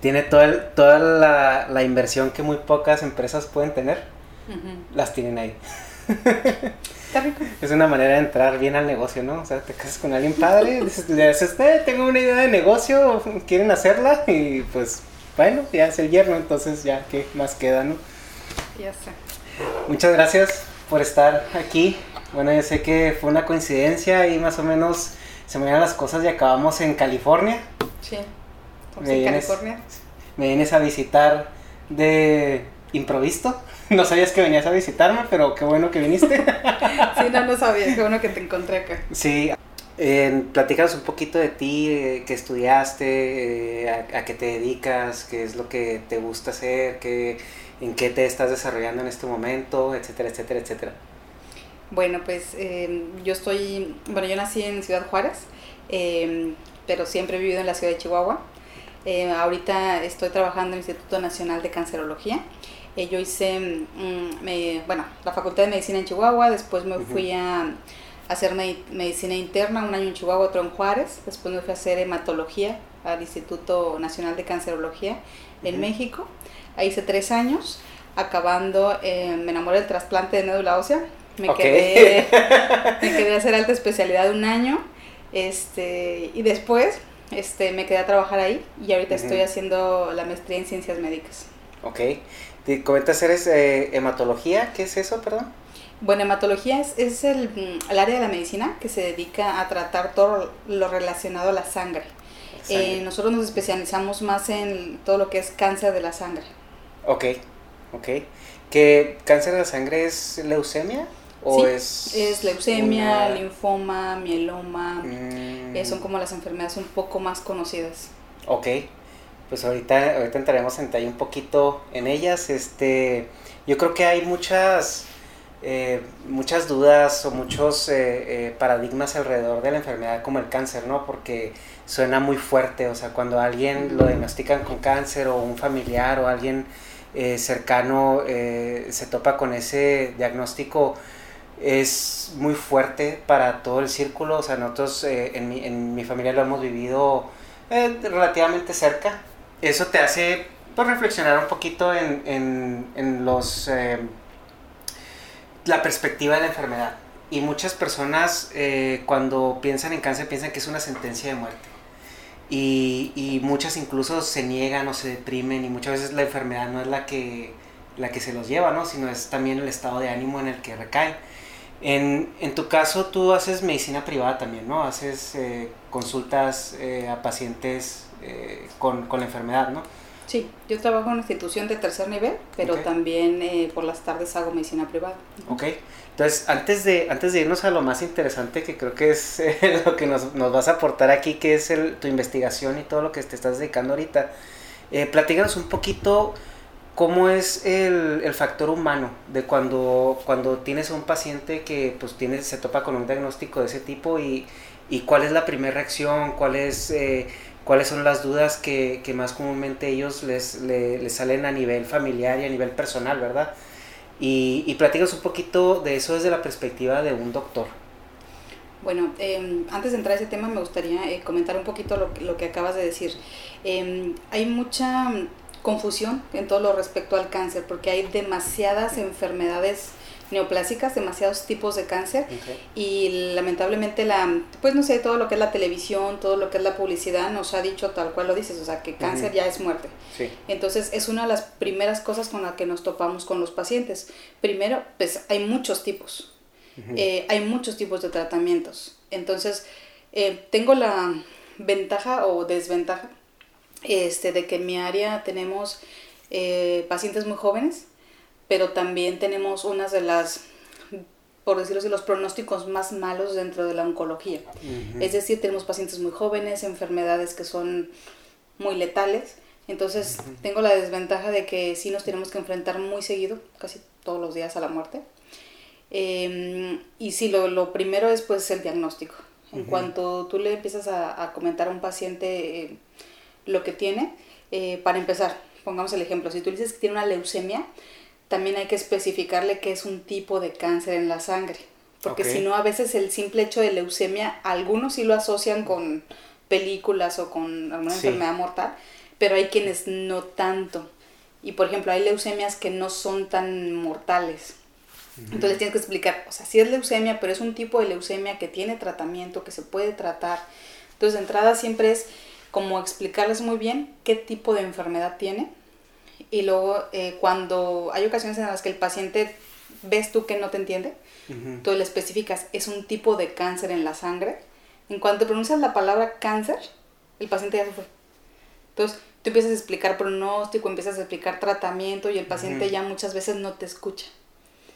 tiene toda, el- toda la, la inversión que muy pocas empresas pueden tener, las tienen ahí. Está rico. Es una manera de entrar bien al negocio, ¿no? O sea, te casas con alguien padre, dices- le dices, eh, tengo una idea de negocio, quieren hacerla y pues bueno, ya es el yerno, entonces ya, ¿qué más queda, no? Ya sé. Muchas gracias por estar aquí. Bueno, yo sé que fue una coincidencia y más o menos se me dieron las cosas y acabamos en California. Sí. Estamos Me California. Me vienes a visitar de improvisto. No sabías que venías a visitarme, pero qué bueno que viniste. Sí, no, no sabía. Qué bueno que te encontré acá. Sí, eh, platícanos un poquito de ti, eh, qué estudiaste, eh, a, a qué te dedicas, qué es lo que te gusta hacer, qué, en qué te estás desarrollando en este momento, etcétera, etcétera, etcétera. Bueno, pues eh, yo estoy, bueno, yo nací en Ciudad Juárez, eh, pero siempre he vivido en la ciudad de Chihuahua. Eh, ahorita estoy trabajando en el Instituto Nacional de Cancerología. Eh, yo hice, mm, me- bueno, la Facultad de Medicina en Chihuahua, después me fui a hacer medi- medicina interna, un año en Chihuahua, otro en Juárez, después me fui a hacer hematología al Instituto Nacional de Cancerología en. México. Ahí hice tres años, acabando, eh, me enamoré del trasplante de médula ósea, me quedé me quedé a hacer alta especialidad un año este y después este me quedé a trabajar ahí y ahorita estoy haciendo la maestría en ciencias médicas Ok. Te comentas, eres eh, hematología, ¿qué es eso, perdón? bueno hematología es, es el, mm, el área de la medicina que se dedica a tratar todo lo relacionado a la sangre, Sangre. Eh, nosotros nos especializamos más en todo lo que es cáncer de la sangre Ok, ok. ¿Que cáncer de la sangre es leucemia? ¿O Sí, es, es leucemia una- linfoma mieloma Mm, eh, son como las enfermedades un poco más conocidas Ok, pues ahorita, ahorita entraremos en detalle un poquito en ellas. Este, yo creo que hay muchas, eh, muchas dudas o muchos eh, eh, paradigmas alrededor de la enfermedad como el cáncer, ¿no? Porque suena muy fuerte, o sea, cuando a alguien lo diagnostican con cáncer o un familiar o alguien eh, cercano eh, se topa con ese diagnóstico, es muy fuerte para todo el círculo. O sea, nosotros eh, en, mi, en mi familia lo hemos vivido eh, relativamente cerca. Eso te hace pues, reflexionar un poquito en, en, en los eh, la perspectiva de la enfermedad. Y muchas personas eh, cuando piensan en cáncer piensan que es una sentencia de muerte. Y, y muchas incluso se niegan o se deprimen y muchas veces la enfermedad no es la que, la que se los lleva, ¿no? sino es también el estado de ánimo en el que recaen. En, en tu caso tú haces medicina privada también, ¿no? Haces eh, consultas eh, a pacientes eh, con, con la enfermedad, ¿no? Sí, yo trabajo en una institución de tercer nivel, pero Ok. también eh, por las tardes hago medicina privada. Ok, entonces antes de, antes de irnos a lo más interesante que creo que es lo que nos, nos vas a aportar aquí, que es el, tu investigación y todo lo que te estás dedicando ahorita, eh, platícanos un poquito cómo es el, el factor humano de cuando, cuando tienes a un paciente que pues tiene, se topa con un diagnóstico de ese tipo y, y cuál es la primera reacción, cuál es, eh, cuáles son las dudas que, que más comúnmente ellos les, le- les salen a nivel familiar y a nivel personal, ¿verdad? Y, y platícanos un poquito de eso desde la perspectiva de un doctor. Bueno, eh, antes de entrar a ese tema me gustaría eh, comentar un poquito lo, lo que acabas de decir. Eh, hay mucha confusión en todo lo respecto al cáncer porque hay demasiadas enfermedades neoplásicas, demasiados tipos de cáncer y lamentablemente la, pues no sé, todo lo que es la televisión, todo lo que es la publicidad nos ha dicho tal cual lo dices, o sea, que cáncer ya es muerte. Sí. Entonces es una de las primeras cosas con las que nos topamos con los pacientes. Primero, pues hay muchos tipos, eh, hay muchos tipos de tratamientos. Entonces, eh, tengo la ventaja o desventaja este, de que en mi área tenemos eh, pacientes muy jóvenes, pero también tenemos unas de las, por decirlo así, los pronósticos más malos dentro de la oncología. Ujú. Es decir, tenemos pacientes muy jóvenes, enfermedades que son muy letales. Entonces, tengo la desventaja de que sí nos tenemos que enfrentar muy seguido, casi todos los días a la muerte. Eh, y sí, lo, lo primero es pues el diagnóstico. En Ujú. cuanto tú le empiezas a, a comentar a un paciente eh, lo que tiene, eh, para empezar, pongamos el ejemplo, si tú dices que tiene una leucemia, también hay que especificarle que es un tipo de cáncer en la sangre. Porque Ok. si no, a veces el simple hecho de leucemia, algunos sí lo asocian con películas o con alguna Sí. enfermedad mortal, pero hay quienes no tanto. Y por ejemplo, hay leucemias que no son tan mortales. Entonces tienes que explicar, o sea, sí es leucemia, pero es un tipo de leucemia que tiene tratamiento, que se puede tratar. Entonces, de entrada siempre es como explicarles muy bien qué tipo de enfermedad tiene. Y luego, eh, cuando hay ocasiones en las que el paciente ves tú que no te entiende, tú le especificas, es un tipo de cáncer en la sangre. En cuanto pronuncias la palabra cáncer, el paciente ya se fue. Entonces, tú empiezas a explicar pronóstico, empiezas a explicar tratamiento y el paciente ya muchas veces no te escucha.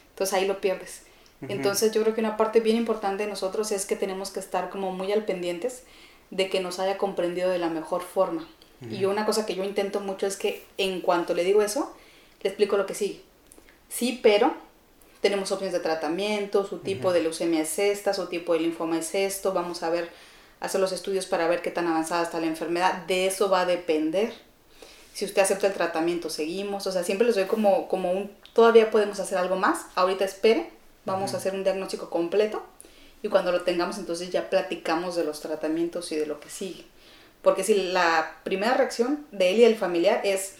Entonces ahí lo pierdes. Entonces yo creo que una parte bien importante de nosotros es que tenemos que estar como muy al pendientes de que nos haya comprendido de la mejor forma. Y una cosa que yo intento mucho es que en cuanto le digo eso, le explico lo que sigue. Sí, pero tenemos opciones de tratamiento, su tipo de leucemia es esta, su tipo de linfoma es esto, vamos a ver, hacer los estudios para ver qué tan avanzada está la enfermedad, de eso va a depender. Si usted acepta el tratamiento, seguimos, o sea, siempre les doy como, como un Todavía podemos hacer algo más. Ahorita espere, vamos a hacer un diagnóstico completo y cuando lo tengamos entonces ya platicamos de los tratamientos y de lo que sigue. Porque si la primera reacción de él y el familiar es,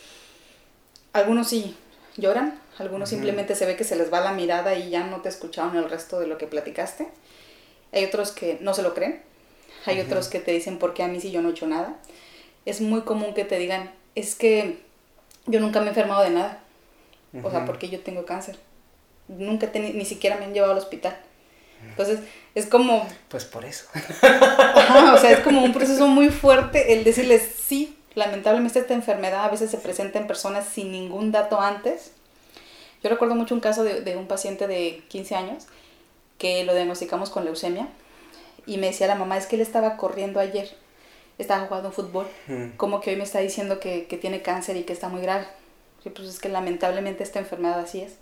algunos sí lloran, algunos simplemente se ve que se les va la mirada y ya no te escucharon el resto de lo que platicaste. Hay otros que no se lo creen, hay otros que te dicen, ¿por qué a mí si yo no he hecho nada? Es muy común que te digan, es que yo nunca me he enfermado de nada. O sea, porque yo tengo cáncer. Nunca ni siquiera me han llevado al hospital. Entonces, es como... Pues por eso. o sea, es como un proceso muy fuerte el decirles, sí, lamentablemente esta enfermedad a veces se presenta en personas sin ningún dato antes. Yo recuerdo mucho un caso de, un paciente de 15 años que lo diagnosticamos con leucemia y me decía la mamá, es que él estaba corriendo ayer, estaba jugando fútbol, como que hoy me está diciendo que, que tiene cáncer y que está muy grave. Sí, pues es que lamentablemente esta enfermedad así es.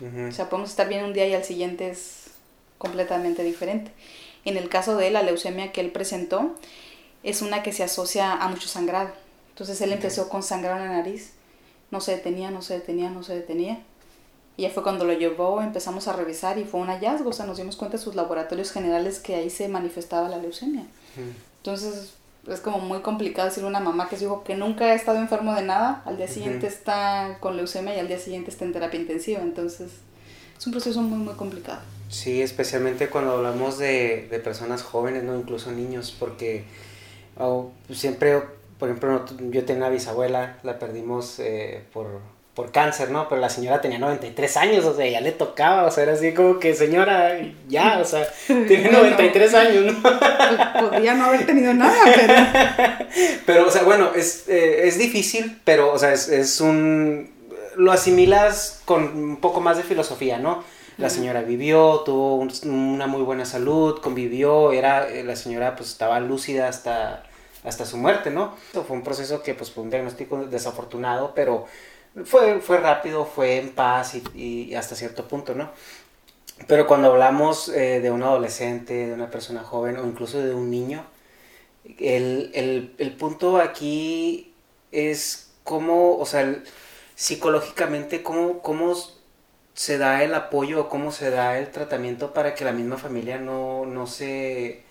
O sea, podemos estar bien un día y al siguiente es completamente diferente. En el caso de la leucemia que él presentó, es una que se asocia a mucho sangrado. Entonces él empezó con sangrado en la nariz, no se detenía, no se detenía, no se detenía. Y ya fue cuando lo llevó, empezamos a revisar y fue un hallazgo, o sea, nos dimos cuenta de sus laboratorios generales que ahí se manifestaba la leucemia. Entonces, es como muy complicado decirle a una mamá que su hijo que nunca ha estado enfermo de nada, al día siguiente está con leucemia y al día siguiente está en terapia intensiva. Entonces, es un proceso muy, muy complicado. Sí, especialmente cuando hablamos de, de personas jóvenes, ¿no? Incluso niños, porque oh, siempre, por ejemplo, yo tengo una bisabuela, la perdimos eh, por por cáncer, ¿no? Pero la señora tenía 93 años, o sea, ya le tocaba, o sea, era así como que señora, ya, o sea, tiene 93 años, ¿no? Pues, podría no haber tenido nada, pero... Pero, o sea, bueno, es, eh, es difícil, pero, o sea, es, es, un... Lo asimilas con un poco más de filosofía, ¿no? La señora vivió, tuvo una muy buena salud, convivió, era, eh, la señora pues estaba lúcida hasta, hasta su muerte, ¿no? Fue un proceso que pues fue un diagnóstico desafortunado, pero fue, fue rápido, fue en paz y, hasta cierto punto, ¿no? Pero cuando hablamos eh, de un adolescente, de una persona joven o incluso de un niño, el, punto aquí es cómo, o sea, psicológicamente, cómo, cómo se da el apoyo o cómo se da el tratamiento para que la misma familia no, no se,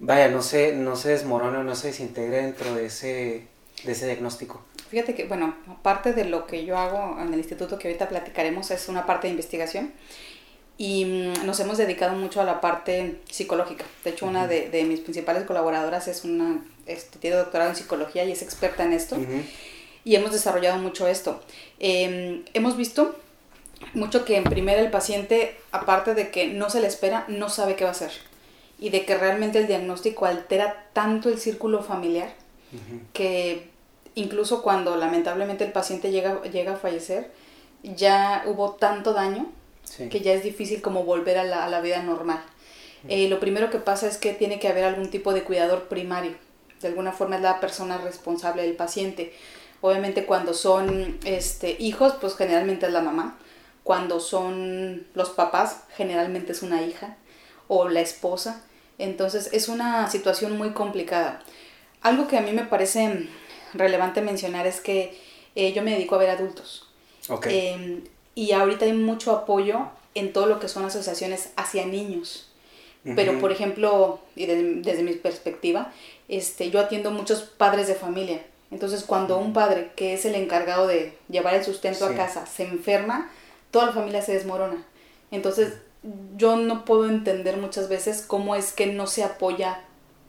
vaya, no se, no se desmorone o no se desintegre dentro de ese, de ese diagnóstico. Fíjate que, bueno, parte de lo que yo hago en el instituto que ahorita platicaremos es una parte de investigación y mm, nos hemos dedicado mucho a la parte psicológica. De hecho, una de, mis principales colaboradoras es una, este, tiene doctorado en psicología y es experta en esto. Y hemos desarrollado mucho esto. Em, hemos visto mucho que en primera el paciente, aparte de que no se le espera, no sabe qué va a hacer. Y de que realmente el diagnóstico altera tanto el círculo familiar que incluso cuando lamentablemente el paciente llega, llega a fallecer, ya hubo tanto daño que ya es difícil como volver a la, vida normal. Eh, lo primero que pasa es que tiene que haber algún tipo de cuidador primario. De alguna forma es la persona responsable del paciente. Obviamente cuando son este, hijos, pues generalmente es la mamá. Cuando son los papás, generalmente es una hija o la esposa. Entonces es una situación muy complicada. Algo que a mí me parece relevante mencionar es que eh, yo me dedico a ver adultos. Em, y ahorita hay mucho apoyo en todo lo que son asociaciones hacia niños. Pero, por ejemplo, y desde mi perspectiva, este, yo atiendo muchos padres de familia. Entonces, cuando un padre, que es el encargado de llevar el sustento a casa, se enferma, toda la familia se desmorona. Entonces, yo no puedo entender muchas veces cómo es que no se apoya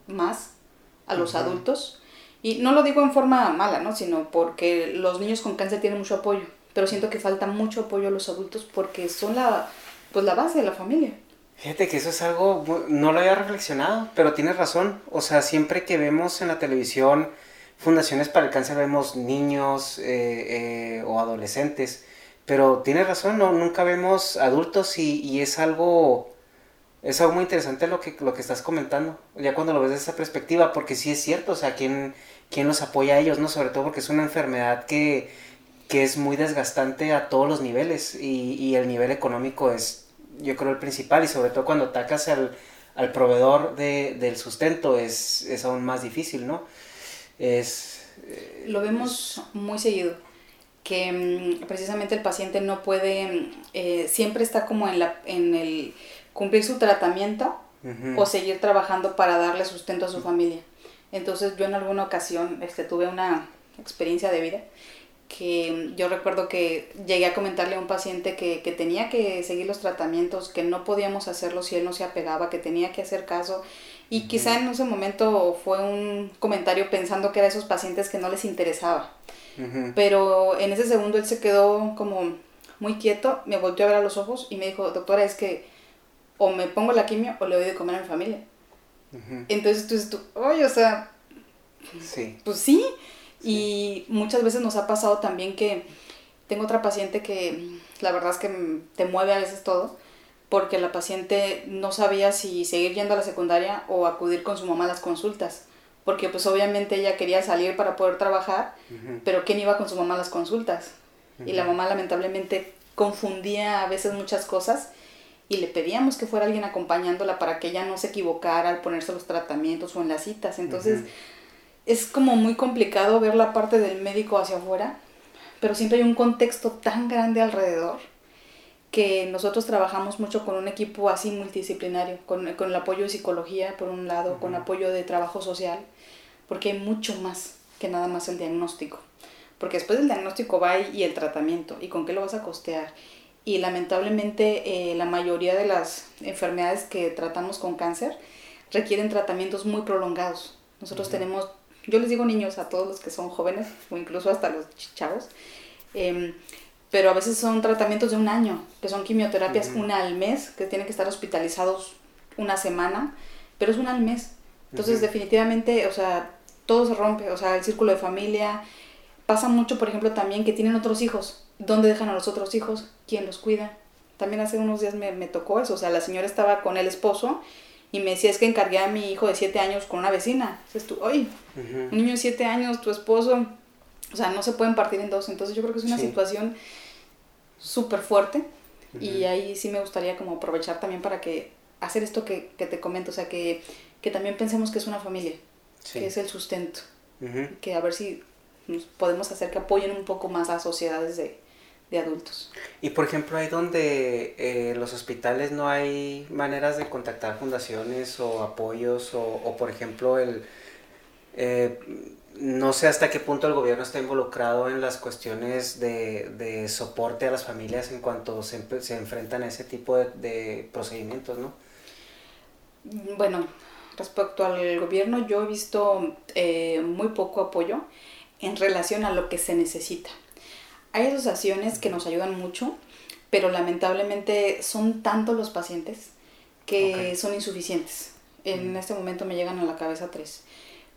más a los adultos. Y no lo digo en forma mala, ¿no? Sino porque los niños con cáncer tienen mucho apoyo. Pero siento que falta mucho apoyo a los adultos porque son la, pues la base de la familia. Fíjate que eso es algo, no lo había reflexionado, pero tienes razón. O sea, siempre que vemos en la televisión fundaciones para el cáncer, vemos niños eh, eh, o adolescentes. Pero tienes razón, no, nunca vemos adultos y, es algo es algo muy interesante lo que, lo que estás comentando, ya cuando lo ves desde esa perspectiva, porque sí es cierto, o sea, ¿quién, quién los apoya a ellos, no? Sobre todo porque es una enfermedad que, que es muy desgastante a todos los niveles y, y, el nivel económico es, yo creo, el principal y sobre todo cuando atacas al, al proveedor de, del sustento es, es, aún más difícil, ¿no? Es... Eh, lo vemos muy seguido que mm, precisamente el paciente no puede, eh, siempre está como en, la, en el cumplir su tratamiento o seguir trabajando para darle sustento a su familia. Entonces yo en alguna ocasión este, tuve una experiencia de vida que yo recuerdo que llegué a comentarle a un paciente que, que, tenía que seguir los tratamientos, que no podíamos hacerlo si él no se apegaba, que tenía que hacer caso. Y quizá en ese momento fue un comentario pensando que era esos pacientes que no les interesaba. Pero en ese segundo él se quedó como muy quieto, me volteó a ver a los ojos y me dijo, doctora, es que o me pongo la quimio o le doy de comer a mi familia. Entonces tú dices tú, oye, o sea, sí. pues sí. Y muchas veces nos ha pasado también que tengo otra paciente que la verdad es que te mueve a veces todo, porque la paciente no sabía si seguir yendo a la secundaria o acudir con su mamá a las consultas. Porque pues obviamente ella quería salir para poder trabajar, pero ¿quién iba con su mamá a las consultas? Y la mamá lamentablemente confundía a veces muchas cosas y le pedíamos que fuera alguien acompañándola para que ella no se equivocara al ponerse los tratamientos o en las citas. Entonces, es como muy complicado ver la parte del médico hacia afuera, pero siempre hay un contexto tan grande alrededor que nosotros trabajamos mucho con un equipo así multidisciplinario, con, con el apoyo de psicología por un lado, con apoyo de trabajo social, porque hay mucho más que nada más el diagnóstico. Porque después del diagnóstico va y el tratamiento, y con qué lo vas a costear, y lamentablemente eh, la mayoría de las enfermedades que tratamos con cáncer requieren tratamientos muy prolongados. Nosotros tenemos, yo les digo niños a todos los que son jóvenes o incluso hasta los chavos, em, pero a veces son tratamientos de un año, que son quimioterapias una al mes, que tienen que estar hospitalizados una semana, pero es una al mes. Entonces definitivamente, o sea, todo se rompe, o sea, el círculo de familia. Pasa mucho, por ejemplo, también que tienen otros hijos ¿dónde dejan a los otros hijos? ¿Quién los cuida? También hace unos días me, me tocó eso, o sea, la señora estaba con el esposo y me decía, es que encargué a mi hijo de 7 años con una vecina. Entonces tú, oye, un niño de 7 años, tu esposo, o sea, no se pueden partir en dos. Entonces yo creo que es una situación súper fuerte y ahí sí me gustaría como aprovechar también para que hacer esto que, que te comento, o sea, que, que, también pensemos que es una familia, que es el sustento, que a ver si podemos hacer que apoyen un poco más a sociedades de, de adultos. Y por ejemplo, hay donde eh, los hospitales no hay maneras de contactar fundaciones o apoyos o, o por ejemplo el... Eh, no sé hasta qué punto el gobierno está involucrado en las cuestiones de, de soporte a las familias en cuanto se, se enfrentan a ese tipo de, de, procedimientos, ¿no? Bueno, respecto al gobierno, yo he visto eh, muy poco apoyo en relación a lo que se necesita. Hay asociaciones que nos ayudan mucho, pero lamentablemente son tantos los pacientes que son insuficientes. En este momento me llegan a la cabeza tres.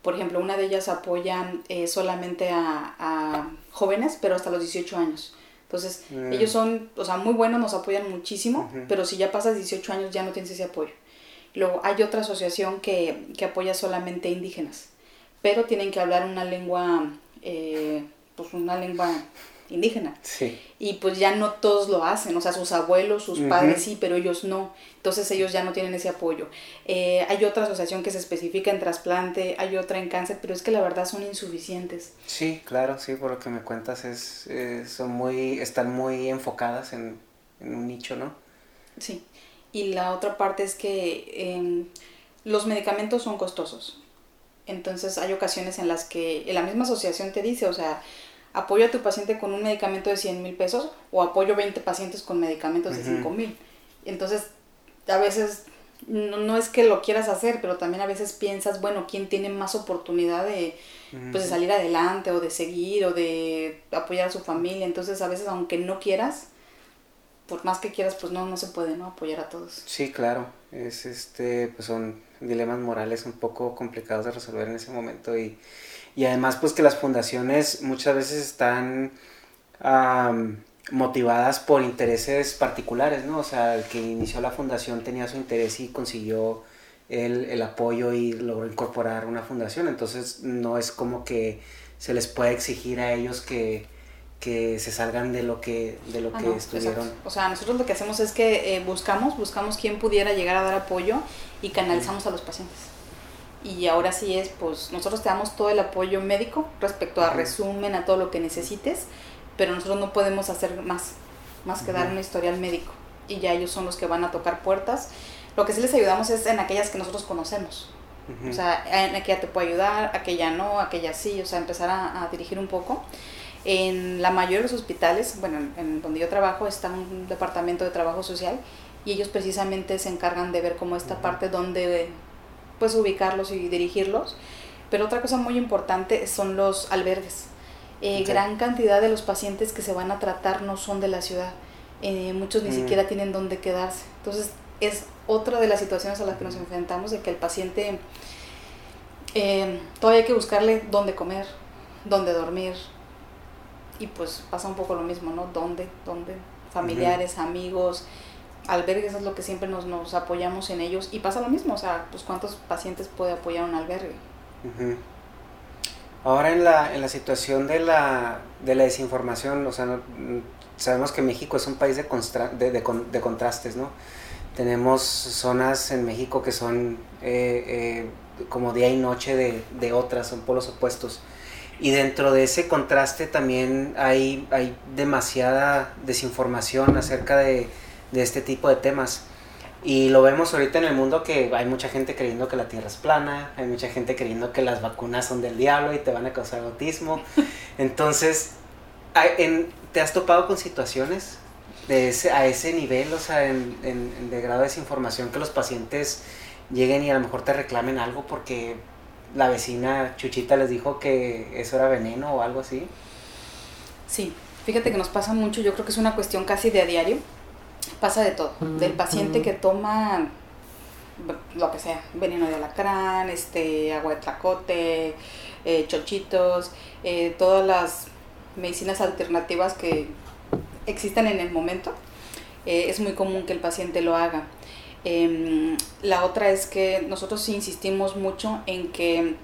Por ejemplo, una de ellas apoya eh, solamente a, jóvenes, pero hasta los 18 años. Entonces, mm. ellos son, o sea, muy buenos, nos apoyan muchísimo, pero si ya pasas 18 años ya no tienes ese apoyo. Luego, hay otra asociación que, que apoya solamente indígenas, pero tienen que hablar una lengua, eh, pues una lengua indígena. Sí. Y pues ya no todos lo hacen, o sea, sus abuelos, sus padres sí, pero ellos no. Entonces ellos ya no tienen ese apoyo. Eh, hay otra asociación que se especifica en trasplante, hay otra en cáncer, pero es que la verdad son insuficientes. Sí, claro, sí, por lo que me cuentas, es, eh, son muy, están muy enfocadas en, un nicho, ¿no? Sí. Y la otra parte es que em, los medicamentos son costosos. Entonces hay ocasiones en las que la misma asociación te dice, o sea, apoyo a tu paciente con un medicamento de 100 mil pesos o apoyo 20 pacientes con medicamentos de 5 mil. Entonces, a veces no, es que lo quieras hacer, pero también a veces piensas, bueno, ¿quién tiene más oportunidad de, pues, de salir adelante o de seguir o de apoyar a su familia? Entonces, a veces, aunque no quieras, por más que quieras, pues no, no se puede, ¿no? Apoyar a todos. Sí, claro. Es este, pues son dilemas morales un poco complicados de resolver en ese momento y, y además pues que las fundaciones muchas veces están motivadas por intereses particulares, ¿no? O sea, el que inició la fundación tenía su interés y consiguió el, el apoyo y logró incorporar una fundación, entonces no es como que se les puede exigir a ellos que, que se salgan de lo que de lo que estuvieron. O sea, nosotros lo que hacemos es que eh, buscamos, buscamos quién pudiera llegar a dar apoyo y canalizamos a los pacientes. Y ahora sí es, pues nosotros te damos todo el apoyo médico respecto a resumen, a todo lo que necesites, pero nosotros no podemos hacer más, más que dar un historial médico. Y ya ellos son los que van a tocar puertas. Lo que sí les ayudamos es en aquellas que nosotros conocemos. O sea, en aquella te puede ayudar, aquella no, aquella sí, o sea, empezar a, a dirigir un poco. En la mayoría de los hospitales, bueno, en, donde yo trabajo está un departamento de trabajo social y ellos precisamente se encargan de ver cómo esta parte donde pues ubicarlos y dirigirlos. Pero otra cosa muy importante son los albergues. Eh, gran cantidad de los pacientes que se van a tratar no son de la ciudad. Eh, muchos ni mm. siquiera tienen dónde quedarse. Entonces es otra de las situaciones a las que nos enfrentamos de que el paciente eh, todavía hay que buscarle dónde comer, dónde dormir, y pues pasa un poco lo mismo, ¿no? ¿Dónde? ¿Dónde? Familiares, amigos, albergues es lo que siempre nos, nos apoyamos en ellos y pasa lo mismo, o sea, pues cuántos pacientes puede apoyar un albergue. Ahora en la, en la situación de la, de la desinformación, o sea, sabemos que México es un país de, de, de, contrastes, ¿no? Tenemos zonas en México que son eh, eh, como día y noche de, de otras, son polos opuestos. Y dentro de ese contraste también hay, hay demasiada desinformación acerca de, este tipo de temas. Y lo vemos ahorita en el mundo que hay mucha gente creyendo que la Tierra es plana, hay mucha gente creyendo que las vacunas son del diablo y te van a causar autismo. Entonces, ¿te has topado con situaciones de ese, a ese nivel, o sea, en, en, de grado de desinformación, que los pacientes lleguen y a lo mejor te reclamen algo porque la vecina Chuchita les dijo que eso era veneno o algo así. Sí, fíjate que nos pasa mucho, yo creo que es una cuestión casi de a diario. Pasa de todo, del paciente que toma lo que sea, veneno de alacrán, este, agua de tlacote, eh, chochitos, eh, todas las medicinas alternativas que existen en el momento. Eh, es muy común que el paciente lo haga. Em, la otra es que nosotros insistimos mucho en que,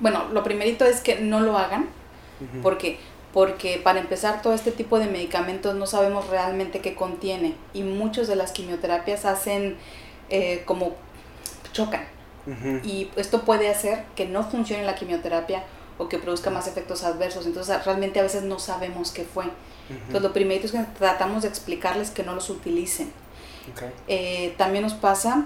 bueno, lo primerito es que no lo hagan, porque porque para empezar todo este tipo de medicamentos no sabemos realmente qué contiene y muchas de las quimioterapias hacen eh, como chocan. Y esto puede hacer que no funcione la quimioterapia o que produzca más efectos adversos. Entonces realmente a veces no sabemos qué fue. Entonces lo primero es que tratamos de explicarles que no los utilicen eh, también nos pasa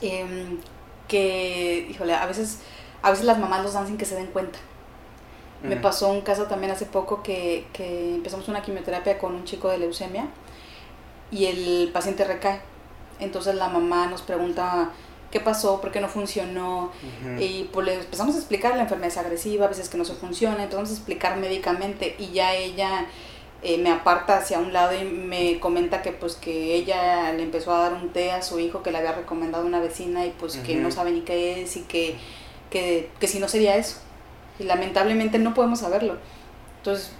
em, que, híjole, a veces, a veces las mamás los dan sin que se den cuenta. Me pasó un caso también hace poco que, que, empezamos una quimioterapia con un chico de leucemia y el paciente recae. Entonces la mamá nos pregunta qué pasó, por qué no funcionó. Y pues le empezamos a explicar la enfermedad es agresiva, a veces que no se funciona, empezamos a explicar médicamente y ya ella eh, me aparta hacia un lado y me comenta que pues que ella le empezó a dar un té a su hijo que le había recomendado una vecina y pues que no sabe ni qué es y que, que, que si no sería eso. Y lamentablemente no podemos saberlo. Entonces,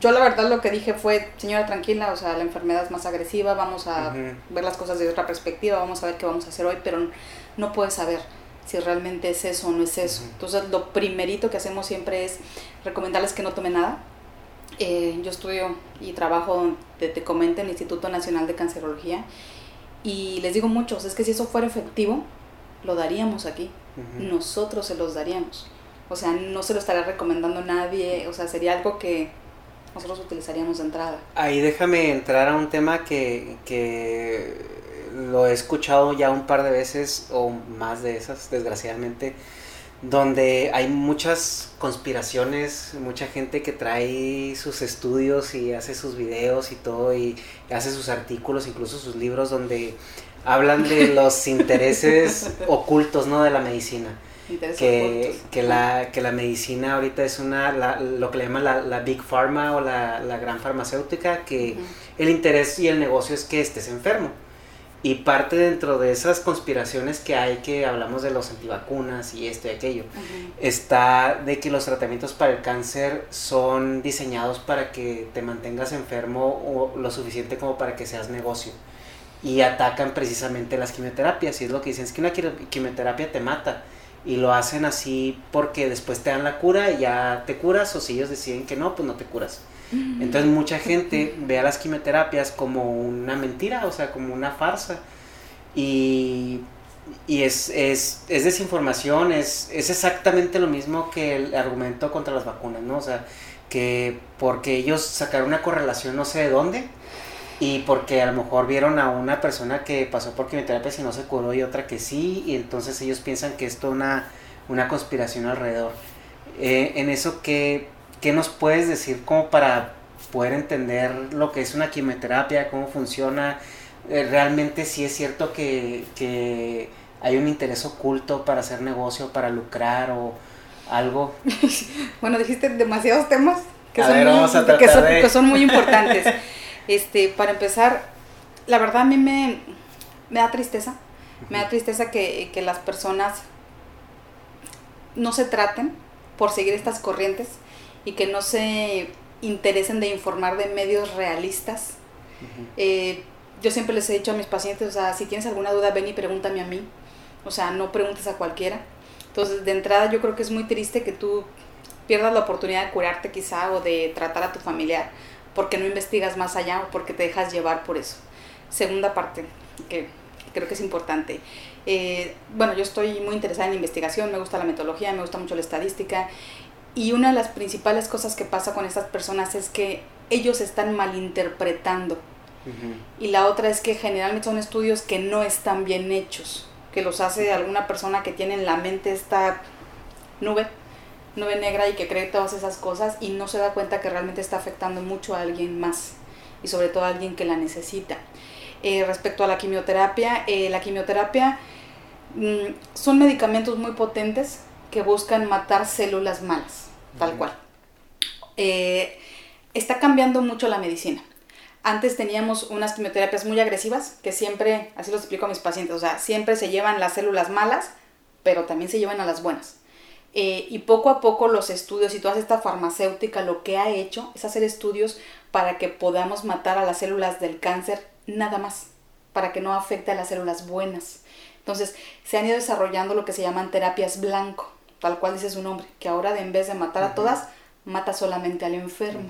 yo la verdad lo que dije fue, señora, tranquila, o sea, la enfermedad es más agresiva, vamos a ver las cosas de otra perspectiva, vamos a ver qué vamos a hacer hoy, pero no puedes saber si realmente es eso o no es eso. Entonces, lo primerito que hacemos siempre es recomendarles que no tomen nada, eh, yo estudio y trabajo, te, te comento, en el Instituto Nacional de Cancerología. Y les digo muchos, es que si eso fuera efectivo, lo daríamos aquí, nosotros se los daríamos. O sea, no se lo estaría recomendando nadie, o sea, sería algo que nosotros utilizaríamos de entrada. Ahí déjame entrar a un tema que, que lo he escuchado ya un par de veces o más de esas, desgraciadamente, donde hay muchas conspiraciones, mucha gente que trae sus estudios y hace sus videos y todo y hace sus artículos, incluso sus libros donde hablan de los intereses ocultos, ¿no? De la medicina. Que, que, la, que la medicina ahorita es una, lo que le llaman la, Big Pharma o la, gran farmacéutica, que el interés y el negocio es que estés enfermo. Y parte dentro de esas conspiraciones que hay, que hablamos de los antivacunas y esto y aquello, está de que los tratamientos para el cáncer son diseñados para que te mantengas enfermo o lo suficiente como para que seas negocio. Y atacan precisamente las quimioterapias. Y es lo que dicen, es que una quimioterapia te mata. Y lo hacen así porque después te dan la cura y ya te curas, o si ellos deciden que no, pues no te curas. Entonces mucha gente ve a las quimioterapias como una mentira, o sea, como una farsa. Y, es, desinformación, es, es exactamente lo mismo que el argumento contra las vacunas, ¿no? O sea, que porque ellos sacaron una correlación no sé de dónde, y porque a lo mejor vieron a una persona que pasó por quimioterapia y no se curó y otra que sí, y entonces ellos piensan que esto es una, una conspiración alrededor. Eh, en eso, que ¿qué nos puedes decir como para poder entender lo que es una quimioterapia, cómo funciona? Eh, realmente sí es cierto que, hay un interés oculto para hacer negocio, para lucrar o algo. bueno, dijiste demasiados temas que, son, muy, que, son, muy importantes. este, para empezar, la verdad a mí me, me da tristeza. Me da tristeza que, que las personas no se traten por seguir estas corrientes y que no se interesen de informar de medios realistas. Eh, yo siempre les he dicho a mis pacientes, o sea, si tienes alguna duda, ven y pregúntame a mí. O sea, no preguntes a cualquiera. Entonces, de entrada, yo creo que es muy triste que tú pierdas la oportunidad de curarte quizá o de tratar a tu familiar porque no investigas más allá o porque te dejas llevar por eso. Segunda parte, que creo que es importante. Eh, bueno, yo estoy muy interesada en investigación, me gusta la metodología, me gusta mucho la estadística y una de las principales cosas que pasa con estas personas es que ellos están malinterpretando. Y la otra es que generalmente son estudios que no están bien hechos, que los hace alguna persona que tiene en la mente esta nube, nube negra y que cree todas esas cosas y no se da cuenta que realmente está afectando mucho a alguien más y sobre todo a alguien que la necesita. Eh, respecto a la quimioterapia, eh, la quimioterapia mm, son medicamentos muy potentes que buscan matar células malas, tal cual. Eh, está cambiando mucho la medicina. Antes teníamos unas quimioterapias muy agresivas, que siempre, así lo explico a mis pacientes, o sea, siempre se llevan las células malas, pero también se llevan a las buenas. Eh, y poco a poco los estudios y toda esta farmacéutica lo que ha hecho es hacer estudios para que podamos matar a las células del cáncer nada más, para que no afecte a las células buenas. Entonces, se han ido desarrollando lo que se llaman terapias blanco tal cual dice su nombre, que ahora de en vez de matar a todas, mata solamente al enfermo.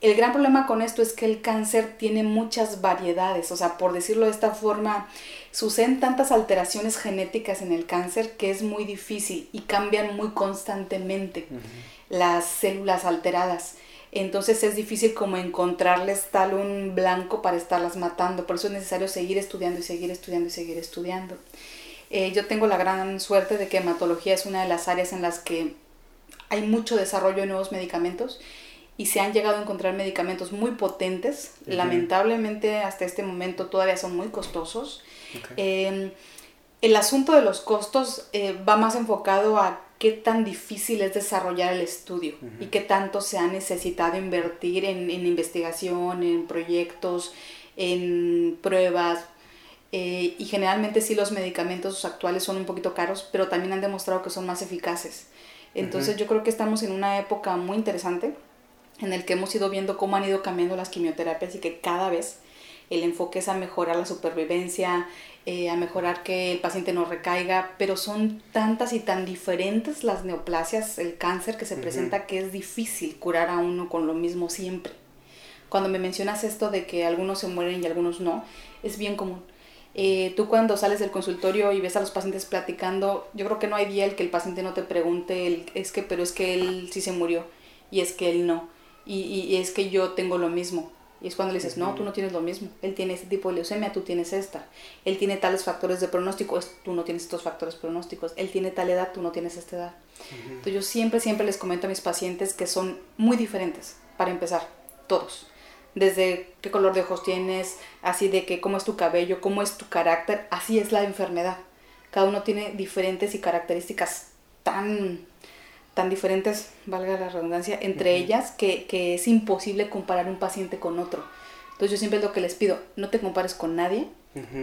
El gran problema con esto es que el cáncer tiene muchas variedades, o sea, por decirlo de esta forma, suceden tantas alteraciones genéticas en el cáncer que es muy difícil y cambian muy constantemente las células alteradas. Entonces es difícil como encontrarles tal un blanco para estarlas matando. Por eso es necesario seguir estudiando y seguir estudiando y seguir estudiando. Eh, yo tengo la gran suerte de que hematología es una de las áreas en las que hay mucho desarrollo de nuevos medicamentos y se han llegado a encontrar medicamentos muy potentes. Lamentablemente hasta este momento todavía son muy costosos. Em, el asunto de los costos eh, va más enfocado a qué tan difícil es desarrollar el estudio y qué tanto se ha necesitado invertir en investigación, en proyectos, en pruebas, eh, y generalmente sí los medicamentos actuales son un poquito caros, pero también han demostrado que son más eficaces. Entonces yo creo que estamos en una época muy interesante en el que hemos ido viendo cómo han ido cambiando las quimioterapias y que cada vez el enfoque es a mejorar la supervivencia, eh, a mejorar que el paciente no recaiga, pero son tantas y tan diferentes las neoplasias, el cáncer que se presenta que es difícil curar a uno con lo mismo siempre. Cuando me mencionas esto de que algunos se mueren y algunos no, es bien común eh, tú cuando sales del consultorio y ves a los pacientes platicando, yo creo que no hay día el que el paciente no te pregunte, es que, pero es que él sí se murió y es que él no. Y, y, es que yo tengo lo mismo. Y es cuando le dices, no, tú no tienes lo mismo. Él tiene este tipo de leucemia, tú tienes esta. Él tiene tales factores de pronóstico, tú no tienes estos factores pronósticos. Él tiene tal edad, tú no tienes esta edad. Entonces yo siempre, siempre les comento a mis pacientes que son muy diferentes, para empezar, todos. Desde qué color de ojos tienes, así de que cómo es tu cabello, cómo es tu carácter, así es la enfermedad. Cada uno tiene diferentes y características tan tan diferentes, valga la redundancia, entre ellas que, que, es imposible comparar un paciente con otro. Entonces yo siempre es lo que les pido, no te compares con nadie,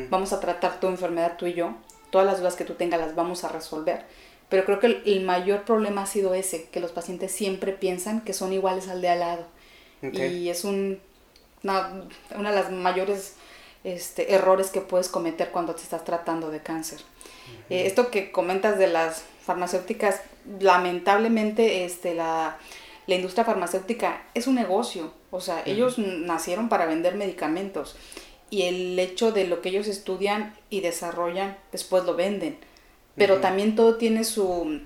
vamos a tratar tu enfermedad tú y yo, todas las dudas que tú tengas las vamos a resolver, pero creo que el, mayor problema ha sido ese, que los pacientes siempre piensan que son iguales al de al lado. Y es un, una, una, de las mayores este, errores que puedes cometer cuando te estás tratando de cáncer. Eh, esto que comentas de las farmacéuticas, lamentablemente este, la, la industria farmacéutica es un negocio, o sea, ellos nacieron para vender medicamentos y el hecho de lo que ellos estudian y desarrollan, después lo venden. Pero también todo tiene su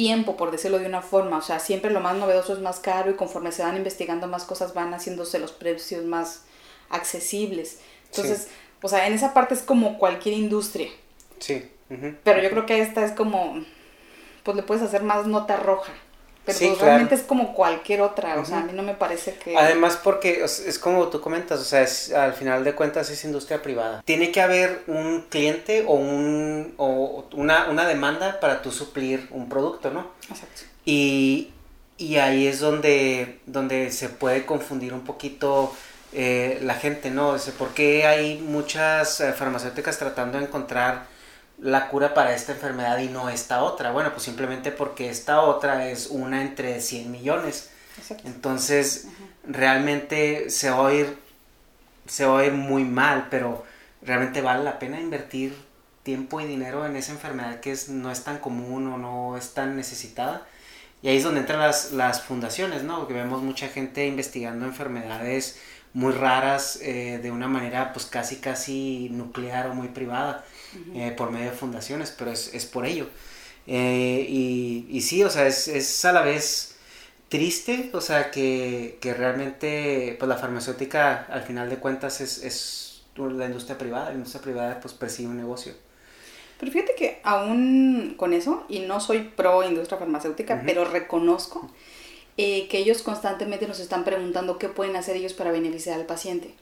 tiempo, por decirlo de una forma, o sea, siempre lo más novedoso es más caro y conforme se van investigando más cosas van haciéndose los precios más accesibles. Entonces, o sea, en esa parte es como cualquier industria. Sí. Pero yo creo que esta es como, pues le puedes hacer más nota roja. Pero pues realmente es como cualquier otra, o sea, a mí no me parece que... Además porque es como tú comentas, o sea, es, al final de cuentas es industria privada. Tiene que haber un cliente o, un, o una, una demanda para tú suplir un producto, ¿no? Exacto. Y, y ahí es donde, donde se puede confundir un poquito eh, la gente, ¿no? ¿Por qué hay muchas eh, farmacéuticas tratando de encontrar la cura para esta enfermedad y no esta otra. Bueno, pues simplemente porque esta otra es una entre 100 millones. Entonces, realmente se va a oír, se oír muy mal, pero realmente vale la pena invertir tiempo y dinero en esa enfermedad que es, no es tan común o no es tan necesitada. Y ahí es donde entran las, las fundaciones, ¿no? Porque vemos mucha gente investigando enfermedades muy raras eh, de una manera pues casi casi nuclear o muy privada. Eh, por medio de fundaciones, pero es, es por ello. Eh, y, y, sí, o sea, es, es, a la vez triste, o sea, que, que, realmente pues la farmacéutica al final de cuentas es, es la industria privada, la industria privada pues persigue un negocio. Pero fíjate que aún con eso, y no soy pro industria farmacéutica, pero reconozco eh, que ellos constantemente nos están preguntando qué pueden hacer ellos para beneficiar al paciente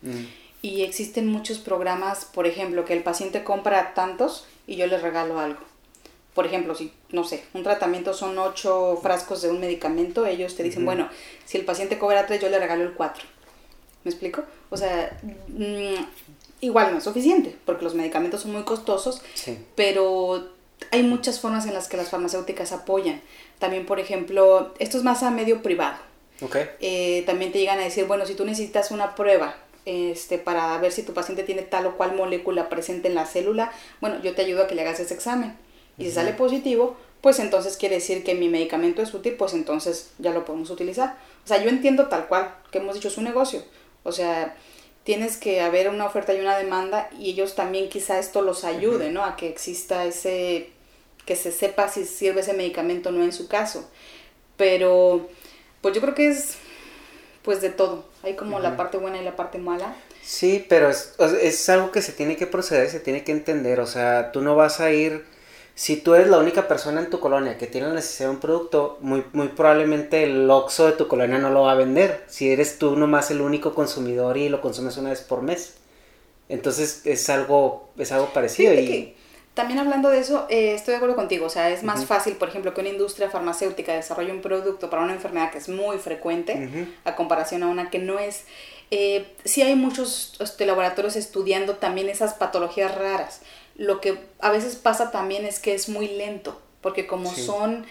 y existen muchos programas, por ejemplo, que el paciente compra tantos y yo le regalo algo. Por ejemplo, si, no sé, un tratamiento son ocho frascos de un medicamento, ellos te dicen, bueno, si el paciente cobra tres, yo le regalo el cuatro. ¿Me explico? O sea, mm, igual no es suficiente, porque los medicamentos son muy costosos, pero hay muchas formas en las que las farmacéuticas apoyan. También, por ejemplo, esto es más a medio privado. Okay. Eh, también te llegan a decir, bueno, si tú necesitas una prueba este, para ver si tu paciente tiene tal o cual molécula presente en la célula, bueno, yo te ayudo a que le hagas ese examen. Y si sale positivo, pues entonces quiere decir que mi medicamento es útil, pues entonces ya lo podemos utilizar. O sea, yo entiendo tal cual, que hemos dicho, es un negocio. O sea, tienes que haber una oferta y una demanda y ellos también quizá esto los ayude, ¿no? A que exista ese, que se sepa si sirve ese medicamento o no en su caso. Pero, pues yo creo que es pues de todo. Hay como la parte buena y la parte mala. Sí, pero es, es algo que se tiene que proceder, se tiene que entender. O sea, tú no vas a ir si tú eres la única persona en tu colonia que tiene la necesidad de un producto, muy, muy probablemente el Oxxo de tu colonia no lo va a vender. Si eres tú nomás el único consumidor y lo consumes una vez por mes. Entonces es algo, es algo parecido. y... También hablando de eso, eh, estoy de acuerdo contigo. O sea, es más fácil, por ejemplo, que una industria farmacéutica desarrolle un producto para una enfermedad que es muy frecuente a comparación a una que no es. Eh, sí hay muchos este, laboratorios estudiando también esas patologías raras. Lo que a veces pasa también es que es muy lento, porque como son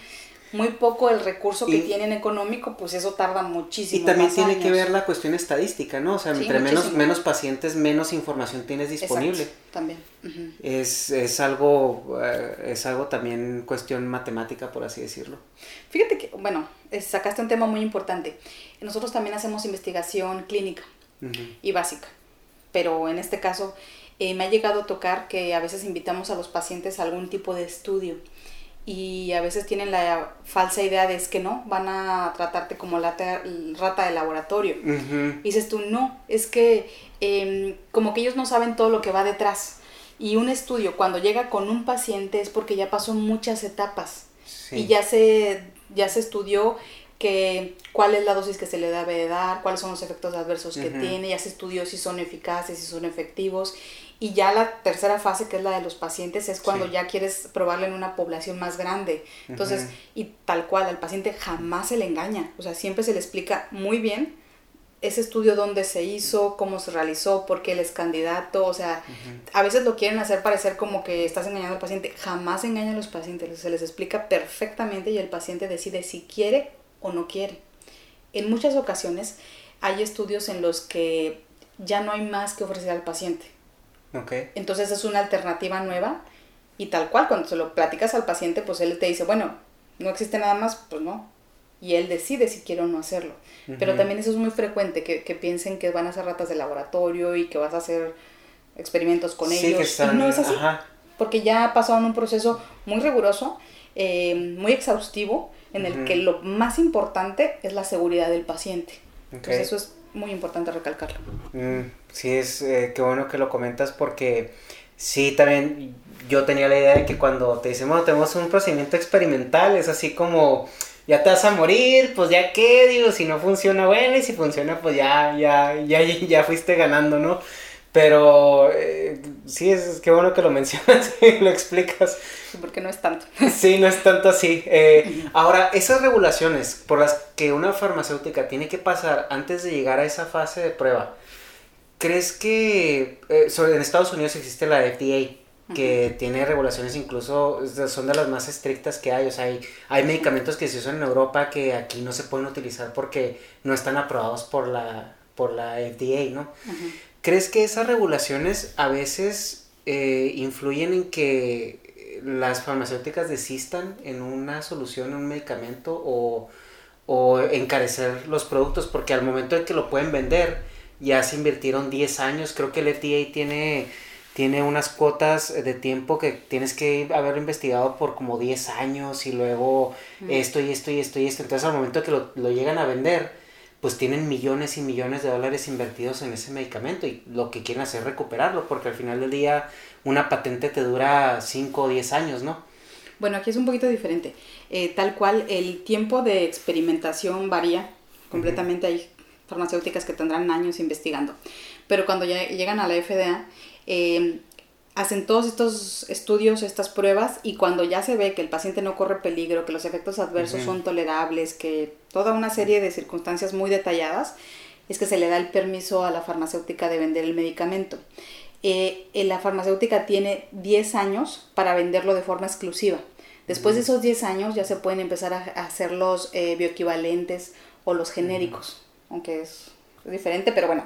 muy poco el recurso que tienen económico, pues eso tarda muchísimo. Y también tiene que ver la cuestión estadística, ¿no? O sea, entre menos, menos pacientes, menos información tienes disponible. también. es, es, algo, eh, es algo también cuestión matemática, por así decirlo. Fíjate que, bueno, sacaste un tema muy importante. Nosotros también hacemos investigación clínica y básica, pero en este caso eh, me ha llegado a tocar que a veces invitamos a los pacientes a algún tipo de estudio y a veces tienen la falsa idea de es que no, van a tratarte como la rata de laboratorio. Y dices tú, no, es que em, como que ellos no saben todo lo que va detrás. Y un estudio cuando llega con un paciente es porque ya pasó muchas etapas y ya se, ya se estudió que cuál es la dosis que se le debe dar, cuáles son los efectos adversos que tiene, ya se estudió si son eficaces, si son efectivos. Y ya la tercera fase, que es la de los pacientes, es cuando ya quieres probarlo en una población más grande. Entonces, y tal cual, al paciente jamás se le engaña, o sea, siempre se le explica muy bien ese estudio dónde se hizo, cómo se realizó, por qué él es candidato, o sea, a veces lo quieren hacer parecer como que estás engañando al paciente, jamás engañan a los pacientes, se les explica perfectamente y el paciente decide si quiere o no quiere. En muchas ocasiones hay estudios en los que ya no hay más que ofrecer al paciente. Okay. Entonces es una alternativa nueva y tal cual, cuando se lo platicas al paciente, pues él te dice, bueno, no existe nada más, pues no, y él decide si quiere o no hacerlo. Pero también eso es muy frecuente, que, que, piensen que van a ser ratas de laboratorio y que vas a hacer experimentos con ellos. y no es así, porque ya pasaron un proceso muy riguroso, eh, muy exhaustivo, en el que lo más importante es la seguridad del paciente. Entonces eso es muy importante recalcarlo. Mm, sí, es eh, qué bueno que lo comentas porque sí, también yo tenía la idea de que cuando te dicen, bueno, tenemos un procedimiento experimental, es así como ya te vas a morir, pues ya qué, digo, si no funciona, bueno, y si funciona, pues ya, ya, ya, ya fuiste ganando, ¿no? Pero eh, sí, es, qué bueno que lo mencionas y lo explicas. Porque no es tanto. Sí, no es tanto así. Eh, ahora, esas regulaciones por las que una farmacéutica tiene que pasar antes de llegar a esa fase de prueba, ¿crees que eh, en Estados Unidos existe la FDA? que tiene regulaciones incluso, son de las más estrictas que hay, o sea, hay, hay medicamentos que se usan en Europa que aquí no se pueden utilizar porque no están aprobados por la, por la FDA, ¿no? ¿Crees que esas regulaciones a veces eh, influyen en que las farmacéuticas desistan en una solución, en un medicamento o, o encarecer los productos? Porque al momento en que lo pueden vender, ya se invirtieron 10 años, creo que el FDA tiene tiene unas cuotas de tiempo que tienes que haber investigado por como 10 años y luego esto y esto y esto y esto. Entonces al momento que lo, llegan a vender, pues tienen millones y millones de dólares invertidos en ese medicamento y lo que quieren hacer es recuperarlo, porque al final del día una patente te dura 5 o 10 años, ¿no? Bueno, aquí es un poquito diferente. Eh, tal cual, el tiempo de experimentación varía completamente. Hay farmacéuticas que tendrán años investigando. Pero cuando ya llegan a la FDA, eh, hacen todos estos estudios, estas pruebas, y cuando ya se ve que el paciente no corre peligro, que los efectos adversos son tolerables, que toda una serie de circunstancias muy detalladas, es que se le da el permiso a la farmacéutica de vender el medicamento. Eh, la farmacéutica tiene 10 años para venderlo de forma exclusiva. Después de esos 10 años ya se pueden empezar a, hacer los eh, bioequivalentes o los genéricos, aunque es diferente, pero bueno,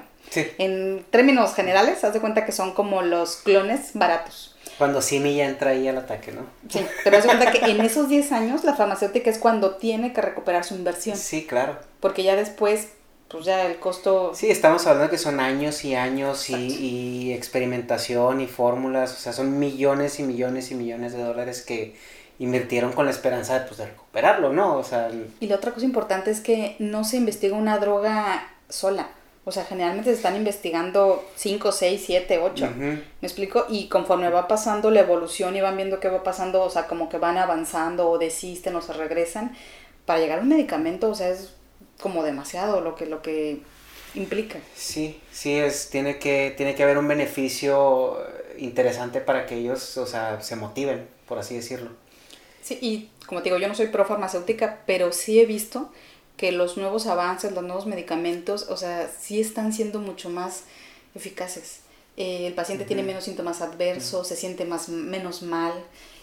en términos generales, haz de cuenta que son como los clones baratos. Cuando Simi ya entra ahí al ataque, ¿no? Sí, pero haz de cuenta que en esos 10 años la farmacéutica es cuando tiene que recuperar su inversión. Sí, claro. Porque ya después, pues ya el costo... Sí, estamos hablando que son años y años y, y, experimentación y fórmulas, o sea, son millones y millones y millones de dólares que invirtieron con la esperanza de, pues, de recuperarlo, ¿no? O sea... Y la otra cosa importante es que no se investiga una droga sola o sea, generalmente se están investigando 5, 6, 7, 8. ¿Me explico? Y conforme va pasando la evolución y van viendo qué va pasando, o sea, como que van avanzando o desisten o se regresan, para llegar a un medicamento, o sea, es como demasiado lo que, lo que implica. Sí, sí, es, tiene, que, tiene que haber un beneficio interesante para que ellos, o sea, se motiven, por así decirlo. Sí, y como te digo, yo no soy pro farmacéutica, pero sí he visto que los nuevos avances, los nuevos medicamentos, o sea, sí están siendo mucho más eficaces. Eh, el paciente tiene menos síntomas adversos, se siente más, menos mal.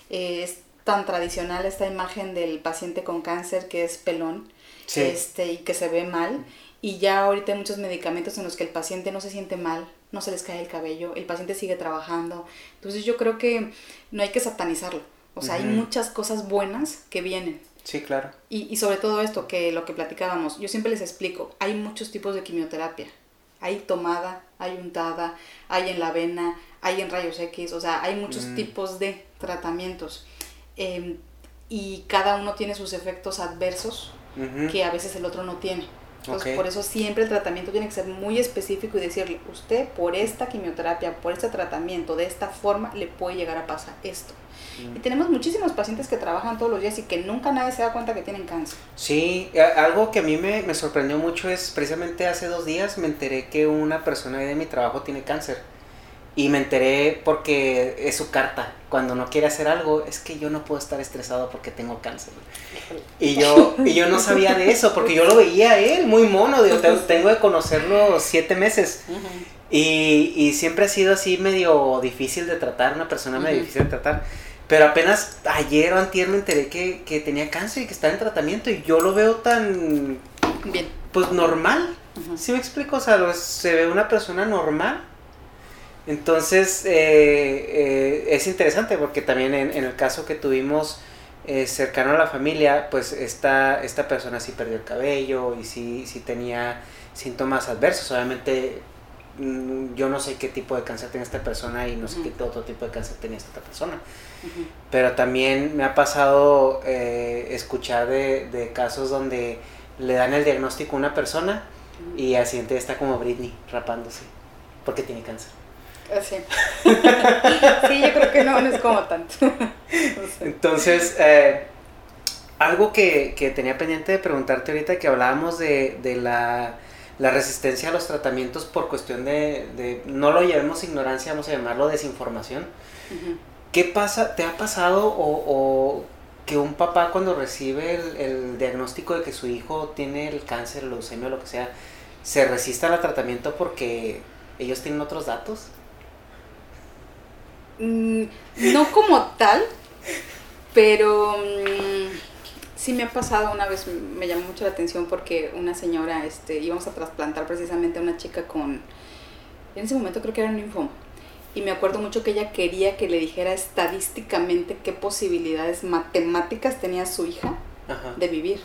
Eh, es tan tradicional esta imagen del paciente con cáncer que es pelón este, y que se ve mal. Y ya ahorita hay muchos medicamentos en los que el paciente no se siente mal, no se les cae el cabello, el paciente sigue trabajando. Entonces yo creo que no hay que satanizarlo. O sea, hay muchas cosas buenas que vienen. Sí, claro. Y, y sobre todo esto, que lo que platicábamos, yo siempre les explico, hay muchos tipos de quimioterapia. Hay tomada, hay untada, hay en la vena, hay en rayos X, o sea, hay muchos mm. tipos de tratamientos. Em, y cada uno tiene sus efectos adversos que a veces el otro no tiene. Entonces, por eso siempre el tratamiento tiene que ser muy específico y decirle, usted por esta quimioterapia, por este tratamiento, de esta forma, le puede llegar a pasar esto. Y tenemos muchísimos pacientes que trabajan todos los días y que nunca nadie se da cuenta que tienen cáncer. Sí, algo que a mí me, me sorprendió mucho es precisamente hace dos días me enteré que una persona de mi trabajo tiene cáncer. Y me enteré porque es su carta. Cuando no quiere hacer algo, es que yo no puedo estar estresado porque tengo cáncer. Y yo, y yo no sabía de eso, porque yo lo veía a él muy mono. Digo, tengo de conocerlo siete meses. Y, y, siempre ha sido así medio difícil de tratar, una persona medio difícil de tratar. Pero apenas ayer o antier me enteré que, que, tenía cáncer y que estaba en tratamiento. Y yo lo veo tan... Bien. Pues normal. ¿Sí me explico? O sea, se ve una persona normal entonces, eh, eh, es interesante porque también en, el caso que tuvimos eh, cercano a la familia, pues esta, esta persona sí perdió el cabello y sí, sí tenía síntomas adversos. Obviamente, mm, yo no sé qué tipo de cáncer tiene esta persona y no sé qué otro tipo de cáncer tenía esta persona. Pero también me ha pasado escuchar de, de, casos donde le dan el diagnóstico a una persona y al siguiente está como Britney rapándose porque tiene cáncer. Sí. sí, yo creo que no, no es como tanto. Entonces, eh, algo que, tenía pendiente de preguntarte ahorita, que hablábamos de, la, resistencia a los tratamientos por cuestión de, no lo llevemos ignorancia, vamos a llamarlo desinformación. ¿Qué pasa, te ha pasado o, que un papá cuando recibe el, diagnóstico de que su hijo tiene el cáncer, leucemia o lo que sea, se resista al tratamiento porque ellos tienen otros datos? Mm, no como tal, pero mm, sí me ha pasado una vez, me llamó mucho la atención porque una señora, este, íbamos a trasplantar precisamente a una chica con, en ese momento creo que era un linfoma. Y me acuerdo mucho que ella quería que le dijera estadísticamente qué posibilidades matemáticas tenía su hija de vivir.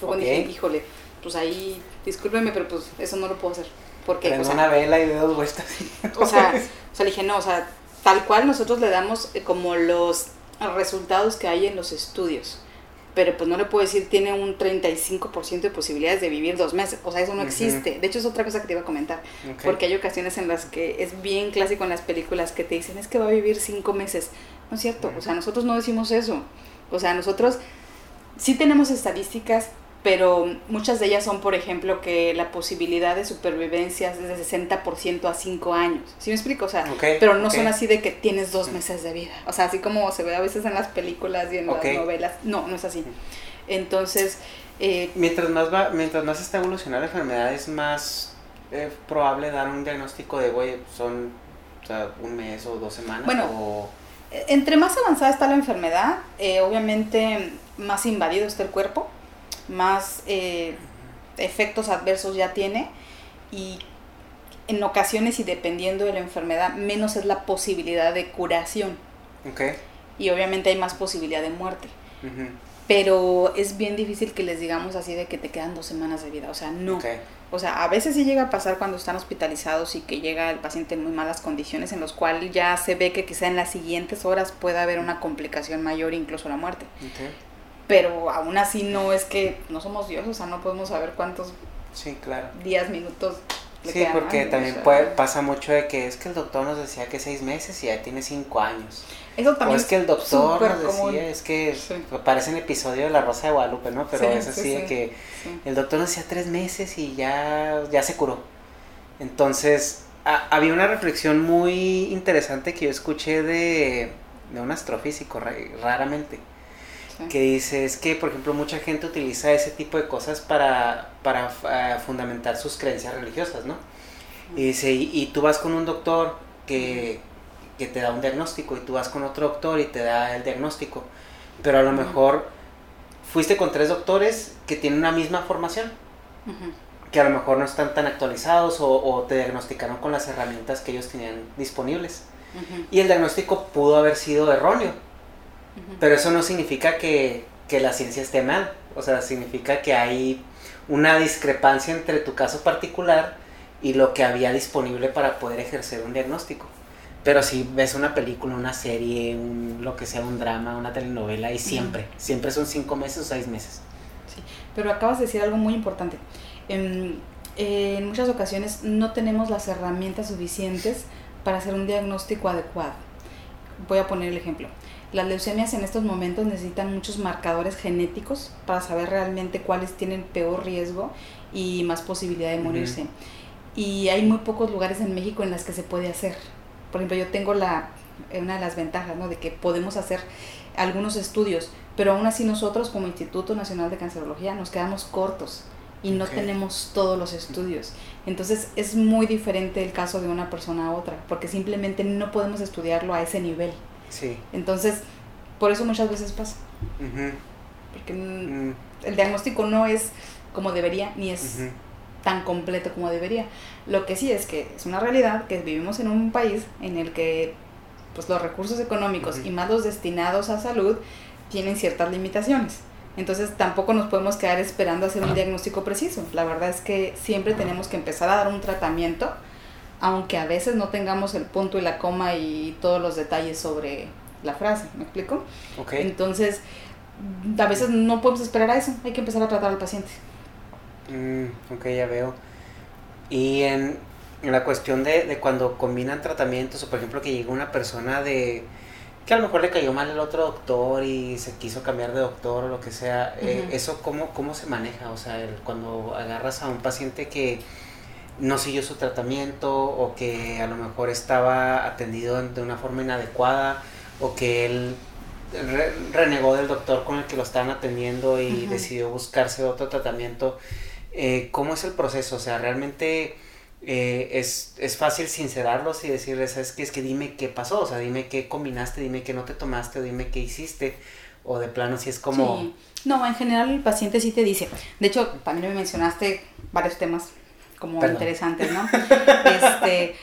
Fue cuando dije, híjole, pues ahí, discúlpeme, pero pues eso no lo puedo hacer. Porque, o una vela y de dos vueltas. O sea, o sea, le dije, no, o sea, tal cual nosotros le damos eh, como los resultados que hay en los estudios. Pero pues no le puedo decir tiene un 35% de posibilidades de vivir dos meses. O sea, eso no existe. De hecho, es otra cosa que te iba a comentar. Porque hay ocasiones en las que es bien clásico en las películas que te dicen es que va a vivir cinco meses. No es cierto. O sea, nosotros no decimos eso. O sea, nosotros sí tenemos estadísticas pero muchas de ellas son, por ejemplo, que la posibilidad de supervivencia es de 60% a 5 años. ¿Sí me explico? O sea, pero no son así de que tienes dos meses de vida. O sea, así como se ve a veces en las películas y en las novelas. No, no es así. Entonces... Eh, mientras, más va, mientras más está evolucionando la enfermedad, es más eh, probable dar un diagnóstico de, güey, son o sea, un mes o dos semanas. Bueno, entre más avanzada está la enfermedad, eh, obviamente más invadido está el cuerpo más eh, efectos adversos ya tiene y en ocasiones y dependiendo de la enfermedad, menos es la posibilidad de curación. Y obviamente hay más posibilidad de muerte. Pero es bien difícil que les digamos así de que te quedan dos semanas de vida. O sea, no. O sea, a veces sí llega a pasar cuando están hospitalizados y que llega el paciente en muy malas condiciones, en los cuales ya se ve que quizá en las siguientes horas pueda haber una complicación mayor, incluso la muerte pero aún así no es que no somos dioses, o sea, no podemos saber cuántos sí, claro. días, minutos. Le sí, porque también puede, pasa mucho de que es que el doctor nos decía que seis meses y ya tiene cinco años. Eso también o es que el doctor nos decía, es que parece un episodio de La Rosa de Guadalupe, ¿no? Pero es así de que el doctor nos decía tres meses y ya, ya se curó. Entonces, había una reflexión muy interesante que yo escuché de, de un astrofísico raramente que dice, es que, por ejemplo, mucha gente utiliza ese tipo de cosas para, para ah, fundamentar sus creencias religiosas, ¿no? Y dice, y, tú vas con un doctor que, que, te da un diagnóstico y tú vas con otro doctor y te da el diagnóstico, pero a lo mejor fuiste con tres doctores que tienen una misma formación, que a lo mejor no están tan actualizados o, o, te diagnosticaron con las herramientas que ellos tenían disponibles. Y el diagnóstico pudo haber sido erróneo pero eso no significa que, la ciencia esté mal. O sea, significa que hay una discrepancia entre tu caso particular y lo que había disponible para poder ejercer un diagnóstico. Pero si ves una película, una serie, un, lo que sea, un drama, una telenovela, y siempre, siempre son cinco meses o seis meses. Sí, pero acabas de decir algo muy importante. En, en muchas ocasiones no tenemos las herramientas suficientes para hacer un diagnóstico adecuado. Voy a poner el ejemplo. Las leucemias en estos momentos necesitan muchos marcadores genéticos para saber realmente cuáles tienen peor riesgo y más posibilidad de morirse. Y hay muy pocos lugares en México en las que se puede hacer. Por ejemplo, yo tengo la, una de las ventajas ¿no? de que podemos hacer algunos estudios, pero aún así nosotros como Instituto Nacional de Cancerología nos quedamos cortos y no tenemos todos los estudios. Entonces es muy diferente el caso de una persona a otra, porque simplemente no podemos estudiarlo a ese nivel. Sí. Entonces, por eso muchas veces pasa. Porque mm. el diagnóstico no es como debería, ni es tan completo como debería. Lo que sí es que es una realidad que vivimos en un país en el que pues, los recursos económicos y más los destinados a salud tienen ciertas limitaciones. Entonces tampoco nos podemos quedar esperando hacer un diagnóstico preciso. La verdad es que siempre tenemos que empezar a dar un tratamiento, aunque a veces no tengamos el punto y la coma y todos los detalles sobre la frase. ¿Me explico? Entonces, a veces no podemos esperar a eso. Hay que empezar a tratar al paciente. Mm, ok, ya veo. Y en, la cuestión de, de cuando combinan tratamientos, o por ejemplo que llega una persona de que a lo mejor le cayó mal el otro doctor y se quiso cambiar de doctor o lo que sea, eh, ¿eso cómo, cómo se maneja? O sea, cuando agarras a un paciente que no siguió su tratamiento o que a lo mejor estaba atendido de una forma inadecuada o que él renegó del doctor con el que lo estaban atendiendo y decidió buscarse otro tratamiento, eh, ¿cómo es el proceso? O sea, realmente eh, es, es, fácil sincerarlos y decirles, ¿sabes qué? Es que dime qué pasó, o sea, dime qué combinaste, dime qué no te tomaste, o dime qué hiciste, o de plano si es como... Sí. No, en general el paciente sí te dice. De hecho, también me mencionaste varios temas como interesantes, ¿no? este,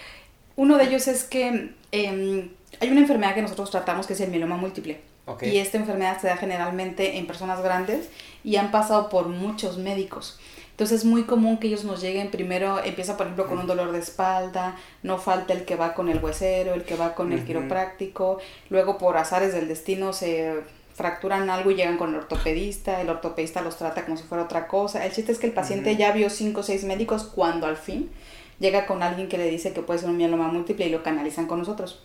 uno de ellos es que em, hay una enfermedad que nosotros tratamos que es el mieloma múltiple. Y esta enfermedad se da generalmente en personas grandes y han pasado por muchos médicos. Entonces es muy común que ellos nos lleguen primero, empieza por ejemplo con un dolor de espalda, no falta el que va con el huesero, el que va con el quiropráctico, luego por azares del destino se fracturan algo y llegan con el ortopedista, el ortopedista los trata como si fuera otra cosa. El chiste es que el paciente ya vio cinco o seis médicos cuando al fin llega con alguien que le dice que puede ser un mieloma múltiple y lo canalizan con nosotros.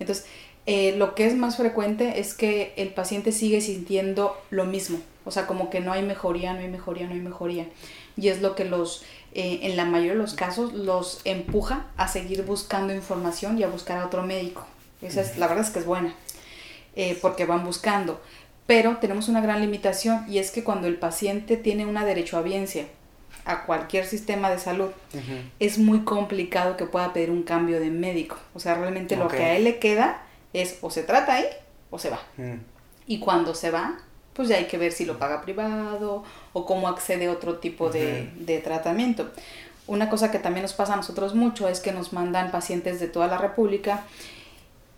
Entonces, eh, lo que es más frecuente es que el paciente sigue sintiendo lo mismo, o sea, como que no hay mejoría, no hay mejoría, no hay mejoría y es lo que los, eh, en la mayoría de los casos, los empuja a seguir buscando información y a buscar a otro médico. Esa es, la verdad es que es buena, eh, porque van buscando. Pero tenemos una gran limitación y es que cuando el paciente tiene una derechohabiencia a cualquier sistema de salud, es muy complicado que pueda pedir un cambio de médico. O sea, realmente lo que a él le queda es o se trata ahí o se va. Mm. Y cuando se va, pues ya hay que ver si lo paga privado o cómo accede a otro tipo de, de, tratamiento. Una cosa que también nos pasa a nosotros mucho es que nos mandan pacientes de toda la República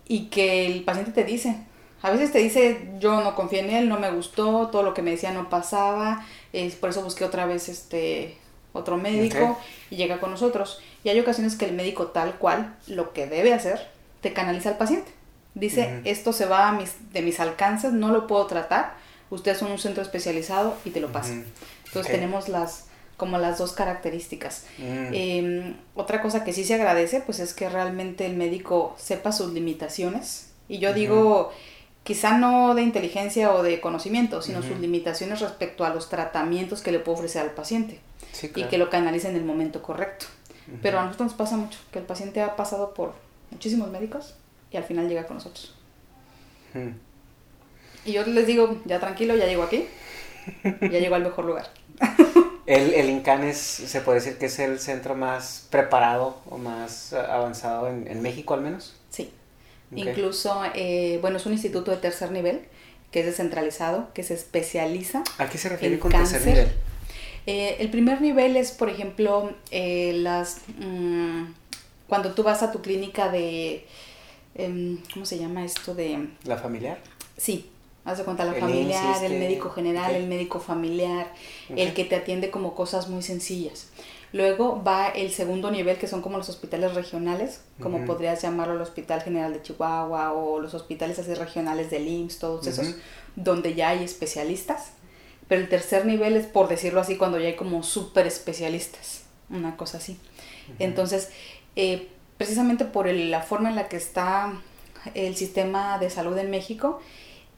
y que el paciente te dice, a veces te dice, yo no confío en él, no me gustó, todo lo que me decía no pasaba, es por eso busqué otra vez este otro médico y llega con nosotros. Y hay ocasiones que el médico tal cual lo que debe hacer te canaliza al paciente. Dice, esto se va a mis, de mis alcances, no lo puedo tratar, ustedes son un centro especializado y te lo pasan. Entonces tenemos las como las dos características. Mm. Em, otra cosa que sí se agradece, pues es que realmente el médico sepa sus limitaciones. Y yo digo, quizá no de inteligencia o de conocimiento, sino sus limitaciones respecto a los tratamientos que le puede ofrecer al paciente. Y que lo canalice en el momento correcto. Pero a nosotros nos pasa mucho, que el paciente ha pasado por muchísimos médicos y al final llega con nosotros. Y yo les digo, ya tranquilo, ya llego aquí, ya llego al mejor lugar. el, el INCAN se puede decir que es el centro más preparado o más eh, avanzado en, México al menos. Incluso, eh, bueno, es un instituto de tercer nivel que es descentralizado, que se especializa. ¿A qué se refiere con tercer nivel? Eh, el primer nivel es, por ejemplo, las mm, cuando tú vas a tu clínica de, em, ¿cómo se llama esto? de ¿La familiar? Sí, Haz de cuenta la familiar, el médico general, el médico familiar, el que te atiende como cosas muy sencillas. Luego va el segundo nivel, que son como los hospitales regionales, como podrías llamarlo el Hospital General de Chihuahua o los hospitales así regionales del IMSS, todos esos, donde ya hay especialistas. Pero el tercer nivel es, por decirlo así, cuando ya hay como súper especialistas, una cosa así. Entonces, eh, precisamente por la forma en la que está el sistema de salud en México,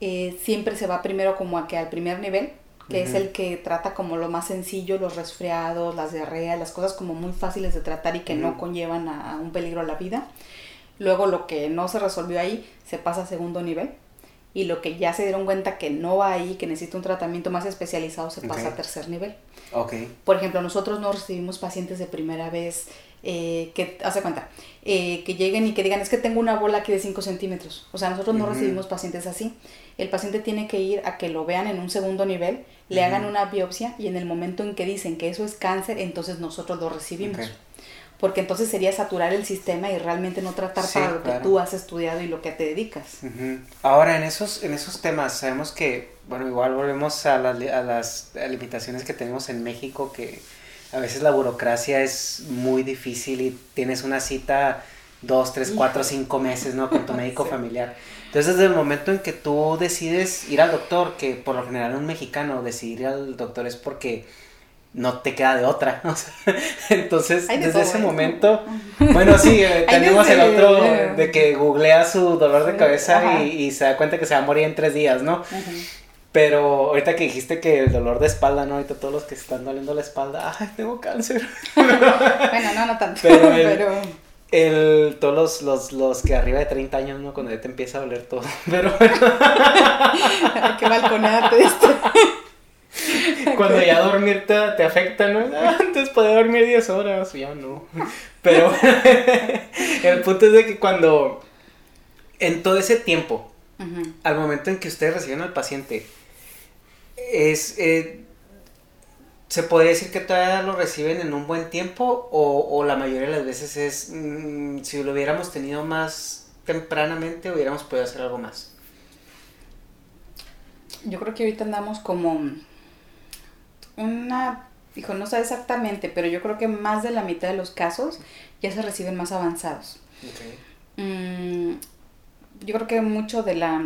eh, siempre se va primero como a que al primer nivel, que es el que trata como lo más sencillo, los resfriados, las diarreas, las cosas como muy fáciles de tratar y que no conllevan a, un peligro a la vida. Luego lo que no se resolvió ahí se pasa a segundo nivel y lo que ya se dieron cuenta que no va ahí, que necesita un tratamiento más especializado, se pasa a tercer nivel. Okay. Por ejemplo, nosotros no recibimos pacientes de primera vez eh, que, hace cuenta, eh, que lleguen y que digan, es que tengo una bola aquí de 5 centímetros. O sea, nosotros no recibimos pacientes así. El paciente tiene que ir a que lo vean en un segundo nivel, le hagan una biopsia y en el momento en que dicen que eso es cáncer, entonces nosotros lo recibimos. Porque entonces sería saturar el sistema y realmente no tratar para lo que tú has estudiado y lo que te dedicas. Ahora, en esos, en esos temas, sabemos que, bueno, igual volvemos a, a las limitaciones que tenemos en México, que a veces la burocracia es muy difícil y tienes una cita dos, tres, cuatro, cinco meses, ¿no? Con tu médico familiar. Entonces, desde el momento en que tú decides ir al doctor, que por lo general un mexicano decidir ir al doctor es porque no te queda de otra. entonces, desde ese momento, bueno, sí, eh, tenemos el otro de que googlea su dolor de cabeza y, se da cuenta que se va a morir en tres días, ¿no? Pero ahorita que dijiste que el dolor de espalda, ¿no? Ahorita todos los que están doliendo la espalda, ay, tengo cáncer. bueno, no, no tanto. Pero, el, todos los, los, los, que arriba de 30 años, ¿no? Cuando ya te empieza a doler todo. Pero bueno. qué balconeate esto. Cuando ya dormir te, afecta, ¿no? Antes podía dormir 10 horas, ya no. Pero el punto es de que cuando en todo ese tiempo, al momento en que ustedes reciben al paciente, es, eh, ¿se podría decir que todavía lo reciben en un buen tiempo o, la mayoría de las veces es, mm, si lo hubiéramos tenido más tempranamente, hubiéramos podido hacer algo más? Yo creo que ahorita andamos como una, dijo, no sé exactamente, pero yo creo que más de la mitad de los casos ya se reciben más avanzados. Mm, yo creo que mucho de la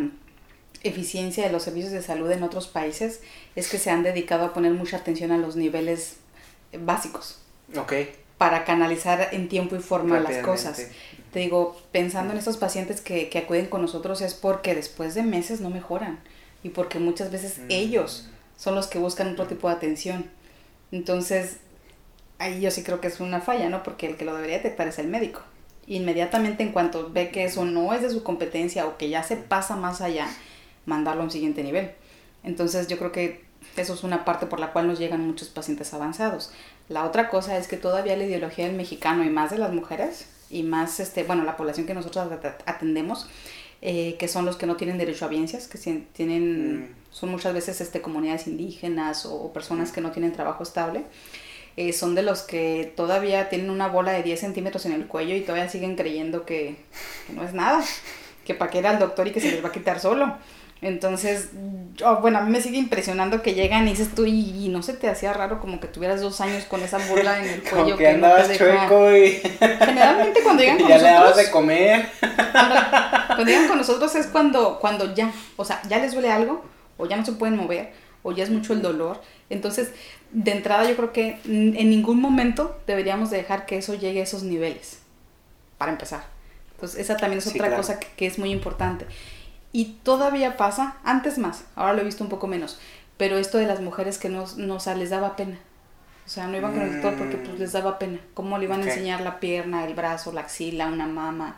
eficiencia de los servicios de salud en otros países es que se han dedicado a poner mucha atención a los niveles básicos. Ok. Para canalizar en tiempo y forma las cosas. Te digo, pensando en estos pacientes que, que, acuden con nosotros es porque después de meses no mejoran y porque muchas veces mm. ellos son los que buscan otro tipo de atención. Entonces, ahí yo sí creo que es una falla, ¿no? Porque el que lo debería detectar es el médico. Inmediatamente en cuanto ve que eso no es de su competencia o que ya se pasa más allá, mandarlo a un siguiente nivel. Entonces yo creo que eso es una parte por la cual nos llegan muchos pacientes avanzados. La otra cosa es que todavía la ideología del mexicano y más de las mujeres y más, este, bueno, la población que nosotros atendemos, eh, que son los que no tienen derecho a biencias, que tienen, mm. son muchas veces este, comunidades indígenas o, personas que no tienen trabajo estable. Eh, son de los que todavía tienen una bola de 10 centímetros en el cuello y todavía siguen creyendo que, que no es nada, que para qué era el doctor y que se les va a quitar solo. Entonces, bueno, a mí me sigue impresionando que llegan y dices tú, y, no se te hacía raro como que tuvieras dos años con esa burla en el cuello. que, andabas no chueco y... Generalmente cuando llegan con ya nosotros... Ya le dabas de comer. Cuando, llegan con nosotros es cuando, cuando ya, o sea, ya les duele algo, o ya no se pueden mover, o ya es mucho el dolor. Entonces, de entrada yo creo que en ningún momento deberíamos dejar que eso llegue a esos niveles, para empezar. Entonces, esa también es otra cosa que es muy importante. Y todavía pasa, antes más, ahora lo he visto un poco menos, pero esto de las mujeres que no, no o les daba pena. O sea, no iban con el doctor porque pues, les daba pena. ¿Cómo le iban a enseñar la pierna, el brazo, la axila, una mama?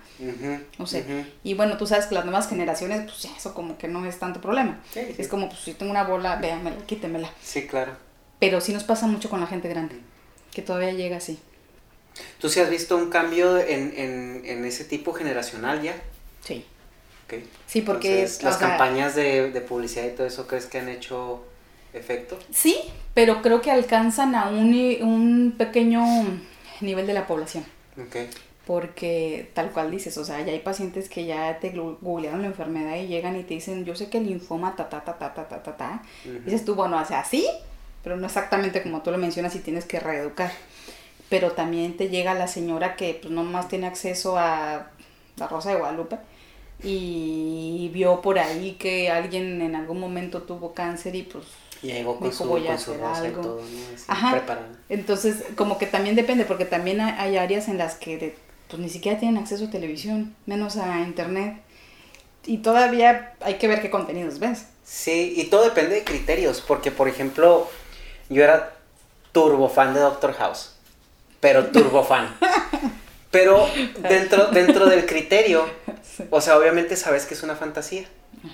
o sea, y bueno, tú sabes que las nuevas generaciones, pues ya eso como que no es tanto problema. Es como, pues si tengo una bola, véanmela, quítemela. Sí, claro. Pero sí nos pasa mucho con la gente grande, que todavía llega así. ¿Tú sí has visto un cambio en, en, en ese tipo generacional ya? Sí. Sí, porque... las campañas de, publicidad y todo eso, ¿crees que han hecho efecto? Sí, pero creo que alcanzan a un, un pequeño nivel de la población. Porque tal cual dices, o sea, ya hay pacientes que ya te googlearon la enfermedad y llegan y te dicen, yo sé que el linfoma, ta, ta, ta, ta, ta, ta, ta, ta. Dices tú, bueno, o sea, sí, pero no exactamente como tú lo mencionas y tienes que reeducar. pero también te llega la señora que pues nomás tiene acceso a la Rosa de Guadalupe y vio por ahí que alguien en algún momento tuvo cáncer y pues llegó con Dijo, su, voy a con hacer algo. todo, ¿no? Así, Ajá. preparado. entonces como que también depende porque también hay, hay áreas en las que de- pues ni siquiera tienen acceso a televisión, menos a internet y todavía hay que ver qué contenidos ves. Sí, y todo depende de criterios, porque por ejemplo, yo era turbo fan de Doctor House, pero turbo fan. Pero dentro, dentro del criterio, o sea, obviamente sabes que es una fantasía.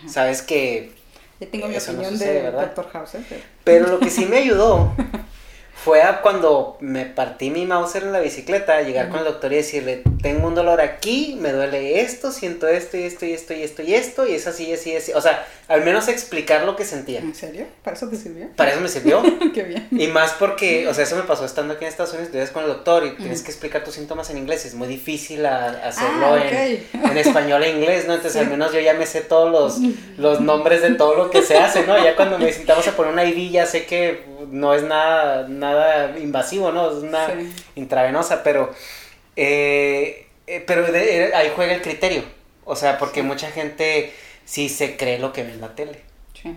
Sabes que... Yo tengo mi Eso no opinión sucede, de ¿verdad? Doctor House, ¿eh? Pero- Pero lo que sí me ayudó fue a cuando me partí mi Mauser en la bicicleta, llegar con el doctor y decirle, tengo un dolor aquí, me duele esto, siento esto y esto y esto y esto y esto, y es así, así, así. O sea, al menos explicar lo que sentía. ¿En serio? ¿Para eso te sirvió? Para eso me sirvió. Qué bien. Y más porque, o sea, eso me pasó estando aquí en Estados Unidos, tú con el doctor y tienes que explicar tus síntomas en inglés. Es muy difícil a- hacerlo Ah, en, español e inglés, ¿no? Entonces, al menos yo ya me sé todos los, los nombres de todo lo que se hace, ¿no? Ya cuando a poner una IV, ya sé que no es nada, nada invasivo, ¿no? Es una Sí. intravenosa, pero, eh, eh, pero de- eh, ahí juega el criterio. O sea, porque mucha gente sí se cree lo que ve en la tele. Sí.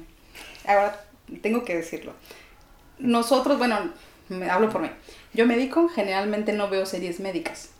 Ahora, tengo que decirlo. Nosotros, bueno, me hablo por mí. Yo médico generalmente no veo series médicas.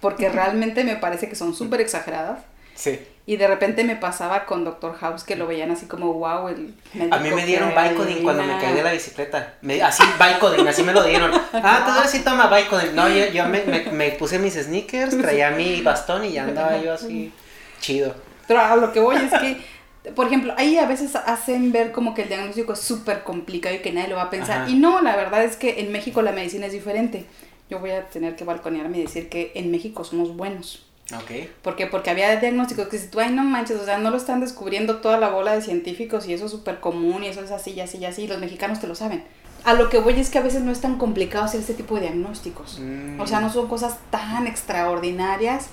Porque realmente me parece que son súper exageradas. Sí. Y de repente me pasaba con Doctor House que lo veían así como, wow, el A mí me dieron Vicodin cuando me adivina". caí de la bicicleta. Me- así, Vicodin, así me lo dieron. Ah, tú sí toma Vicodin. No, yo, yo me, me, me puse mis sneakers, traía mi bastón y ya andaba yo así chido. Pero a lo que voy es que, por ejemplo, ahí a veces hacen ver como que el diagnóstico es súper complicado y que nadie lo va a pensar. Ajá. Y no, la verdad es que en México la medicina es diferente. Yo voy a tener que balconearme y decir que en México somos buenos. Ok. ¿Por qué? Porque había diagnósticos que si tú, ay, no manches, o sea, no lo están descubriendo toda la bola de científicos y eso es súper común y eso es así y así y así, y los mexicanos te lo saben. A lo que voy es que a veces no es tan complicado hacer este tipo de diagnósticos. Mm. O sea, no son cosas tan extraordinarias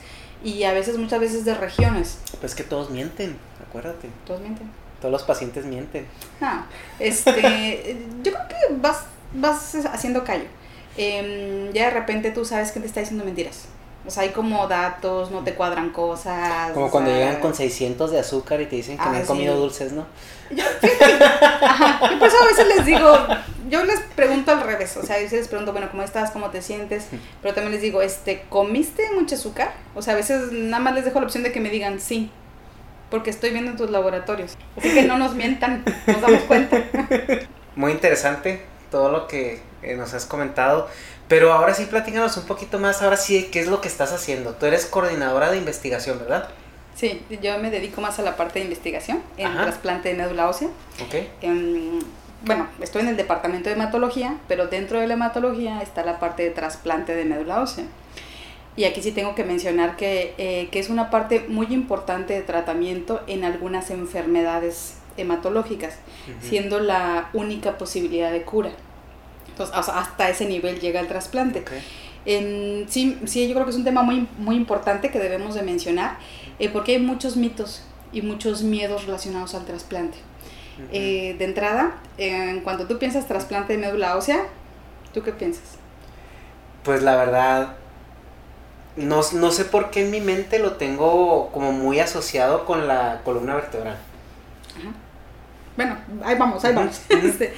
y a veces, muchas veces de regiones. Pues que todos mienten, acuérdate. Todos mienten. Todos los pacientes mienten. No, este, yo creo que vas, vas haciendo callo. Em, ya de repente tú sabes que te está diciendo mentiras. O sea, hay como datos, no te cuadran cosas. Como cuando sea, llegan con 600 de azúcar y te dicen que Ah, no han sí. comido dulces, ¿no? Yo, fíjate, ajá, yo por eso a veces les digo, yo les pregunto al revés, o sea, a veces les pregunto, bueno, ¿cómo estás? ¿Cómo te sientes? Pero también les digo, este, ¿comiste mucho azúcar? O sea, a veces nada más les dejo la opción de que me digan sí, porque estoy viendo en tus laboratorios. Así que no nos mientan, nos damos cuenta. Muy interesante todo lo que eh, nos has comentado. Pero ahora sí, platícanos un poquito más. Ahora sí, ¿qué es lo que estás haciendo? Tú eres coordinadora de investigación, ¿verdad? Sí, yo me dedico más a la parte de investigación en Ajá. trasplante de médula ósea. Ok. Em, bueno, estoy en el departamento de hematología, pero dentro de la hematología está la parte de trasplante de médula ósea. Y aquí sí tengo que mencionar que, eh, que es una parte muy importante de tratamiento en algunas enfermedades hematológicas, siendo la única posibilidad de cura. Entonces, hasta ese nivel llega el trasplante. Sí, sí, yo creo que es un tema muy, muy importante que debemos de mencionar, eh, porque hay muchos mitos y muchos miedos relacionados al trasplante. Eh, de entrada, cuando tú piensas trasplante de médula ósea, ¿tú qué piensas? Pues la verdad, no, no sé por qué en mi mente lo tengo como muy asociado con la columna vertebral. Bueno, ahí vamos, ahí vamos. Este,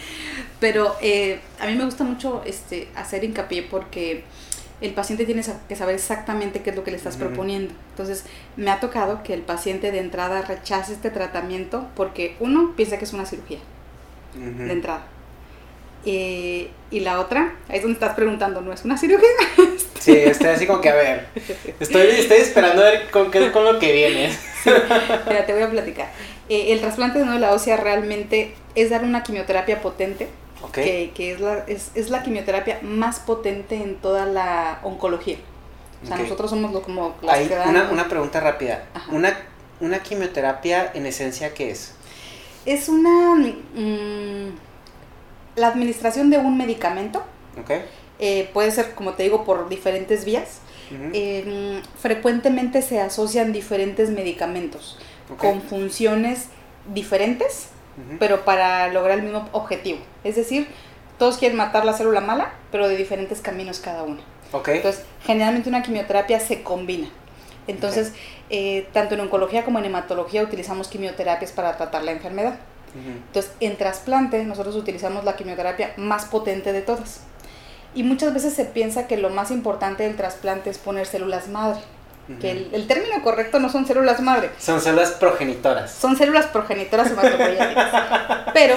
pero eh, a mí me gusta mucho este, hacer hincapié porque el paciente tiene que saber exactamente qué es lo que le estás proponiendo. Entonces, me ha tocado que el paciente de entrada rechace este tratamiento porque uno piensa que es una cirugía de entrada. Eh, y la otra, ahí es donde estás preguntando, ¿no es una cirugía? Sí, estoy así como que a ver. Estoy, estoy esperando a ver con qué con lo que vienes. Mira, te voy a platicar. Eh, el trasplante de médula ósea realmente es dar una quimioterapia potente, Ok. que, que es, la, es, es la quimioterapia más potente en toda la oncología. O sea, nosotros somos lo, como las Hay que dan- una, una pregunta rápida. Ajá. Una, una quimioterapia en esencia, ¿qué es? Es una... mm, la administración de un medicamento, ¿Ok? eh, puede ser, como te digo, por diferentes vías. Eh, frecuentemente se asocian diferentes medicamentos Con funciones diferentes, pero para lograr el mismo objetivo. Es decir, todos quieren matar la célula mala, pero de diferentes caminos cada uno. Okay. Entonces, generalmente una quimioterapia se combina. Entonces, eh, tanto en oncología como en hematología utilizamos quimioterapias para tratar la enfermedad. Entonces, en trasplante nosotros utilizamos la quimioterapia más potente de todas. Y muchas veces se piensa que lo más importante del trasplante es poner células madre. Que el, término correcto no son células madre. Son células progenitoras. Son células progenitoras hematopoyéticas. Pero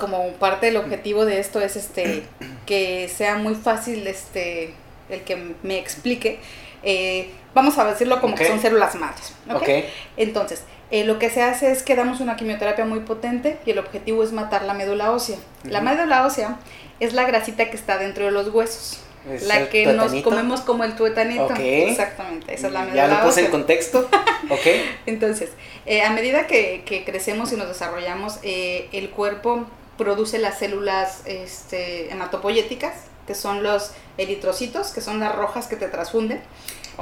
como parte del objetivo de esto es este que sea muy fácil este el que me explique eh, vamos a decirlo como que son células madres ¿okay? entonces eh, lo que se hace es que damos una quimioterapia muy potente y el objetivo es matar la médula ósea la médula ósea es la grasita que está dentro de los huesos la que nos comemos como el tuetanito. Exactamente, esa es la médula Ya lo puse en contexto. ok. Entonces, eh, a medida que, que, crecemos y nos desarrollamos, el cuerpo produce las células este, hematopoyéticas, que son los eritrocitos, que son las rojas que te transfunden.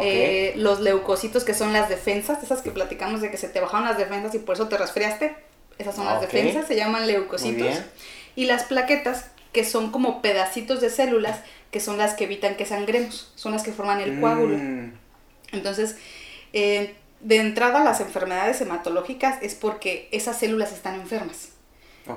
Eh, los leucocitos, que son las defensas, esas que platicamos de que se te bajaron las defensas y por eso te resfriaste. Esas son las defensas, se llaman leucocitos. Y las plaquetas, que son como pedacitos de células, que son las que evitan que sangremos, son las que forman el coágulo. Mm. Entonces, eh, de entrada las enfermedades hematológicas es porque esas células están enfermas.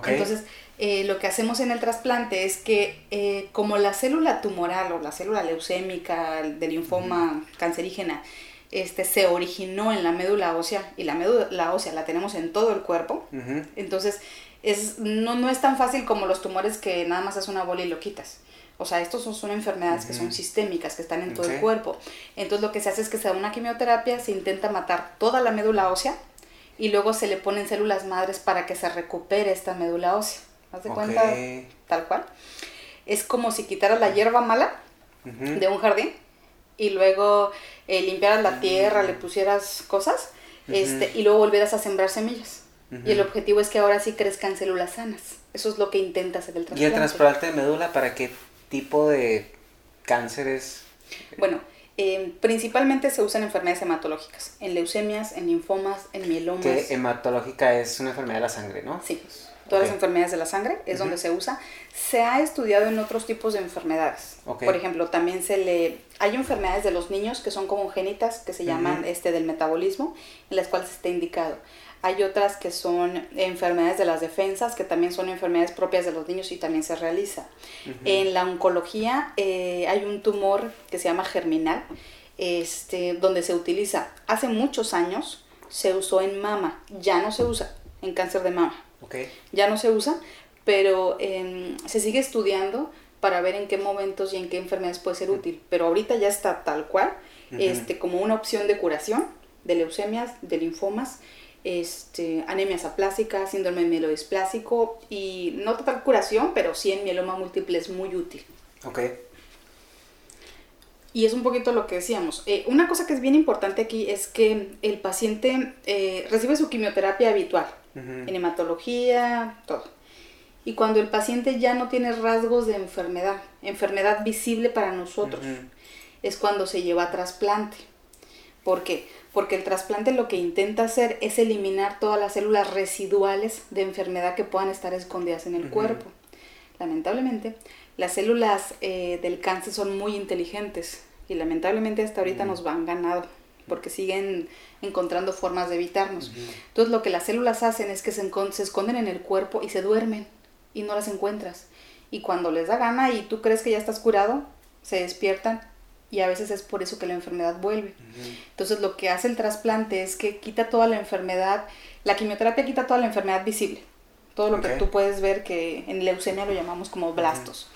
Entonces, eh, lo que hacemos en el trasplante es que eh, como la célula tumoral o la célula leucémica de linfoma cancerígena este, se originó en la médula ósea y la médula ósea la tenemos en todo el cuerpo, entonces es, no, no es tan fácil como los tumores que nada más es una bola y lo quitas. O sea, estos son, enfermedades que son sistémicas, que están en todo el cuerpo. Entonces lo que se hace es que se da una quimioterapia, se intenta matar toda la médula ósea y luego se le ponen células madres para que se recupere esta médula ósea. ¿Haz de cuenta? Tal cual. Es como si quitaras la hierba mala de un jardín y luego eh, limpiaras la tierra, le pusieras cosas este, y luego volvieras a sembrar semillas. Y el objetivo es que ahora sí crezcan células sanas. Eso es lo que intenta hacer el trasplante. ¿Y el trasplante de médula para qué tipo de cánceres? Bueno, eh, principalmente se usan enfermedades hematológicas, en leucemias, en linfomas, en mielomas. Que hematológica es una enfermedad de la sangre, ¿no? Sí todas las enfermedades de la sangre, es donde se usa. Se ha estudiado en otros tipos de enfermedades. Por ejemplo, también se le... Hay enfermedades de los niños que son congénitas, que se llaman este del metabolismo, en las cuales está indicado. Hay otras que son enfermedades de las defensas, que también son enfermedades propias de los niños y también se realiza. En la oncología eh, hay un tumor que se llama germinal, este, donde se utiliza. Hace muchos años se usó en mama, ya no se usa en cáncer de mama. Ya no se usa, pero em, se sigue estudiando para ver en qué momentos y en qué enfermedades puede ser útil. Pero ahorita ya está tal cual, este, como una opción de curación de leucemias, de linfomas, este, anemias aplásicas, síndrome mielodisplásico y no total curación, pero sí en mieloma múltiple es muy útil. Ok. Y es un poquito lo que decíamos. Eh, una cosa que es bien importante aquí es que el paciente eh, recibe su quimioterapia habitual en hematología, todo. Y cuando el paciente ya no tiene rasgos de enfermedad, enfermedad visible para nosotros, es cuando se lleva a trasplante. ¿Por qué? Porque el trasplante lo que intenta hacer es eliminar todas las células residuales de enfermedad que puedan estar escondidas en el cuerpo. Lamentablemente, las células eh, del cáncer son muy inteligentes y lamentablemente hasta ahorita nos van ganado porque siguen encontrando formas de evitarnos. Entonces lo que las células hacen es que se, esconden en el cuerpo y se duermen y no las encuentras. Y cuando les da gana y tú crees que ya estás curado, se despiertan y a veces es por eso que la enfermedad vuelve. Entonces lo que hace el trasplante es que quita toda la enfermedad, la quimioterapia quita toda la enfermedad visible, todo lo que tú puedes ver que en leucemia lo llamamos como blastos.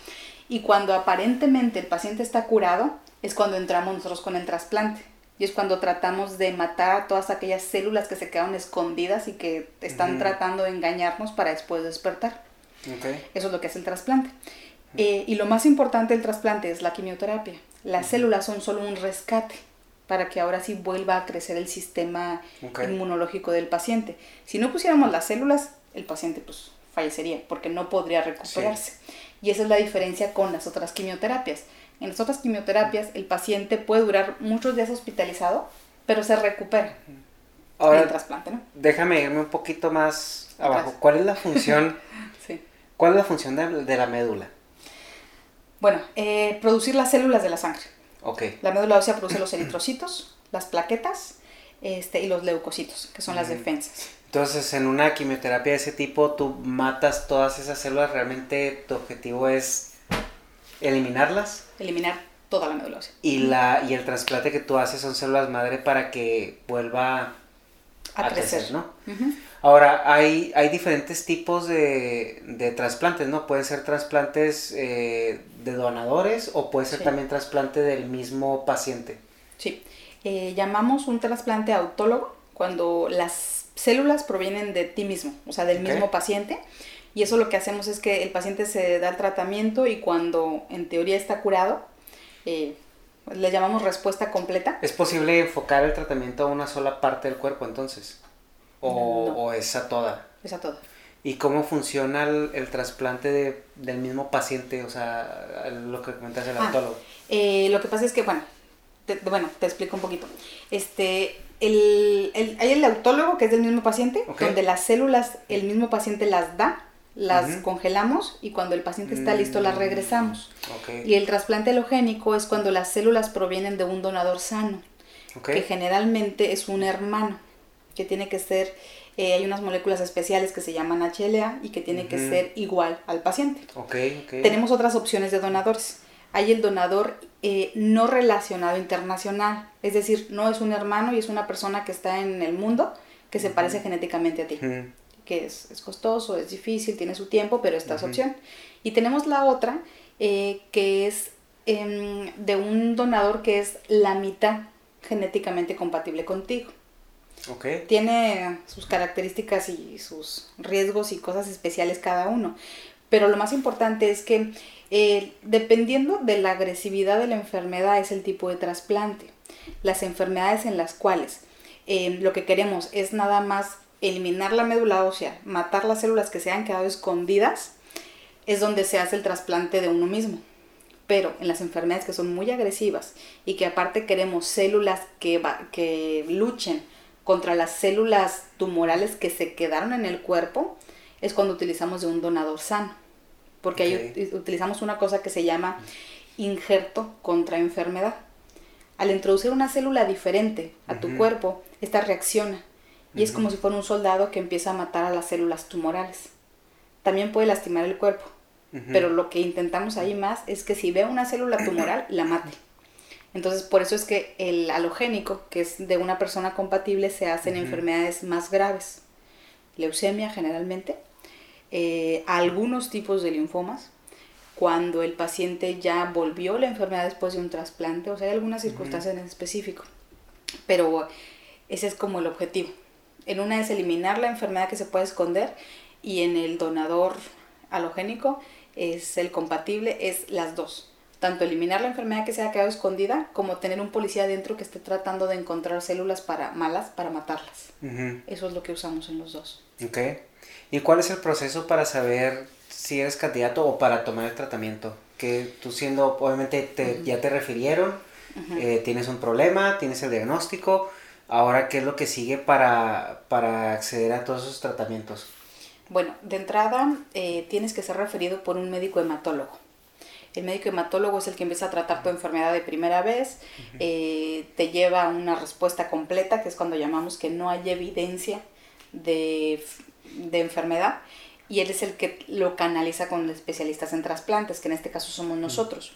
Y cuando aparentemente el paciente está curado, es cuando entramos nosotros con el trasplante. Y es cuando tratamos de matar todas aquellas células que se quedaron escondidas y que están tratando de engañarnos para después despertar. Eso es lo que hace el trasplante. Eh, y lo más importante del trasplante es la quimioterapia. Las células son solo un rescate para que ahora sí vuelva a crecer el sistema inmunológico del paciente. Si no pusiéramos las células, el paciente pues fallecería porque no podría recuperarse. Y esa es la diferencia con las otras quimioterapias. En las otras quimioterapias el paciente puede durar muchos días hospitalizado, pero se recupera. Ahora, el trasplante, ¿no? Déjame irme un poquito más abajo. ¿Cuál es la función? ¿Cuál es la función de, la médula? Bueno, eh, producir las células de la sangre. Ok. La médula ósea produce los eritrocitos, las plaquetas este, y los leucocitos, que son las Ujú. defensas. Entonces, en una quimioterapia de ese tipo, tú matas todas esas células, realmente tu objetivo es eliminarlas Eliminar toda la médula ósea. y, la, y el trasplante que tú haces son células madre para que vuelva A, a, crecer. crecer, ¿no? Ujú. Ahora, hay, hay diferentes tipos de, de trasplantes, ¿no? Pueden ser trasplantes eh, de donadores o puede ser Sí. también trasplante del mismo paciente. Sí. Eh, llamamos un trasplante autólogo cuando las células provienen de ti mismo, o sea, del mismo paciente. Y eso lo que hacemos es que el paciente se da el tratamiento y cuando en teoría está curado, eh, le llamamos respuesta completa. ¿Es posible enfocar el tratamiento a una sola parte del cuerpo entonces? ¿O, No. o es a toda? Es a todo. ¿Y cómo funciona el, el trasplante de- del mismo paciente? O sea, lo que comentas el Ah. autólogo. Eh, lo que pasa es que, bueno, te, bueno, te explico un poquito. Este, el, el- hay el autólogo, que es del mismo paciente, donde las células el mismo paciente las da, las congelamos y cuando el paciente está listo las Mm, regresamos. Y el trasplante halogénico es cuando las células provienen de un donador sano, ok. que generalmente es un hermano, que tiene que ser, eh, hay unas moléculas especiales que se llaman HLA y que tiene que ser igual al paciente. Tenemos otras opciones de donadores. Hay el donador eh, no relacionado internacional, es decir, no es un hermano y es una persona que está en el mundo que se parece genéticamente a ti, que es, es costoso, es difícil, tiene su tiempo, pero esta es opción. Y tenemos la otra eh, que es em, de un donador que es la mitad genéticamente compatible contigo Ok. tiene sus características y sus riesgos y cosas especiales cada uno. Pero lo más importante es que eh, dependiendo de la agresividad de la enfermedad es el tipo de trasplante. Las enfermedades en las cuales eh, lo que queremos es nada más eliminar la médula ósea, matar las células que se han quedado escondidas, es donde se hace el trasplante de uno mismo. Pero en las enfermedades que son muy agresivas y que aparte queremos células que, va- que luchen contra las células tumorales que se quedaron en el cuerpo, es cuando utilizamos de un donador sano. Porque ahí Ok. ut- utilizamos una cosa que se llama injerto contra enfermedad. Al introducir una célula diferente a tu cuerpo, esta reacciona y es como si fuera un soldado que empieza a matar a las células tumorales. También puede lastimar el cuerpo, pero lo que intentamos ahí más es que si ve una célula tumoral, la mate. Entonces, por eso es que el halogénico, que es de una persona compatible, se hace en enfermedades más graves. Leucemia generalmente, eh, algunos tipos de linfomas, cuando el paciente ya volvió la enfermedad después de un trasplante, o sea, hay algunas circunstancias en específico. Pero ese es como el objetivo. En una es eliminar la enfermedad que se puede esconder y en el donador halogénico es el compatible, es las dos. Tanto eliminar la enfermedad que se ha quedado escondida como tener un policía adentro que esté tratando de encontrar células para malas para matarlas. Ujú. Eso es lo que usamos en los dos. Ok. ¿Y cuál es el proceso para saber si eres candidato o para tomar el tratamiento? Que tú siendo, obviamente te- ya te refirieron, Ujú. eh, tienes un problema, tienes el diagnóstico, ahora qué es lo que sigue para, para acceder a todos esos tratamientos. Bueno, de entrada eh, tienes que ser referido por un médico hematólogo. El médico hematólogo es el que empieza a tratar tu enfermedad de primera vez, eh, te lleva a una respuesta completa, que es cuando llamamos que no hay evidencia de, de enfermedad, y él es el que lo canaliza con especialistas en trasplantes, que en este caso somos nosotros.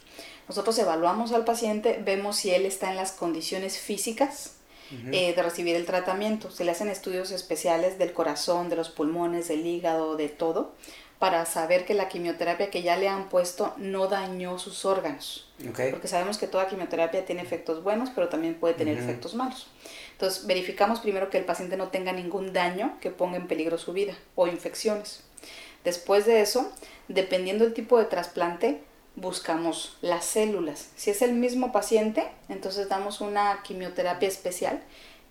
Nosotros evaluamos al paciente, vemos si él está en las condiciones físicas eh, de recibir el tratamiento. Se le hacen estudios especiales del corazón, de los pulmones, del hígado, de todo, para saber que la quimioterapia que ya le han puesto no dañó sus órganos. Porque sabemos que toda quimioterapia tiene efectos buenos, pero también puede tener efectos malos. Entonces, verificamos primero que el paciente no tenga ningún daño que ponga en peligro su vida o infecciones. Después de eso, dependiendo del tipo de trasplante, buscamos las células. Si es el mismo paciente, entonces damos una quimioterapia especial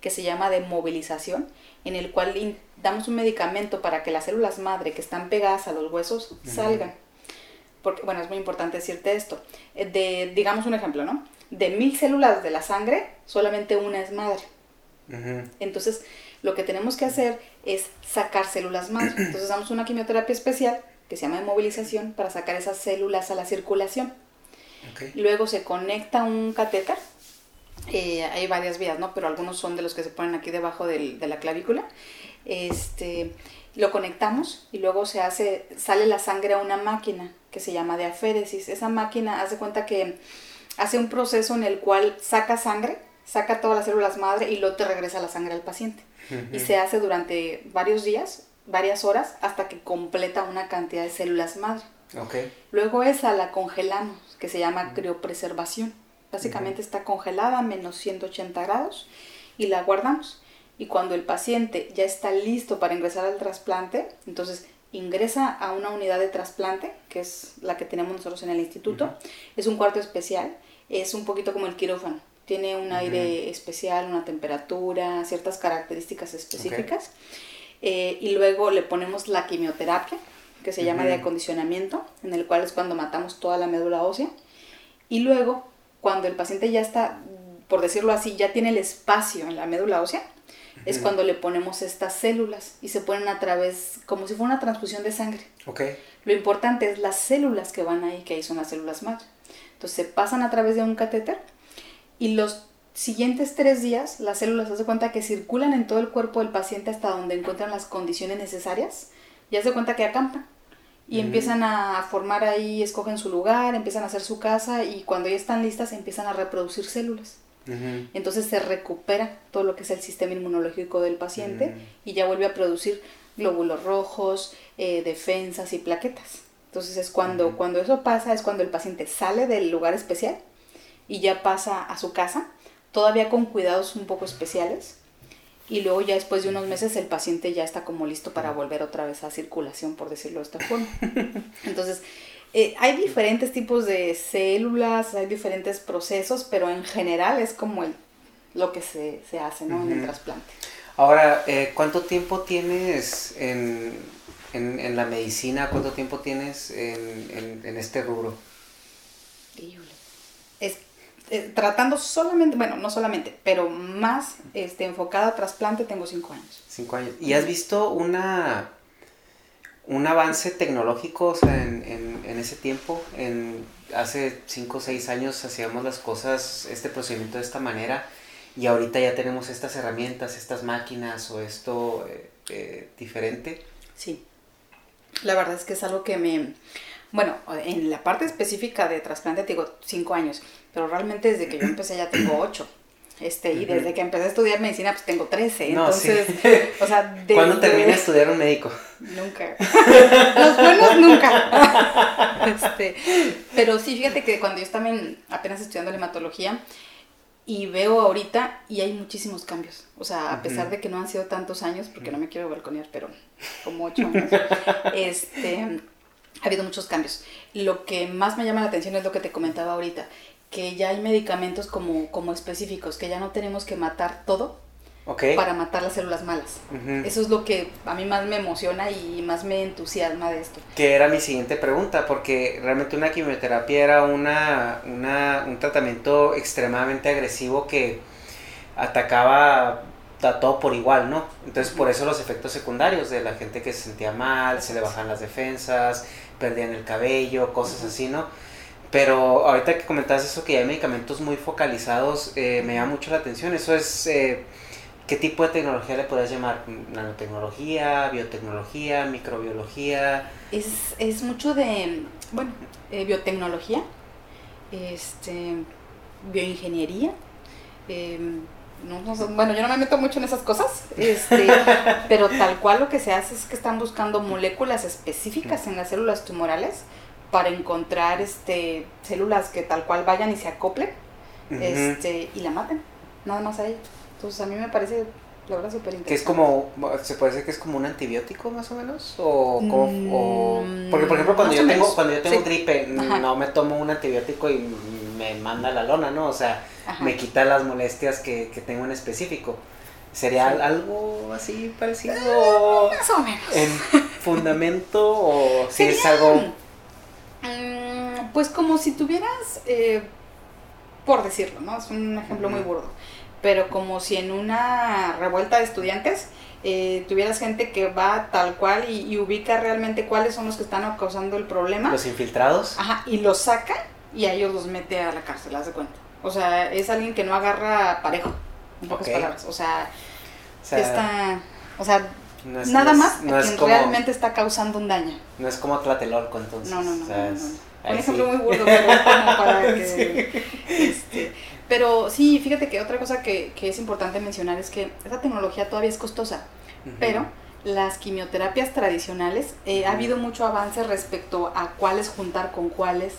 que se llama de movilización, en el cual damos un medicamento para que las células madre que están pegadas a los huesos salgan. Porque, bueno, es muy importante decirte esto. Eh, De, digamos un ejemplo, ¿no? De mil células de la sangre, solamente una es madre. Entonces, lo que tenemos que hacer es sacar células madre. Entonces, damos una quimioterapia especial que se llama de movilización para sacar esas células a la circulación. Luego se conecta un catéter. Eh, hay varias vías, ¿no? Pero algunos son de los que se ponen aquí debajo del, de la clavícula. Este, lo conectamos y luego se hace, sale la sangre a una máquina que se llama diaféresis. Esa máquina hace cuenta que hace un proceso en el cual saca sangre, saca todas las células madre y luego te regresa la sangre al paciente. Y se hace durante varios días, varias horas, hasta que completa una cantidad de células madre. Luego esa la congelamos, que se llama criopreservación. Básicamente está congelada a menos 180 grados y la guardamos. Y cuando el paciente ya está listo para ingresar al trasplante, entonces ingresa a una unidad de trasplante, que es la que tenemos nosotros en el instituto. Es un cuarto especial, es un poquito como el quirófano. Tiene un aire especial, una temperatura, ciertas características específicas. Eh, y luego le ponemos la quimioterapia, que se llama de acondicionamiento, en el cual es cuando matamos toda la médula ósea. Y luego, cuando el paciente ya está, por decirlo así, ya tiene el espacio en la médula ósea, es cuando le ponemos estas células y se ponen a través, como si fuera una transfusión de sangre. Okay. Lo importante es las células que van ahí, que ahí son las células madre. Entonces se pasan a través de un catéter y los siguientes tres días las células se cuenta que circulan en todo el cuerpo del paciente hasta donde encuentran las condiciones necesarias y hace cuenta que acampan y empiezan a formar ahí, escogen su lugar, empiezan a hacer su casa y cuando ya están listas empiezan a reproducir células. Entonces se recupera todo lo que es el sistema inmunológico del paciente y ya vuelve a producir glóbulos rojos, eh, defensas y plaquetas. Entonces es cuando, cuando eso pasa, es cuando el paciente sale del lugar especial y ya pasa a su casa, todavía con cuidados un poco especiales. Y luego ya después de unos meses el paciente ya está como listo para volver otra vez a circulación, por decirlo de esta forma. Entonces, eh, hay diferentes tipos de células, hay diferentes procesos, pero en general es como el, lo que se, hace ¿no? en el trasplante. Ahora, eh, ¿cuánto tiempo tienes en, en, la medicina? ¿Cuánto tiempo tienes en, en este rubro? Es, eh, tratando solamente, bueno, no solamente, pero más este, enfocada a trasplante tengo cinco años. Cinco años. ¿Y has visto una un avance tecnológico, o sea, en, en, ese tiempo, en hace 5 o 6 años hacíamos las cosas, este procedimiento de esta manera, y ahorita ya tenemos estas herramientas, estas máquinas o esto eh, eh, diferente. Sí, la verdad es que es algo que me, bueno, en la parte específica de trasplante te digo 5 años, pero realmente desde que yo empecé ya tengo 8. Este, y desde que empecé a estudiar medicina, pues tengo 13. entonces, o sea, ¿Cuándo terminé de estudiar un médico? Nunca. Los buenos nunca. Este, pero sí, fíjate que cuando yo estaba apenas estudiando hematología y veo ahorita y hay muchísimos cambios. O sea, a pesar de que no han sido tantos años, porque no me quiero balconear, pero como 8 años, este, ha habido muchos cambios. Lo que más me llama la atención es lo que te comentaba ahorita que ya hay medicamentos como, como específicos, que ya no tenemos que matar todo para matar las células malas. Eso es lo que a mí más me emociona y más me entusiasma de esto. Que era mi siguiente pregunta, porque realmente una quimioterapia era una, una un tratamiento extremadamente agresivo que atacaba a todo por igual, ¿no? Entonces por eso los efectos secundarios de la gente que se sentía mal, se le bajan las defensas, perdían el cabello, cosas así, ¿no? Pero ahorita que comentabas eso, que hay medicamentos muy focalizados, eh, me llama mucho la atención. Eso es, eh, ¿qué tipo de tecnología le puedes llamar? ¿Nanotecnología, biotecnología, microbiología? Es, es mucho de, bueno, eh, biotecnología, este, bioingeniería. Em, bueno, yo no me meto mucho en esas cosas, este, pero tal cual lo que se hace es que están buscando moléculas específicas en las células tumorales para encontrar este células que tal cual vayan y se acoplen este, y la maten, nada más a ella. Entonces a mí me parece la verdad súper interesante. Que es como, se puede decir que es como un antibiótico más o menos, o, mm, porque por ejemplo cuando yo tengo, cuando yo tengo gripe no me tomo un antibiótico y me manda la lona, ¿no? O sea, me quita las molestias que, que tengo en específico. ¿Sería algo así parecido? Eh, más o menos. ¿En fundamento o si es algo pues como si tuvieras, eh, por decirlo, ¿no? Es un ejemplo muy burdo, pero como si en una revuelta de estudiantes eh, tuvieras gente que va tal cual y, ubica realmente cuáles son los que están causando el problema. Los infiltrados. Ajá, y los saca y a ellos los mete a la cárcel, haz de cuenta. O sea, es alguien que no agarra parejo, en pocas palabras. O sea, O sea, está, o sea, no es- nada no más no a quien como- realmente está causando un daño. No es como Tlatelolco, entonces. No, no, no. o sea, es- Un ejemplo sí. muy burdo, pero como para que... este, pero sí, fíjate que otra cosa que, que es importante mencionar es que esa tecnología todavía es costosa, pero las quimioterapias tradicionales, eh, ha habido mucho avance respecto a cuáles juntar con cuáles,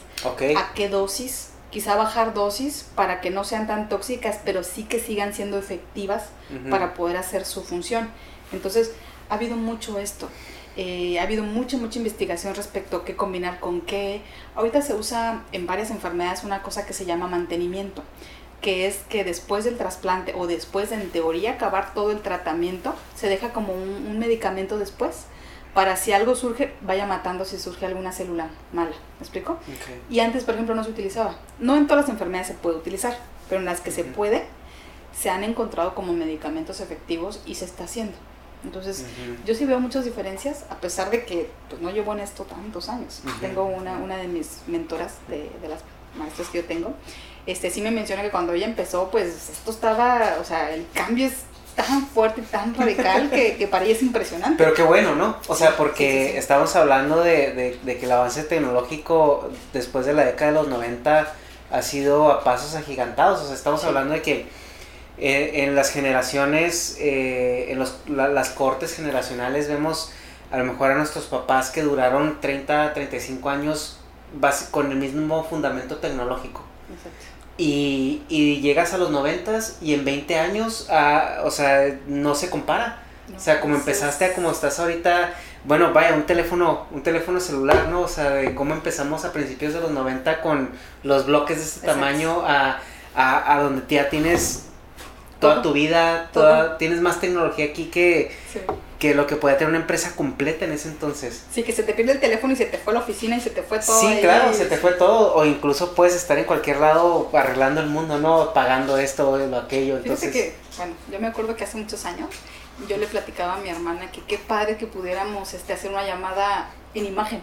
a qué dosis, quizá bajar dosis para que no sean tan tóxicas, pero sí que sigan siendo efectivas para poder hacer su función. Entonces, ha habido mucho esto. Eh, ha habido mucha, mucha investigación respecto a qué combinar con qué. Ahorita se usa en varias enfermedades una cosa que se llama mantenimiento, que es que después del trasplante o después de, en teoría, acabar todo el tratamiento, se deja como un, un medicamento después para si algo surge, vaya matando si surge alguna célula mala. ¿Me explico? Y antes, por ejemplo, no se utilizaba. No en todas las enfermedades se puede utilizar, pero en las que se puede, se han encontrado como medicamentos efectivos y se está haciendo. Entonces, yo sí veo muchas diferencias, a pesar de que pues, no llevo en esto tantos años. Tengo una, una de mis mentoras, de, de las maestras que yo tengo, este sí me menciona que cuando ella empezó, pues esto estaba, o sea, el cambio es tan fuerte y tan radical que, que para ella es impresionante. Pero qué bueno, ¿no? O sea, porque sí, sí, sí. estamos hablando de, de- de que el avance tecnológico después de la década de los 90 ha sido a pasos agigantados. O sea, estamos hablando de que eh, en las generaciones, eh, en los, la- las cortes generacionales vemos a lo mejor a nuestros papás que duraron 30, 35 años con el mismo fundamento tecnológico. Exacto. Y, y llegas a los 90 y en 20 años, ah, o sea, no se compara. O sea, como empezaste a como estás ahorita, bueno, vaya, un teléfono, un teléfono celular, ¿no? O sea, de cómo empezamos a principios de los 90 con los bloques de este Exacto. tamaño a, a, a donde ya tienes toda tu vida, toda, tienes más tecnología aquí que, Sí. que lo que puede tener una empresa completa en ese entonces. Sí, que se te pierde el teléfono y se te fue la oficina y se te fue todo. Sí, ahí. claro, se te fue todo, o incluso puedes estar en cualquier lado arreglando el mundo, ¿no? Pagando esto, lo aquello, Fíjate entonces... que, bueno, yo me acuerdo que hace muchos años yo le platicaba a mi hermana que qué padre que pudiéramos este, hacer una llamada en imagen.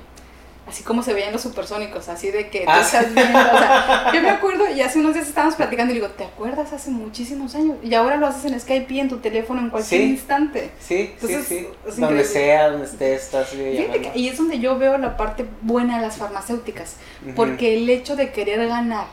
Así como se veían los supersónicos, así de que tú Ah, estás viendo, o sea, yo me acuerdo y hace unos días estábamos platicando y digo, ¿te acuerdas hace muchísimos años? Y ahora lo haces en Skype y en tu teléfono en cualquier Sí. instante. Sí, Entonces, sí, sí. Donde sea, donde estés, estás que- y es donde yo veo la parte buena de las farmacéuticas, porque el hecho de querer ganar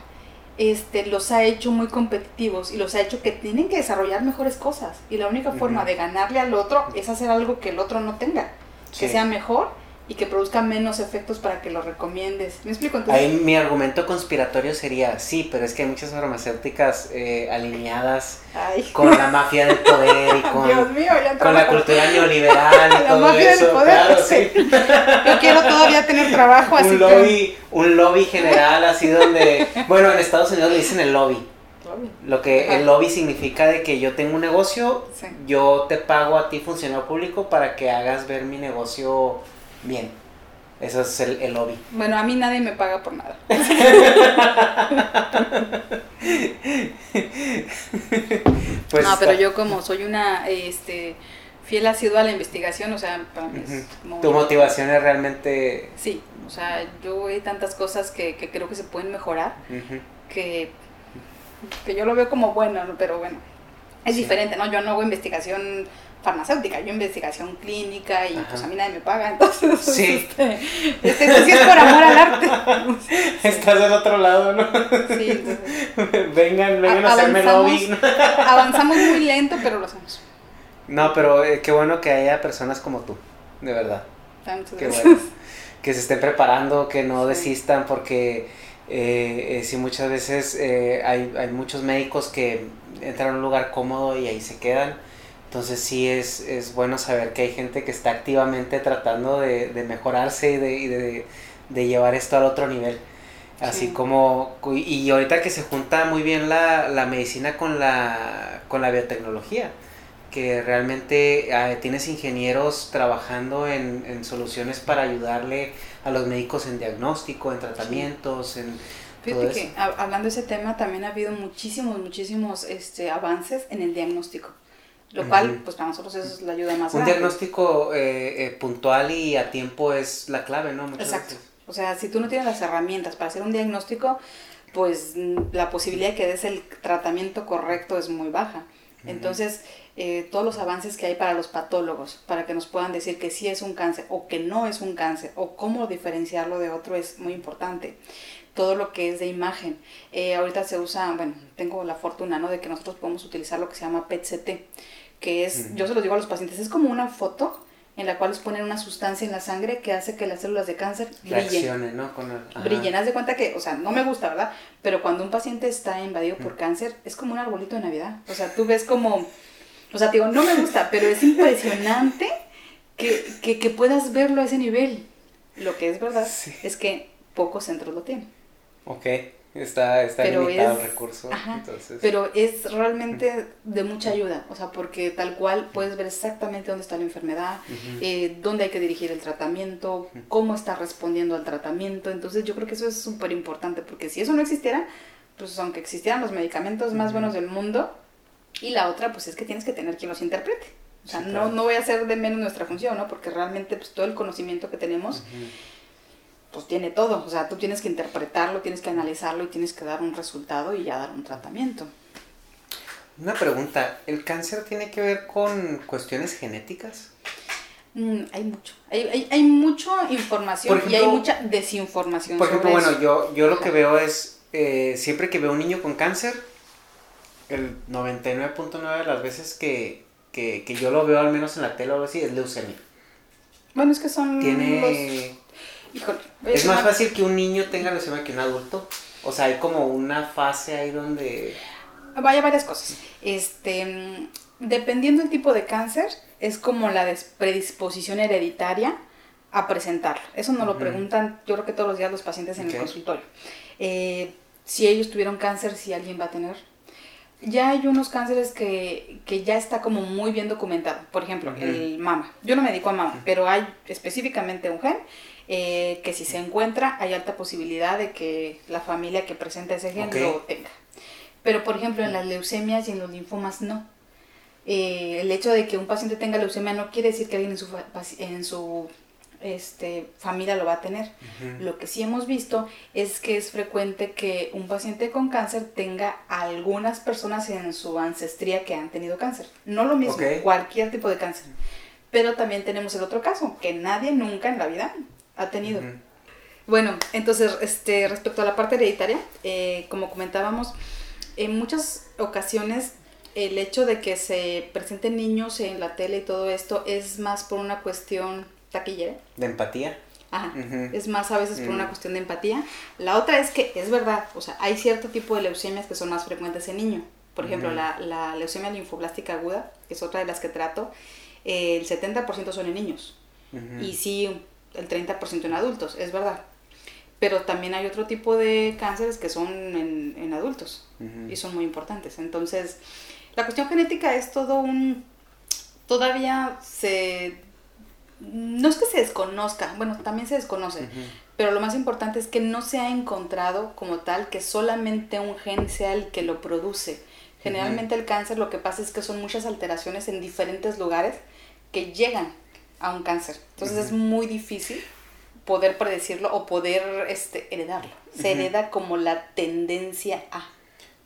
este, los ha hecho muy competitivos y los ha hecho que tienen que desarrollar mejores cosas. Y la única forma de ganarle al otro es hacer algo que el otro no tenga, que sea mejor y que produzca menos efectos para que lo recomiendes. ¿Me explico? Entonces, Ahí mi argumento conspiratorio sería, sí, pero es que hay muchas farmacéuticas eh, alineadas ay, con la mafia del poder y con, Dios mío, ya con la cultura neoliberal y La todo mafia del eso. poder, claro, sí. sí. Yo quiero todavía tener trabajo, así un que... lobby, un lobby general así donde, bueno, en Estados Unidos le dicen el lobby. Lobby. Lo que Ajá. el lobby significa de que yo tengo un negocio, Sí. yo te pago a ti funcionario público para que hagas ver mi negocio bien. Eso es el, el lobby. Bueno, a mí nadie me paga por nada. Pues no, pero yo como soy una este, fiel asidua a la investigación, o sea, para mí es como... Tu motivación es realmente... Sí, o sea, yo hay tantas cosas que, que creo que se pueden mejorar, que, que yo lo veo como bueno, ¿no? pero bueno, es Sí. diferente, ¿no? Yo no hago investigación farmacéutica, yo investigación clínica y Ajá. pues a mí nadie me paga, entonces Sí. este, este, esto sí es por amor al arte. Estás del otro lado, ¿no? Sí, entonces, vengan, vengan a, hacerme lobby. avanzamos muy lento, pero lo hacemos. No, pero eh, qué bueno que haya personas como tú, de verdad. Qué bueno. Que se estén preparando, que no Sí. desistan, porque eh, eh, sí muchas veces eh, hay, hay muchos médicos que entran a un lugar cómodo y ahí se quedan. Entonces sí es, es bueno saber que hay gente que está activamente tratando de, de mejorarse y, de, de, de llevar esto al otro nivel. Así Sí. como, y ahorita que se junta muy bien la, la medicina con la, con la biotecnología, que realmente eh, tienes ingenieros trabajando en, en soluciones para ayudarle a los médicos en diagnóstico, en tratamientos, en todo Fíjate que hablando de ese tema también ha habido muchísimos, muchísimos este, avances en el diagnóstico. Lo cual, pues para nosotros eso es la ayuda más Un grande. diagnóstico eh, eh, puntual y a tiempo es la clave, ¿no? Muchas Exacto. veces. O sea, si tú no tienes las herramientas para hacer un diagnóstico, pues mm, la posibilidad de que des el tratamiento correcto es muy baja. Entonces, eh, todos los avances que hay para los patólogos, para que nos puedan decir que sí es un cáncer o que no es un cáncer, o cómo diferenciarlo de otro, es muy importante. Todo lo que es de imagen. Eh, ahorita se usa, bueno, tengo la fortuna, ¿no? De que nosotros podemos utilizar lo que se llama PET-CT, que es, yo se lo digo a los pacientes, es como una foto en la cual les ponen una sustancia en la sangre que hace que las células de cáncer brillen. ¿no? brillen. Haz de cuenta que, o sea, no me gusta, ¿verdad? Pero cuando un paciente está invadido por cáncer, es como un arbolito de Navidad. O sea, tú ves como, o sea, te digo, no me gusta, pero es impresionante que, que, que puedas verlo a ese nivel. Lo que es verdad es que pocos centros lo tienen. Ok. Está, está limitado el recurso. Pero es realmente de mucha ayuda, o sea, porque tal cual puedes ver exactamente dónde está la enfermedad, eh, dónde hay que dirigir el tratamiento, cómo está respondiendo al tratamiento. Entonces yo creo que eso es súper importante, porque si eso no existiera, pues aunque existieran los medicamentos más buenos del mundo, y la otra, pues es que tienes que tener quien los interprete. O sea, no, no voy a hacer de menos nuestra función, ¿no? Porque realmente pues todo el conocimiento que tenemos pues tiene todo. O sea, tú tienes que interpretarlo, tienes que analizarlo y tienes que dar un resultado y ya dar un tratamiento. Una pregunta, ¿el cáncer tiene que ver con cuestiones genéticas? Mm, hay mucho, hay, hay, hay mucha información y hay mucha desinformación. Por ejemplo, bueno, yo, yo lo que veo es, eh, siempre que veo un niño con cáncer, el 99.9 de las veces que, que, que, yo lo veo, al menos en la tele o algo así, es leucemia. Bueno, es que son Tiene es más fácil que un niño tenga leucemia que un adulto. O sea, hay como una fase ahí donde... Vaya varias cosas. Este, dependiendo del tipo de cáncer, es como la predisposición hereditaria a presentarlo. Eso nos lo preguntan, yo creo que todos los días los pacientes en el consultorio. Eh, si ellos tuvieron cáncer, si alguien va a tener. Ya hay unos cánceres que, ya está como muy bien documentado. Por ejemplo, el mama. Yo no me dedico a mama, pero hay específicamente un gen eh, que si se encuentra hay alta posibilidad de que la familia que presenta ese gen lo tenga. Pero por ejemplo en las leucemias y en los linfomas no. Eh, el hecho de que un paciente tenga leucemia no quiere decir que alguien en su, en su este, familia lo va a tener. Lo que sí hemos visto es que es frecuente que un paciente con cáncer tenga algunas personas en su ancestría que han tenido cáncer. No lo mismo, cualquier tipo de cáncer. Pero también tenemos el otro caso, que nadie nunca en la vida ha tenido. Bueno, entonces, este, respecto a la parte hereditaria, eh, como comentábamos, en muchas ocasiones el hecho de que se presenten niños en la tele y todo esto es más por una cuestión taquillera. ¿De empatía? Ajá, es más a veces por una mm. cuestión de empatía. La otra es que es verdad, o sea, hay cierto tipo de leucemias que son más frecuentes en niños. Por ejemplo, la, la, leucemia linfoblástica aguda, que es otra de las que trato, eh, el 70% son en niños. Y sí, el 30% en adultos, es verdad. Pero también hay otro tipo de cánceres que son en, adultos y son muy importantes. Entonces, la cuestión genética es todo un... Todavía se... No es que se desconozca, bueno, también se desconoce, pero lo más importante es que no se ha encontrado como tal que solamente un gen sea el que lo produce. Generalmente el cáncer lo que pasa es que son muchas alteraciones en diferentes lugares que llegan a un cáncer. Entonces es muy difícil poder predecirlo o poder este, heredarlo. Se hereda como la tendencia a.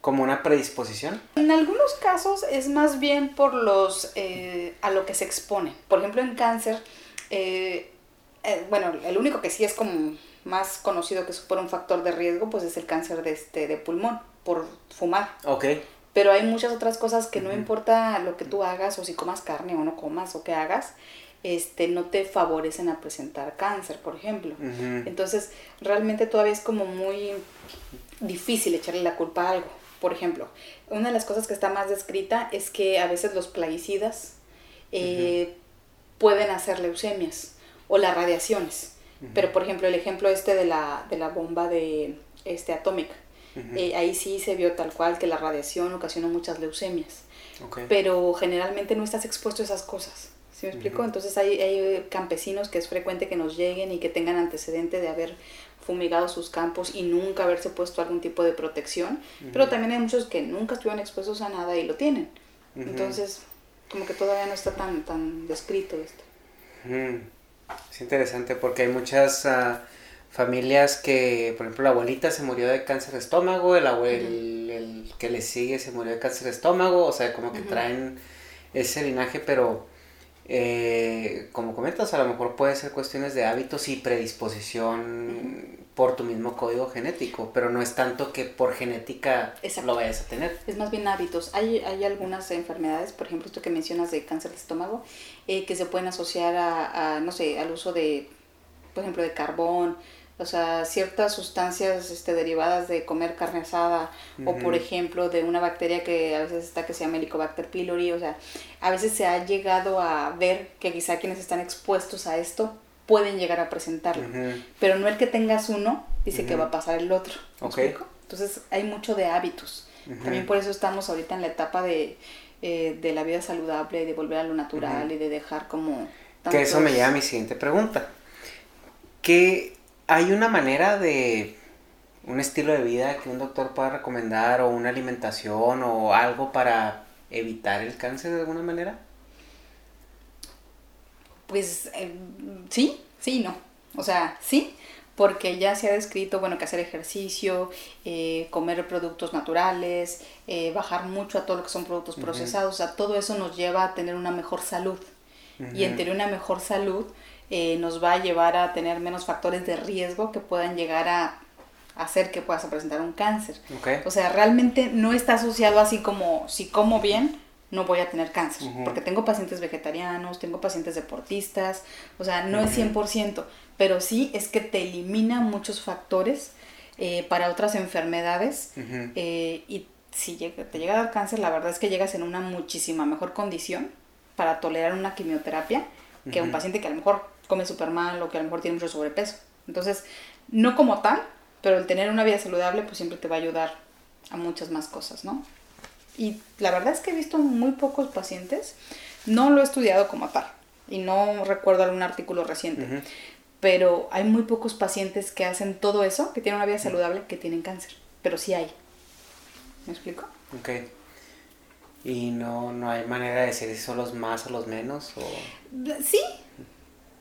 ¿Como una predisposición? En algunos casos es más bien por los eh, a lo que se expone. Por ejemplo, en cáncer, eh, eh, bueno, el único que sí es como más conocido que supone un factor de riesgo, pues es el cáncer de, este, de pulmón, por fumar. Ok. Pero hay muchas otras cosas que no importa lo que tú hagas o si comas carne o no comas o qué hagas, este, no te favorecen a presentar cáncer, por ejemplo. Entonces, realmente todavía es como muy difícil echarle la culpa a algo. Por ejemplo, una de las cosas que está más descrita es que a veces los plaguicidas eh, pueden hacer leucemias o las radiaciones. Pero, por ejemplo, el ejemplo este de la, de la bomba de, este, atómica, eh, ahí sí se vio tal cual que la radiación ocasionó muchas leucemias. Pero generalmente no estás expuesto a esas cosas. ¿Sí me explico? Entonces hay, hay campesinos que es frecuente que nos lleguen y que tengan antecedente de haber fumigado sus campos y nunca haberse puesto algún tipo de protección, pero también hay muchos que nunca estuvieron expuestos a nada y lo tienen. Entonces, como que todavía no está tan, tan descrito esto. Es interesante porque hay muchas, uh, familias que, por ejemplo, la abuelita se murió de cáncer de estómago, el abuelo, el, que le sigue se murió de cáncer de estómago, o sea, como que traen ese linaje, pero eh, como comentas, a lo mejor puede ser cuestiones de hábitos y predisposición por tu mismo código genético, pero no es tanto que por genética lo vayas a tener. Es más bien hábitos. Hay, hay algunas enfermedades, por ejemplo, esto que mencionas de cáncer de estómago, eh, que se pueden asociar a, no sé, al uso de, por ejemplo, de carbón, o sea, ciertas sustancias este, derivadas de comer carne asada, o por ejemplo, de una bacteria que a veces está que se llama Helicobacter pylori, o sea, a veces se ha llegado a ver que quizá quienes están expuestos a esto pueden llegar a presentarlo. Pero no el que tengas uno dice que va a pasar el otro. Entonces hay mucho de hábitos. También por eso estamos ahorita en la etapa de, eh, de la vida saludable, de volver a lo natural y de dejar como... Que eso me lleva a mi siguiente pregunta. ¿Que hay una manera de un estilo de vida que un doctor pueda recomendar o una alimentación o algo para evitar el cáncer de alguna manera? Pues eh, sí, sí no. O sea, sí, porque ya se ha descrito, bueno, que hacer ejercicio, eh, comer productos naturales, eh, bajar mucho a todo lo que son productos procesados, o sea, todo eso nos lleva a tener una mejor salud. Y en tener una mejor salud nos va a llevar a tener menos factores de riesgo que puedan llegar a hacer que puedas presentar un cáncer. O sea, realmente no está asociado así como si como bien, no voy a tener cáncer, porque tengo pacientes vegetarianos, tengo pacientes deportistas, o sea, no es 100%, pero sí es que te elimina muchos factores eh, para otras enfermedades eh, y si te llega a dar cáncer, la verdad es que llegas en una muchísima mejor condición para tolerar una quimioterapia que un paciente que a lo mejor come súper mal o que a lo mejor tiene mucho sobrepeso. Entonces, no como tal, pero el tener una vida saludable pues siempre te va a ayudar a muchas más cosas, ¿no? Y la verdad es que he visto muy pocos pacientes, no lo he estudiado como tal y no recuerdo algún artículo reciente, pero hay muy pocos pacientes que hacen todo eso, que tienen una vida saludable, que tienen cáncer, pero sí hay. ¿Me explico? Ok. ¿Y no, no hay manera de decir si son los más o los menos? O... Sí,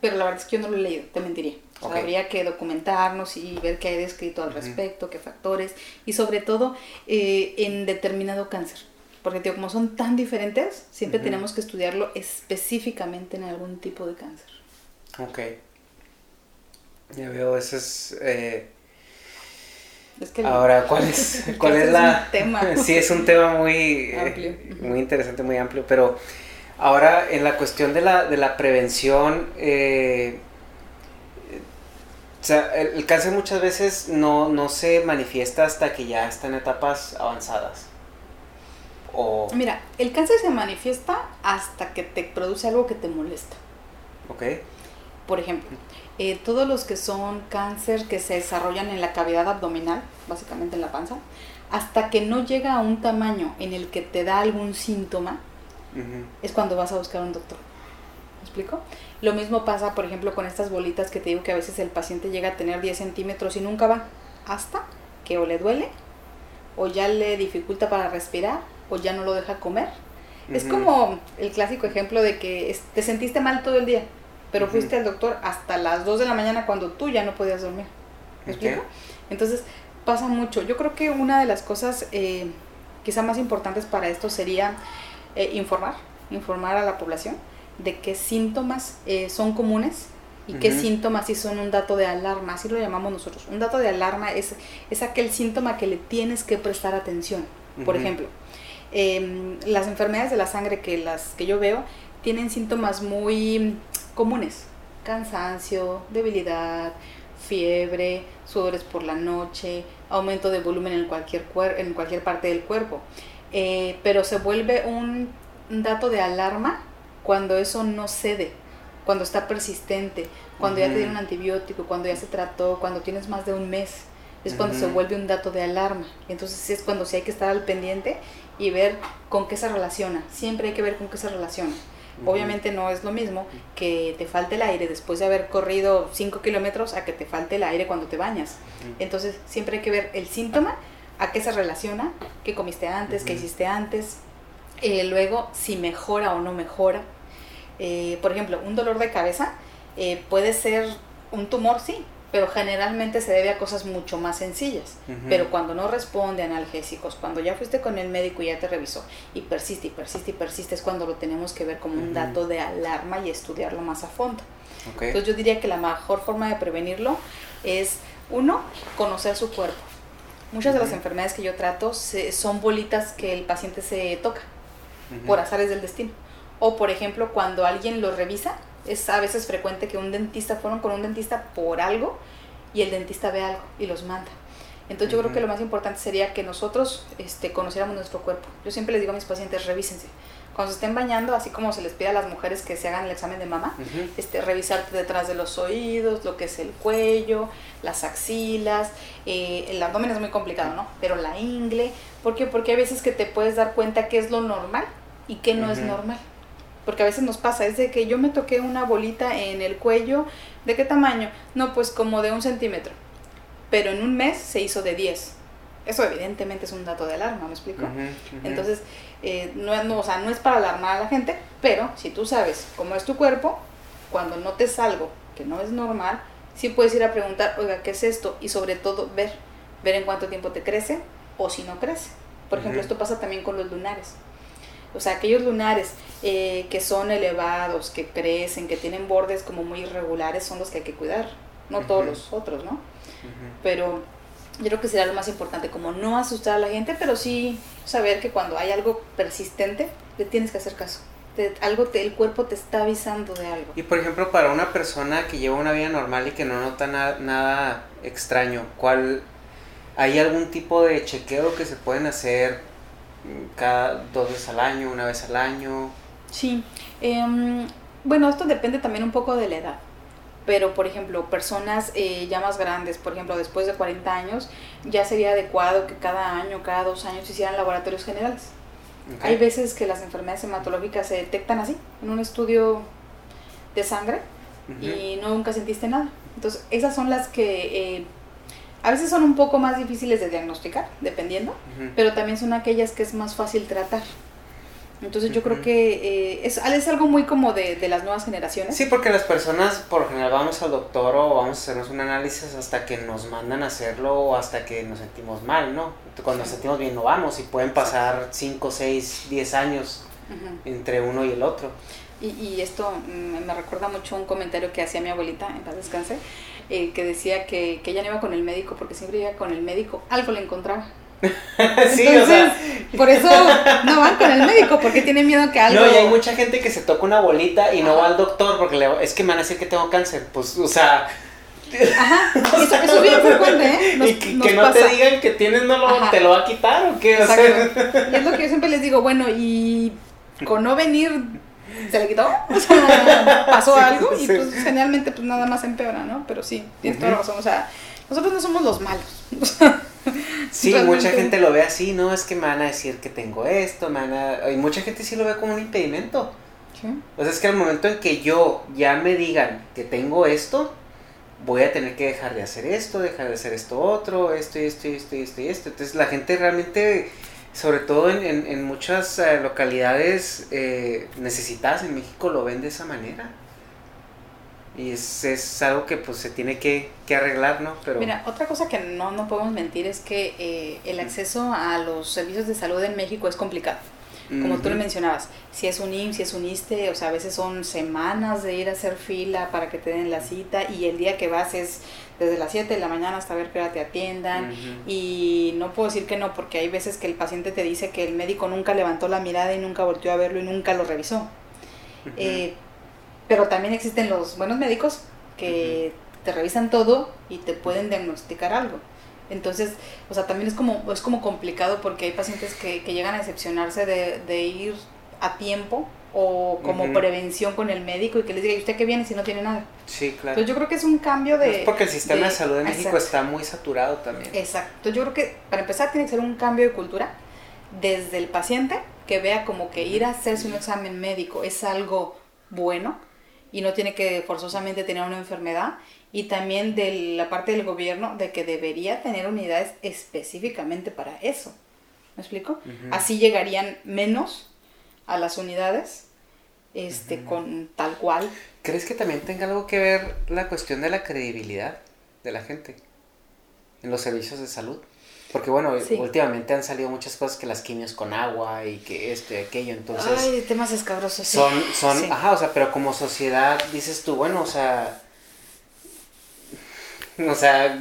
pero la verdad es que yo no lo he leído, te mentiría. habría que documentarnos y ver qué hay descrito al respecto, qué factores, y sobre todo eh, en determinado cáncer. Porque tío, como son tan diferentes, siempre tenemos que estudiarlo específicamente en algún tipo de cáncer. Ok. Ya veo, ese es... Eh, ahora, ¿cuál es, cuál es, la... tema. sí, es un tema muy, eh, muy interesante, muy amplio, pero Ahora, en la cuestión de la, de la prevención, eh, o sea, el, cáncer muchas veces no, no, se manifiesta hasta que ya está en etapas avanzadas. O... Mira, el cáncer se manifiesta hasta que te produce algo que te molesta. Ok. Por ejemplo, eh, todos los que son cáncer que se desarrollan en la cavidad abdominal, básicamente en la panza, hasta que no llega a un tamaño en el que te da algún síntoma, es cuando vas a buscar un doctor. ¿Me explico? Lo mismo pasa, por ejemplo, con estas bolitas que te digo que a veces el paciente llega a tener 10 centímetros y nunca va. Hasta que o le duele, o ya le dificulta para respirar, o ya no lo deja comer. Es como el clásico ejemplo de que te sentiste mal todo el día, pero fuiste al doctor hasta las 2 de la mañana cuando tú ya no podías dormir. ¿Me explico? Entonces pasa mucho. Yo creo que una de las cosas eh, quizá más importantes para esto sería eh, informar, informar a la población de qué síntomas eh, son comunes y qué síntomas sí son un dato de alarma, así lo llamamos nosotros. Un dato de alarma es, es aquel síntoma que le tienes que prestar atención. Por ejemplo, em, las enfermedades de la sangre que, las, que yo veo tienen síntomas muy comunes. Cansancio, debilidad, fiebre, sudores por la noche, aumento de volumen en cualquier, en cualquier parte del cuerpo. Eh, pero se vuelve un, dato de alarma cuando eso no cede, cuando está persistente, cuando ya te dieron antibiótico, cuando ya se trató, cuando tienes más de un mes. Es cuando se vuelve un dato de alarma. Entonces es cuando sí hay que estar al pendiente y ver con qué se relaciona. Siempre hay que ver con qué se relaciona. Obviamente no es lo mismo que te falte el aire después de haber corrido 5 kilómetros a que te falte el aire cuando te bañas. Entonces siempre hay que ver el síntoma a qué se relaciona, qué comiste antes, qué hiciste antes, eh, luego si mejora o no mejora. Eh, por ejemplo, un dolor de cabeza eh, puede ser un tumor, sí, pero generalmente se debe a cosas mucho más sencillas. Pero cuando no responde a analgésicos, cuando ya fuiste con el médico y ya te revisó y persiste y persiste y persiste, es cuando lo tenemos que ver como un dato de alarma y estudiarlo más a fondo. Entonces yo diría que la mejor forma de prevenirlo es, uno, conocer su cuerpo. Muchas de las enfermedades que yo trato son bolitas que el paciente se toca por azares del destino. O por ejemplo, cuando alguien lo revisa, es a veces frecuente que un dentista, fueron con un dentista por algo y el dentista ve algo y los manda. Entonces yo creo que lo más importante sería que nosotros este, conociéramos nuestro cuerpo. Yo siempre les digo a mis pacientes, revísense. Cuando se estén bañando, así como se les pide a las mujeres que se hagan el examen de mama, este, revisarte detrás de los oídos, lo que es el cuello, las axilas, eh, el abdomen es muy complicado, ¿no? Pero la ingle, ¿por qué? Porque hay veces que te puedes dar cuenta qué es lo normal y qué no es normal porque a veces nos pasa, es de que yo me toqué una bolita en el cuello, ¿de qué tamaño? No, pues como de un centímetro, pero en un mes se hizo de 10. Eso evidentemente es un dato de alarma, ¿me explico? Entonces, eh, no, no, o sea, no es para alarmar a la gente, pero si tú sabes cómo es tu cuerpo, cuando notes algo que no es normal, sí puedes ir a preguntar, oiga, ¿qué es esto? Y sobre todo ver, ver en cuánto tiempo te crece o si no crece. Por ejemplo, esto pasa también con los lunares. O sea, aquellos lunares eh, que son elevados, que crecen, que tienen bordes como muy irregulares, son los que hay que cuidar, no todos los otros, ¿no? Pero yo creo que sería lo más importante, como no asustar a la gente, pero sí saber que cuando hay algo persistente, le tienes que hacer caso. algo te, el cuerpo te está avisando de algo. Y por ejemplo, para una persona que lleva una vida normal y que no nota nada extraño, ¿cuál hay algún tipo de chequeo que se pueden hacer cada dos veces al año, una vez al año. Sí, em, bueno, esto depende también un poco de la edad. Pero, por ejemplo, personas eh, ya más grandes, por ejemplo, después de 40 años, ya sería adecuado que cada año, cada dos años hicieran laboratorios generales. Hay veces que las enfermedades hematológicas se detectan así, en un estudio de sangre, y no nunca sentiste nada. Entonces, esas son las que eh, a veces son un poco más difíciles de diagnosticar, dependiendo, pero también son aquellas que es más fácil tratar. Entonces yo creo que eh, es, es, algo muy como de, de, las nuevas generaciones. Sí, porque las personas por lo general vamos al doctor o vamos a hacernos un análisis hasta que nos mandan a hacerlo o hasta que nos sentimos mal, ¿no? Cuando nos sentimos bien no vamos y pueden pasar 5, 6, 10 años entre uno y el otro. Y, y esto me recuerda mucho un comentario que hacía mi abuelita, en paz descanse, eh, que decía que, que ella no iba con el médico porque siempre iba con el médico, algo le encontraba. sí, o sea. Por eso no van con el médico, porque tienen miedo que algo. No, y hay mucha gente que se toca una bolita y no va al doctor porque le, es que me van a decir que tengo cáncer. Pues, o sea. Ajá, eso, es bien frecuente, ¿eh? y que, no te digan que tienes, no lo, te lo va a quitar o qué. O sea. Y es lo que yo siempre les digo, bueno, y con no venir se le quitó, o sea, pasó algo y pues generalmente pues nada más empeora, ¿no? Pero sí, tienes toda razón, o sea, nosotros no somos los malos. sí, mucha gente lo ve así, ¿no? Es que me van a decir que tengo esto, me van a... Y mucha gente sí lo ve como un impedimento. ¿Sí? O sea, es que al momento en que yo ya me digan que tengo esto, voy a tener que dejar de hacer esto, dejar de hacer esto otro, esto y esto y esto y esto y esto. Entonces la gente realmente sobre todo en, en, muchas eh, localidades eh, necesitadas en México lo ven de esa manera. Y es, es algo que pues se tiene que, que, arreglar, ¿no? Pero... Mira, otra cosa que no, no podemos mentir es que eh, el acceso a los servicios de salud en México es complicado. Como tú le mencionabas, si es un IMSS, si es un ISTE, o sea, a veces son semanas de ir a hacer fila para que te den la cita y el día que vas es desde las 7 de la mañana hasta ver que hora te atiendan. Y no puedo decir que no porque hay veces que el paciente te dice que el médico nunca levantó la mirada y nunca volteó a verlo y nunca lo revisó. Eh, pero también existen los buenos médicos que te revisan todo y te pueden diagnosticar algo. Entonces, o sea, también es como, es como complicado porque hay pacientes que, que llegan a decepcionarse de, de, ir a tiempo o como prevención con el médico y que les diga, ¿y usted qué viene si no tiene nada? Sí, claro. Entonces yo creo que es un cambio de... Es porque el sistema de, salud de México está muy saturado también. Exacto. Entonces yo creo que para empezar tiene que ser un cambio de cultura desde el paciente que vea como que ir a hacerse un examen médico es algo bueno y no tiene que forzosamente tener una enfermedad y también de la parte del gobierno de que debería tener unidades específicamente para eso. ¿Me explico? Así llegarían menos a las unidades este con tal cual. ¿Crees que también tenga algo que ver la cuestión de la credibilidad? de la gente en los servicios de salud. Porque bueno, últimamente han salido muchas cosas que las quimios con agua y que esto y aquello, entonces... Ay, temas escabrosos. Son, son, ajá, o sea, pero como sociedad dices tú, bueno, o sea... O sea,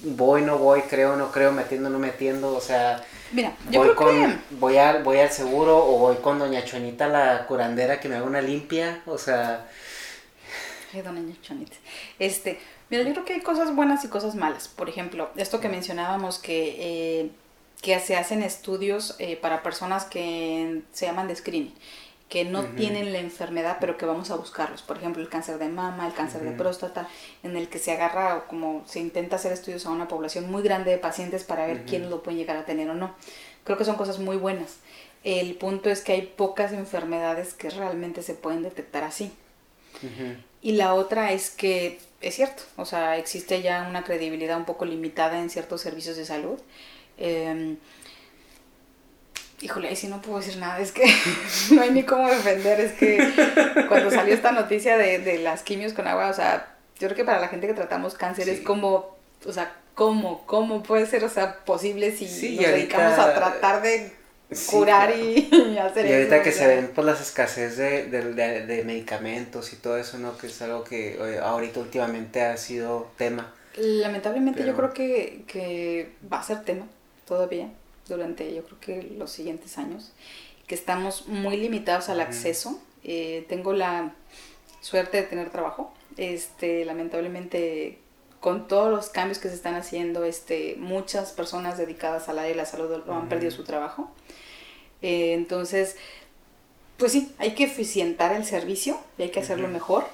voy, no voy, creo, no creo, metiendo, no metiendo, o sea... Mira, yo voy creo con, que... voy, al, voy al seguro o voy con doña Chonita, la curandera, que me haga una limpia, o sea... Ay, doña Chonita. Este, Mira, yo creo que hay cosas buenas y cosas malas. Por ejemplo, esto que mencionábamos que, eh, que se hacen estudios eh, para personas que se llaman de screening, que no tienen la enfermedad, pero que vamos a buscarlos. Por ejemplo, el cáncer de mama, el cáncer de próstata, en el que se agarra, como se intenta hacer estudios a una población muy grande de pacientes para ver quién lo puede llegar a tener o no. Creo que son cosas muy buenas. El punto es que hay pocas enfermedades que realmente se pueden detectar así. Y la otra es que es cierto, o sea, existe ya una credibilidad un poco limitada en ciertos servicios de salud. Eh, híjole, ahí sí no puedo decir nada, es que no hay ni cómo defender, es que cuando salió esta noticia de, de las quimios con agua, o sea, yo creo que para la gente que tratamos cáncer es como, o sea, ¿cómo? ¿Cómo puede ser, o sea, posible si nos dedicamos a tratar de curar y, hacer Y ahorita que se ven pues las escasez de, de, medicamentos y todo eso, ¿no? Que es algo que ahorita últimamente ha sido tema. Lamentablemente yo creo que, que va a ser tema todavía durante yo creo que los siguientes años, que estamos muy limitados al acceso. Eh, tengo la suerte de tener trabajo. Este, lamentablemente con todos los cambios que se están haciendo, este, muchas personas dedicadas al área de la salud han perdido su trabajo. Eh, entonces, pues sí, hay que eficientar el servicio y hay que hacerlo mejor.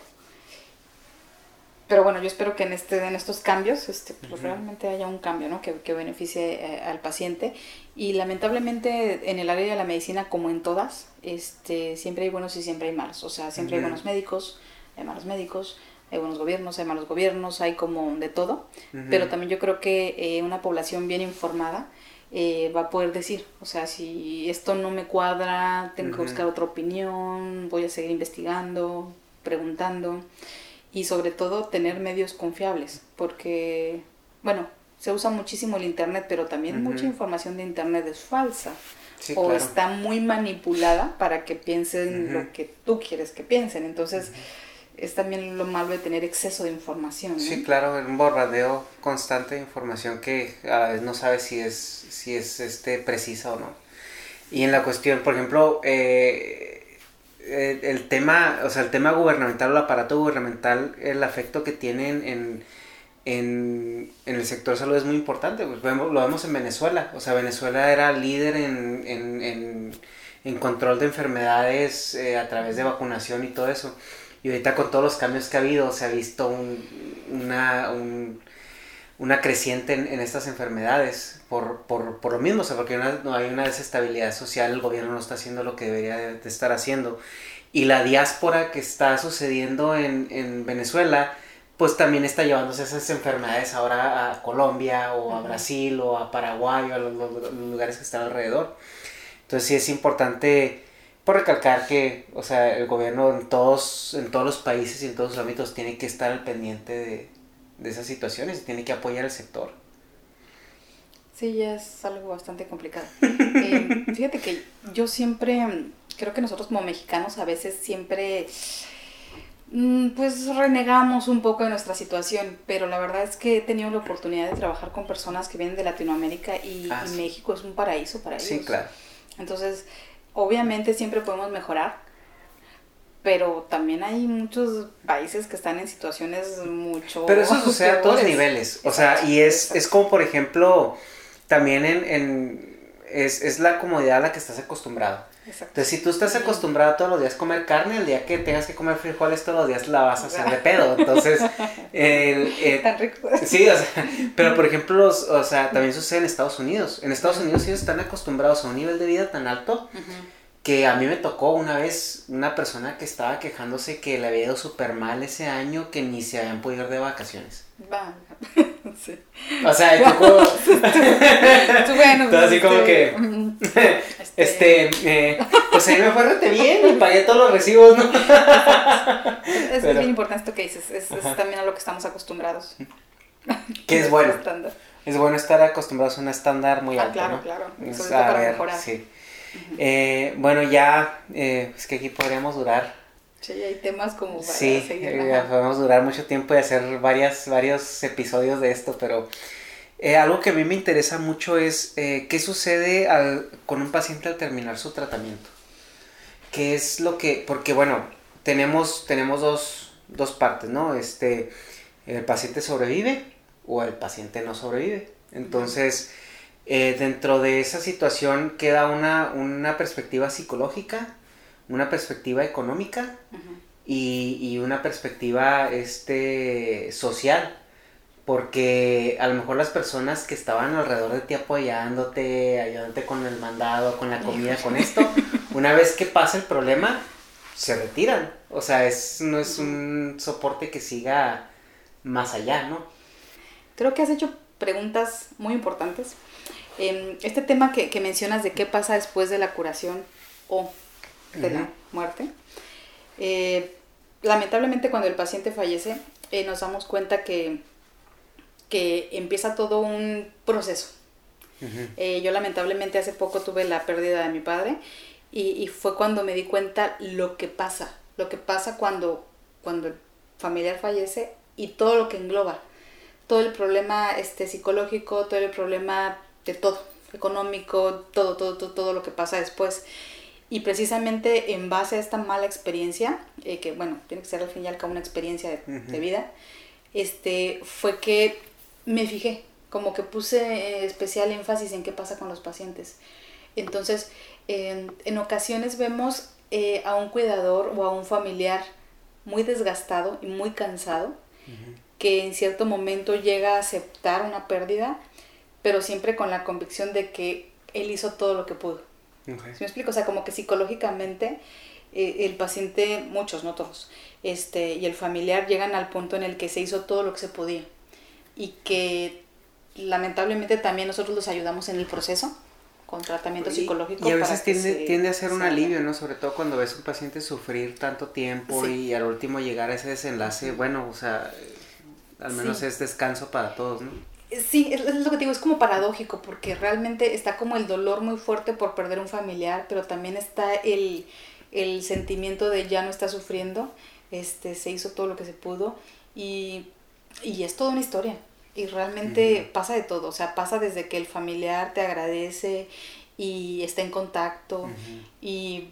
Pero bueno, yo espero que en, este, en estos cambios este, pues realmente haya un cambio ¿no? que, que beneficie eh, al paciente. Y lamentablemente en el área de la medicina, como en todas, este, siempre hay buenos y siempre hay malos. O sea, siempre hay buenos médicos, hay malos médicos, hay buenos gobiernos, hay malos gobiernos, hay como de todo. Pero también yo creo que eh, una población bien informada eh, va a poder decir, o sea, si esto no me cuadra, tengo que buscar otra opinión, voy a seguir investigando, preguntando y sobre todo tener medios confiables, porque, bueno, se usa muchísimo el Internet, pero también mucha información de Internet es falsa. o está muy manipulada para que piensen lo que tú quieres que piensen. Entonces, es también lo malo de tener exceso de información. Sí, claro, un borradeo constante de información que a veces no sabes si es, si es este, precisa o no. Y en la cuestión, por ejemplo, eh, eh, el tema, o sea, el tema gubernamental el aparato gubernamental, el afecto que tienen en, en, el sector salud es muy importante. Pues lo vemos en Venezuela. O sea, Venezuela era líder en, en, en control de enfermedades eh, a través de vacunación y todo eso. Y ahorita con todos los cambios que ha habido, se ha visto una, una creciente en, estas enfermedades por, lo mismo, o sea, porque no hay una desestabilidad social, el gobierno no está haciendo lo que debería de, estar haciendo. Y la diáspora que está sucediendo en, Venezuela, pues también está llevándose esas enfermedades ahora a Colombia o a Brasil o a Paraguay o a los lugares que están alrededor. Entonces sí es importante por recalcar que, o sea, el gobierno en todos, en todos los países y en todos los ámbitos tiene que estar al pendiente de, de esas situaciones y tiene que apoyar al sector. Sí, ya es algo bastante complicado. Eh, fíjate que yo siempre, creo que nosotros como mexicanos a veces siempre, mm, pues renegamos un poco de nuestra situación, pero la verdad es que he tenido la oportunidad de trabajar con personas que vienen de Latinoamérica y, ah, México es un paraíso para ellos. Sí, claro. Entonces, obviamente siempre podemos mejorar, pero también hay muchos países que están en situaciones mucho... Pero eso sucede a todos niveles, o sea, y es, es como por ejemplo, también en, en es, es, la comodidad a la que estás acostumbrado. Entonces, si tú estás acostumbrado todos los días a comer carne, el día que tengas que comer frijoles todos los días la vas a hacer de pedo. Entonces, el, Tan rico. Sí, o sea, pero por ejemplo, o sea, también sucede en Estados Unidos. En Estados Unidos ellos están acostumbrados a un nivel de vida tan alto que a mí me tocó una vez una persona que estaba quejándose que le había ido súper mal ese año que ni se habían podido ir de vacaciones. O sea, tipo... bueno, así como que... Este, eh, pues ahí me fue rete bien y pagué todos los recibos, ¿no? es, bien importante esto que dices, es, también a lo que estamos acostumbrados. Que es bueno. Es bueno estar acostumbrados a un estándar muy ah, alto, claro, claro, sobre todo para mejorar. Sí. eh, bueno, ya, eh, es que aquí podríamos durar Sí, hay temas como para sí, seguir. Eh, podemos durar mucho tiempo y hacer varias, varios episodios de esto, pero eh, algo que a mí me interesa mucho es eh, qué sucede al, con un paciente al terminar su tratamiento. ¿Qué es lo que, porque bueno, tenemos, tenemos dos, dos partes, ¿no? Este, el paciente sobrevive o el paciente no sobrevive. Entonces, dentro de esa situación queda una, una perspectiva psicológica una perspectiva económica y, una perspectiva este, social. Porque a lo mejor las personas que estaban alrededor de ti apoyándote, ayudándote con el mandado, con la comida, con esto, una vez que pasa el problema, se retiran. O sea, es, no es un soporte que siga más allá, ¿no? Creo que has hecho preguntas muy importantes. Em, este tema que, que mencionas de qué pasa después de la curación o de la muerte. Eh, lamentablemente cuando el paciente fallece eh, nos damos cuenta que, que empieza todo un proceso. Eh, yo lamentablemente hace poco tuve la pérdida de mi padre y, fue cuando me di cuenta lo que pasa, lo que pasa cuando, cuando el familiar fallece y todo lo que engloba, todo el problema este, psicológico, todo el problema de todo, económico, todo, todo, todo, todo lo que pasa después. Y precisamente en base a esta mala experiencia, eh, que bueno, tiene que ser al fin y al cabo una experiencia de, vida, este, fue que me fijé, como que puse especial énfasis en qué pasa con los pacientes. Entonces, en, ocasiones vemos eh, a un cuidador o a un familiar muy desgastado y muy cansado, que en cierto momento llega a aceptar una pérdida, pero siempre con la convicción de que él hizo todo lo que pudo me explico? O sea, como que psicológicamente eh, el paciente, muchos, no todos, este, y el familiar llegan al punto en el que se hizo todo lo que se podía y que lamentablemente también nosotros los ayudamos en el proceso con tratamiento psicológico. Y a veces tiende, tiende, a ser un alivio, ¿no? Sobre todo cuando ves a un paciente sufrir tanto tiempo y al último llegar a ese desenlace, bueno, o sea, al menos es descanso para todos, ¿no? Sí, es, lo que digo, es como paradójico, porque realmente está como el dolor muy fuerte por perder un familiar, pero también está el, sentimiento de ya no está sufriendo, este, se hizo todo lo que se pudo, y, es toda una historia. Y realmente pasa de todo, o sea, pasa desde que el familiar te agradece y está en contacto y,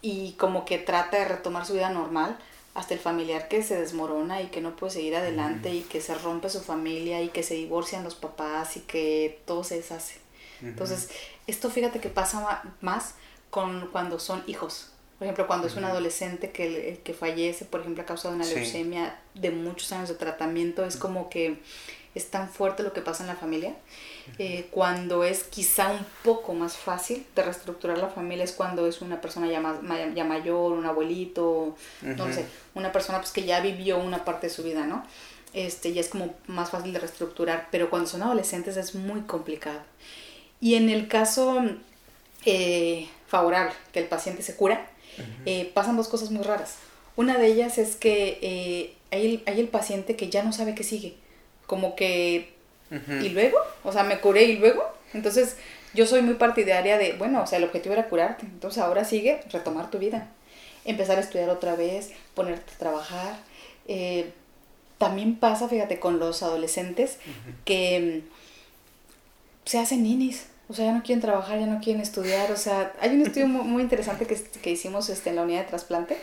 y como que trata de retomar su vida normal, hasta el familiar que se desmorona y que no puede seguir adelante y que se rompe su familia y que se divorcian los papás y que todo se deshace. Entonces, esto fíjate que pasa más con cuando son hijos. Por ejemplo, cuando es un adolescente que, que fallece, por ejemplo, a causa de una leucemia de muchos años de tratamiento, es como que es tan fuerte lo que pasa en la familia. Eh, cuando es quizá un poco más fácil de reestructurar la familia es cuando es una persona ya, ya mayor, un abuelito, no sé, una persona pues que ya vivió una parte de su vida, ¿no? Este, ya es como más fácil de reestructurar, pero cuando son adolescentes es muy complicado. Y en el caso eh, favorable, que el paciente se cura, eh, pasan dos cosas muy raras. Una de ellas es que hay, hay el paciente que ya no sabe qué sigue como que, ¿y luego? O sea, me curé y luego. Entonces, yo soy muy partidaria de, bueno, o sea, el objetivo era curarte, entonces ahora sigue retomar tu vida, empezar a estudiar otra vez, ponerte a trabajar. Eh, también pasa, fíjate, con los adolescentes que mm, se hacen ninis, o sea, ya no quieren trabajar, ya no quieren estudiar, o sea, hay un estudio muy, muy interesante que, que, hicimos este, en la unidad de trasplante,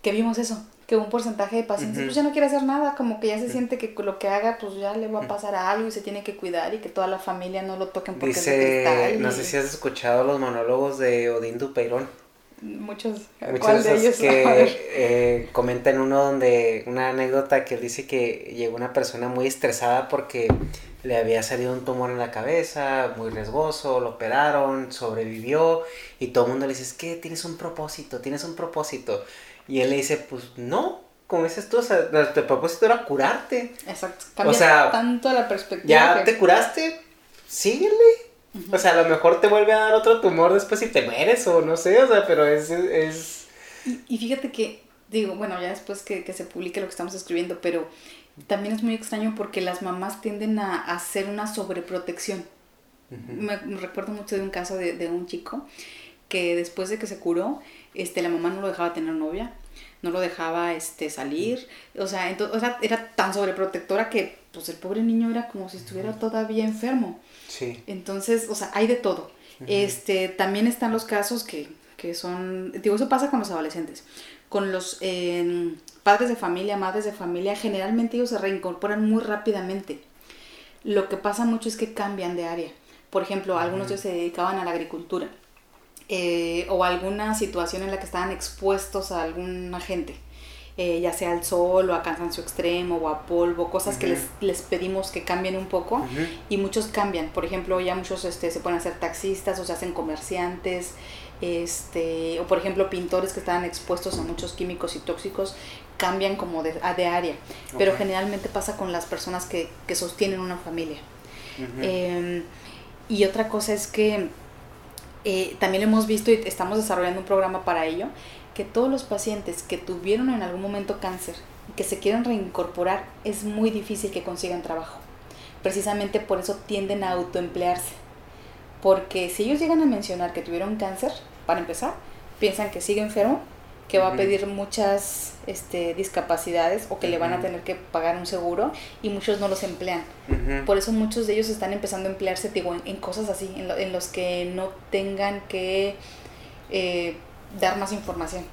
que vimos eso, que un porcentaje de pacientes pues ya no quiere hacer nada, como que ya se siente que lo que haga pues ya le va a pasar a algo y se tiene que cuidar y que toda la familia no lo toquen porque Dice, no sé si has escuchado los monólogos de Odín Dupeirón. Muchos, ¿cuál de ellos? que eh, comenta en uno donde una anécdota que él dice que llegó una persona muy estresada porque le había salido un tumor en la cabeza, muy riesgoso, lo operaron, sobrevivió y todo el mundo le dice, es que tienes un propósito, tienes un propósito. Y él le dice, pues no, como dices tú, o sea, el propósito era curarte. Exacto, cambia o sea, tanto la perspectiva. Ya te curaste, síguele. O sea, a lo mejor te vuelve a dar otro tumor después y te mueres o no sé, o sea, pero es... es... Y, fíjate que, digo, bueno, ya después que, se publique lo que estamos escribiendo, pero también es muy extraño porque las mamás tienden a, hacer una sobreprotección. me, recuerdo mucho de un caso de, de, un chico que después de que se curó, este, la mamá no lo dejaba tener novia, no lo dejaba este, salir, o sea, entonces, era tan sobreprotectora que pues el pobre niño era como si estuviera todavía enfermo. Sí. Entonces, o sea, hay de todo. Este, también están los casos que, que, son, digo, eso pasa con los adolescentes. Con los em, padres de familia, madres de familia, generalmente ellos se reincorporan muy rápidamente. Lo que pasa mucho es que cambian de área. Por ejemplo, algunos de ellos se dedicaban a la agricultura eh, o alguna situación en la que estaban expuestos a algún agente, eh, ya sea al sol o a cansancio extremo o a polvo, cosas que les, les, pedimos que cambien un poco y muchos cambian. Por ejemplo, ya muchos este, se pueden hacer taxistas o se hacen comerciantes, este, o por ejemplo pintores que estaban expuestos a muchos químicos y tóxicos cambian como de, de área, pero generalmente pasa con las personas que, que sostienen una familia. Em, y otra cosa es que eh, también hemos visto y estamos desarrollando un programa para ello, que todos los pacientes que tuvieron en algún momento cáncer y que se quieren reincorporar, es muy difícil que consigan trabajo. Precisamente por eso tienden a autoemplearse. Porque si ellos llegan a mencionar que tuvieron cáncer, para empezar, piensan que sigue enfermo que va a pedir muchas este, discapacidades o que le van a tener que pagar un seguro y muchos no los emplean. Por eso muchos de ellos están empezando a emplearse digo, en, cosas así, en, los que no tengan que eh, dar más información.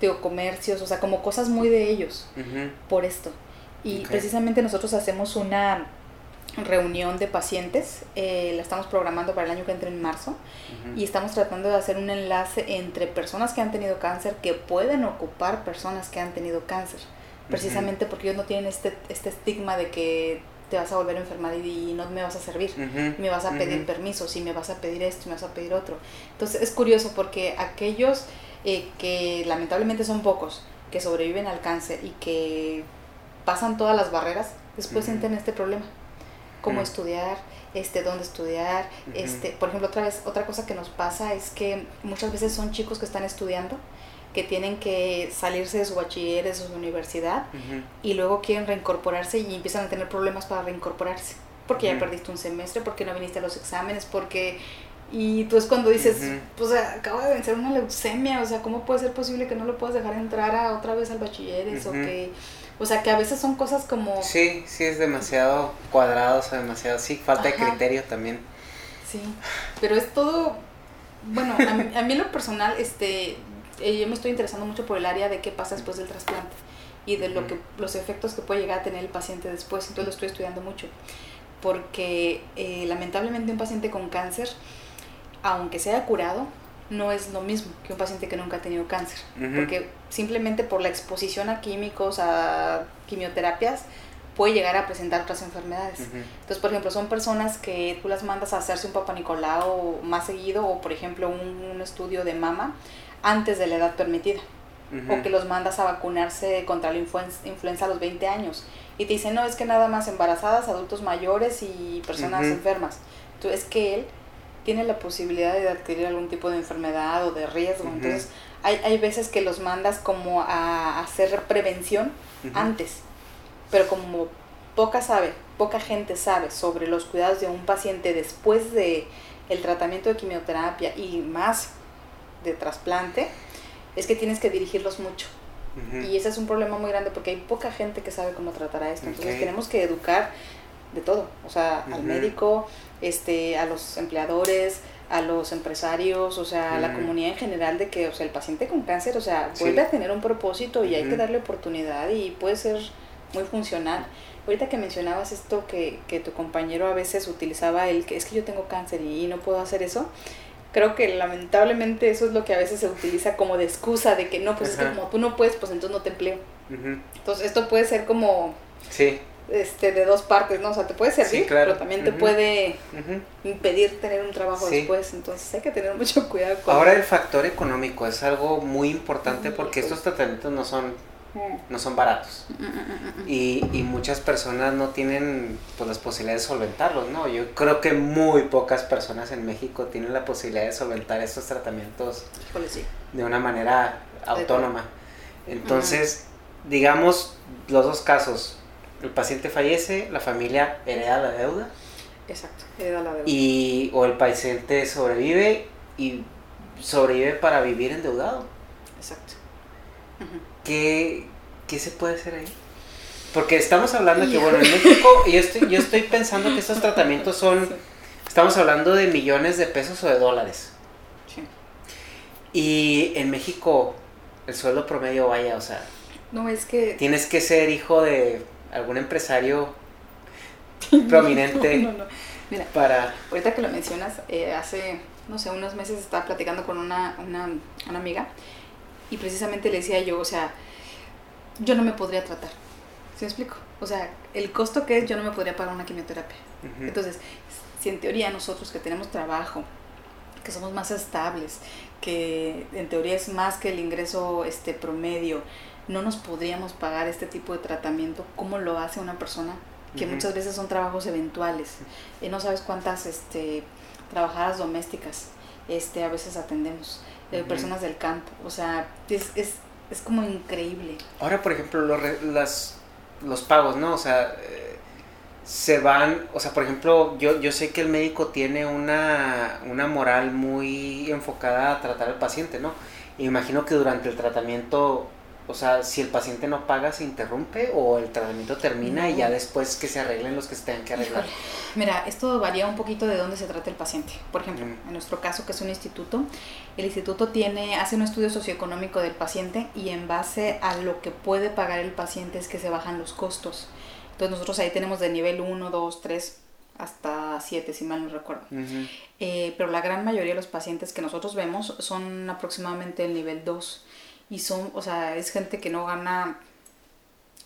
Digo, comercios, o sea, como cosas muy de ellos por esto. Y precisamente nosotros hacemos una reunión de pacientes, eh, la estamos programando para el año que entra en marzo y estamos tratando de hacer un enlace entre personas que han tenido cáncer que pueden ocupar personas que han tenido cáncer, precisamente porque ellos no tienen este, este estigma de que te vas a volver a enfermar y, no me vas a servir, me vas a pedir permisos y me vas a pedir esto y me vas a pedir otro. Entonces es curioso porque aquellos eh, que lamentablemente son pocos, que sobreviven al cáncer y que pasan todas las barreras, después sienten este problema cómo estudiar, este, dónde estudiar, este, por ejemplo, otra vez, otra cosa que nos pasa es que muchas veces son chicos que están estudiando, que tienen que salirse de su bachiller, de su universidad, y luego quieren reincorporarse y empiezan a tener problemas para reincorporarse, porque ya perdiste un semestre, porque no viniste a los exámenes, porque... Y tú es cuando dices, pues acabo de vencer una leucemia, o sea, ¿cómo puede ser posible que no lo puedas dejar entrar a otra vez al bachiller? o que o sea, que a veces son cosas como... Sí, sí, es demasiado cuadrado, o sea, demasiado... Sí, falta de criterio también. Sí, pero es todo... Bueno, a mí, a mí en lo personal, este, eh, yo me estoy interesando mucho por el área de qué pasa después del trasplante y de lo que los efectos que puede llegar a tener el paciente después, entonces lo estoy estudiando mucho. Porque eh, lamentablemente un paciente con cáncer, aunque sea curado, no es lo mismo que un paciente que nunca ha tenido cáncer, porque simplemente por la exposición a químicos, a quimioterapias, puede llegar a presentar otras enfermedades. Entonces, por ejemplo, son personas que tú las mandas a hacerse un Papa Nicolau más seguido o, por ejemplo, un, estudio de mama antes de la edad permitida. O que los mandas a vacunarse contra la influenza, a los 20 años. Y te dicen, no, es que nada más embarazadas, adultos mayores y personas enfermas. Entonces, es que él tiene la posibilidad de adquirir algún tipo de enfermedad o de riesgo. Entonces, hay, hay veces que los mandas como a hacer prevención antes, pero como poca sabe, poca gente sabe sobre los cuidados de un paciente después de el tratamiento de quimioterapia y más de trasplante, es que tienes que dirigirlos mucho. Y ese es un problema muy grande porque hay poca gente que sabe cómo tratar a esto. Entonces tenemos que educar de todo, o sea, al médico, este, a los empleadores, a los empresarios, o sea, a la comunidad en general de que, o sea, el paciente con cáncer, o sea, vuelve a tener un propósito y hay que darle oportunidad y puede ser muy funcional. Ahorita que mencionabas esto que, que tu compañero a veces utilizaba el que es que yo tengo cáncer y, no puedo hacer eso, creo que lamentablemente eso es lo que a veces se utiliza como de excusa de que no, pues es que como tú no puedes, pues entonces no te empleo. Entonces esto puede ser como... Sí este, de dos partes, ¿no? O sea, te puede servir, pero también te puede impedir tener un trabajo después. Entonces hay que tener mucho cuidado con Ahora el factor económico es algo muy importante porque estos tratamientos no son no son baratos. Y, y, muchas personas no tienen pues, las posibilidades de solventarlos, ¿no? Yo creo que muy pocas personas en México tienen la posibilidad de solventar estos tratamientos de una manera autónoma. Entonces, digamos los dos casos. El paciente fallece, la familia hereda la deuda. Exacto, hereda la deuda. Y, o el paciente sobrevive y sobrevive para vivir endeudado. Exacto. ¿Qué, se puede hacer ahí? Porque estamos hablando que, bueno, en México, yo estoy, yo estoy pensando que estos tratamientos son, estamos hablando de millones de pesos o de dólares. Sí. Y en México, el sueldo promedio, vaya, o sea. No, es que. Tienes que ser hijo de algún empresario prominente. no, no, Mira, para. Ahorita que lo mencionas, eh, hace, no sé, unos meses estaba platicando con una, una, una amiga y precisamente le decía yo, o sea, yo no me podría tratar. ¿Sí me explico? O sea, el costo que es, yo no me podría pagar una quimioterapia. Entonces, si en teoría nosotros que tenemos trabajo, que somos más estables, que en teoría es más que el ingreso este promedio, no nos podríamos pagar este tipo de tratamiento, ¿cómo lo hace una persona? Que muchas veces son trabajos eventuales. Y no sabes cuántas este, trabajadoras domésticas este, a veces atendemos de personas del campo. O sea, es, es, es como increíble. Ahora, por ejemplo, los, las, los pagos, ¿no? O sea, eh, se van, o sea, por ejemplo, yo, yo sé que el médico tiene una, una moral muy enfocada a tratar al paciente, ¿no? imagino que durante el tratamiento o sea, si el paciente no paga, se interrumpe o el tratamiento termina y ya después que se arreglen los que se tengan que arreglar. Mira, esto varía un poquito de dónde se trata el paciente. Por ejemplo, en nuestro caso, que es un instituto, el instituto tiene, hace un estudio socioeconómico del paciente y en base a lo que puede pagar el paciente es que se bajan los costos. Entonces nosotros ahí tenemos de nivel 1, 2, 3 hasta 7, si mal no recuerdo. Eh, pero la gran mayoría de los pacientes que nosotros vemos son aproximadamente el nivel 2 y son, o sea, es gente que no gana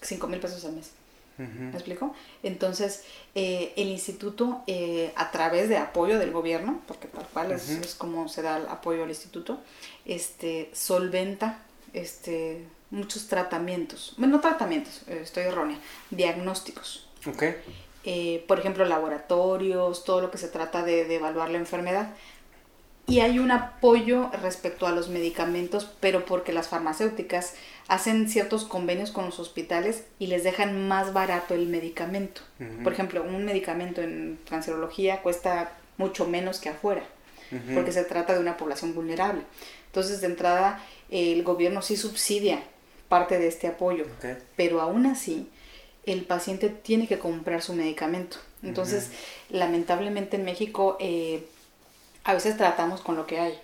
5 mil pesos al mes. ¿Me explico? Entonces, eh, el instituto, eh, a través de apoyo del gobierno, porque tal cual es, como se da el apoyo al instituto, este, solventa este, muchos tratamientos, bueno, no tratamientos, eh, estoy errónea, diagnósticos. Okay. por ejemplo, laboratorios, todo lo que se trata de, de evaluar la enfermedad y hay un apoyo respecto a los medicamentos, pero porque las farmacéuticas hacen ciertos convenios con los hospitales y les dejan más barato el medicamento. Por ejemplo, un medicamento en cancerología cuesta mucho menos que afuera, porque se trata de una población vulnerable. Entonces, de entrada, el gobierno sí subsidia parte de este apoyo, pero aún así, el paciente tiene que comprar su medicamento. Entonces, lamentablemente en México... Eh, a veces tratamos con lo que hay.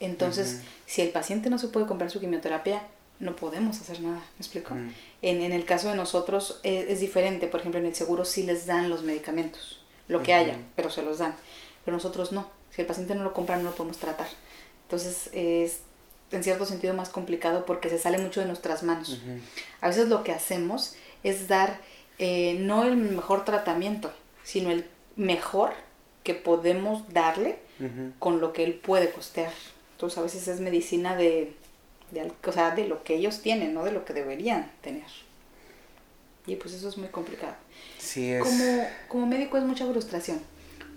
Entonces, si el paciente no se puede comprar su quimioterapia, no podemos hacer nada, ¿me explico? en, en, el caso de nosotros es, es, diferente, por ejemplo, en el seguro sí les dan los medicamentos, lo que haya, pero se los dan, pero nosotros no, si el paciente no lo compra no lo podemos tratar. Entonces es en cierto sentido más complicado porque se sale mucho de nuestras manos. A veces lo que hacemos es dar eh, no el mejor tratamiento, sino el mejor que podemos darle con lo que él puede costear. Entonces a veces es medicina de, de, o sea, de lo que ellos tienen, no de lo que deberían tener. Y pues eso es muy complicado. Sí, es... Como, como médico es mucha frustración,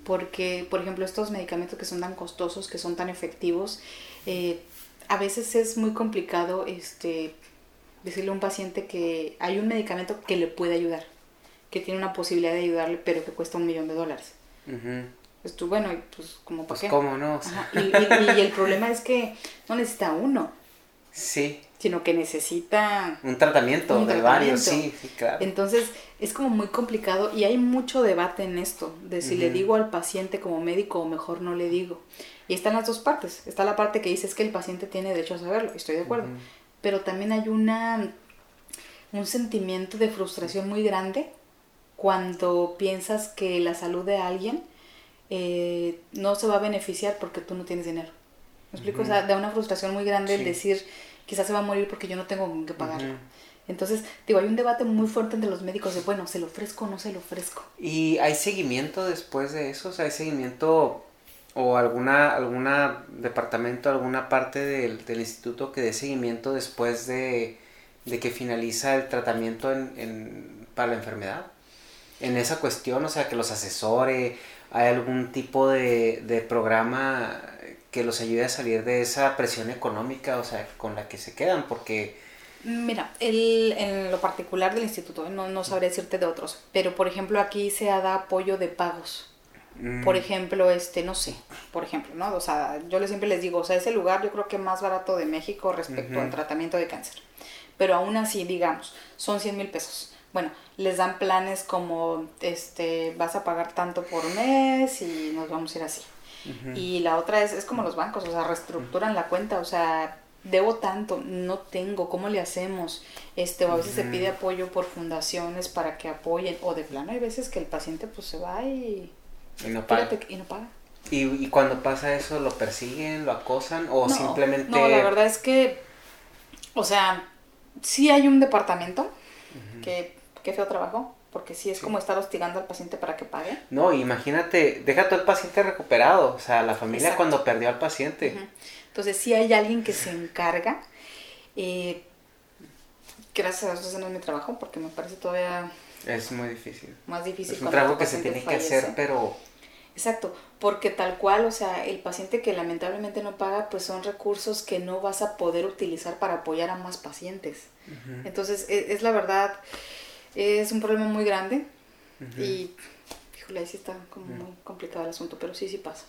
porque por ejemplo estos medicamentos que son tan costosos, que son tan efectivos, eh, a veces es muy complicado este, decirle a un paciente que hay un medicamento que le puede ayudar, que tiene una posibilidad de ayudarle, pero que cuesta un millón de dólares. Pues tú, bueno, pues como pues cómo no. Y, y, el problema es que no necesita uno. Sí. Sino que necesita... Un tratamiento de varios, sí, claro. Entonces, es como muy complicado y hay mucho debate en esto, de si le digo al paciente como médico o mejor no le digo. Y están las dos partes. Está la parte que dice es que el paciente tiene derecho a saberlo, estoy de acuerdo. Pero también hay una un sentimiento de frustración muy grande cuando piensas que la salud de alguien eh, no se va a beneficiar porque tú no tienes dinero. ¿Me explico? O sea, da una frustración muy grande el decir, quizás se va a morir porque yo no tengo con qué pagarlo. Entonces, digo, hay un debate muy fuerte entre los médicos de, bueno, ¿se lo ofrezco o no se lo ofrezco? ¿Y hay seguimiento después de eso? O sea, ¿hay seguimiento o alguna, alguna departamento, alguna parte del, del instituto que dé seguimiento después de de que finaliza el tratamiento en, en, para la enfermedad. En esa cuestión, o sea, que los asesore, hay algún tipo de, de programa que los ayude a salir de esa presión económica, o sea, con la que se quedan, porque... Mira, el, en lo particular del instituto, no, no sabré decirte de otros, pero por ejemplo aquí se da apoyo de pagos. mm, Por ejemplo, este, no sé, por ejemplo, ¿no? O sea, yo les siempre les digo, o sea, es el lugar yo creo que más barato de México respecto al tratamiento de cáncer. Pero aún así, digamos, son 100 mil pesos. Bueno, les dan planes como, este, vas a pagar tanto por mes y nos vamos a ir así. Y la otra es, es como los bancos, o sea, reestructuran la cuenta, o sea, debo tanto, no tengo, ¿cómo le hacemos? Este, o a veces se pide apoyo por fundaciones para que apoyen, o de plano hay veces que el paciente pues se va y, Y no paga. y no paga. ¿Y, y cuando pasa eso, lo persiguen, lo acosan o no, simplemente... No, la verdad es que, o sea, sí hay un departamento que, qué feo trabajo, porque sí es Sí. como estar hostigando al paciente para que pague. No, imagínate, deja todo el paciente recuperado, o sea, la familia Exacto. cuando perdió al paciente. Entonces sí hay alguien que se encarga. eh, gracias a Dios ese no es mi trabajo porque me parece todavía Es muy difícil. más difícil. Es un trabajo que se tiene que hacer, pero... Exacto, porque tal cual, o sea, el paciente que lamentablemente no paga, pues son recursos que no vas a poder utilizar para apoyar a más pacientes. Entonces, e- es, la verdad, es un problema muy grande y, híjole, ahí sí está como muy complicado el asunto, pero sí, sí pasa.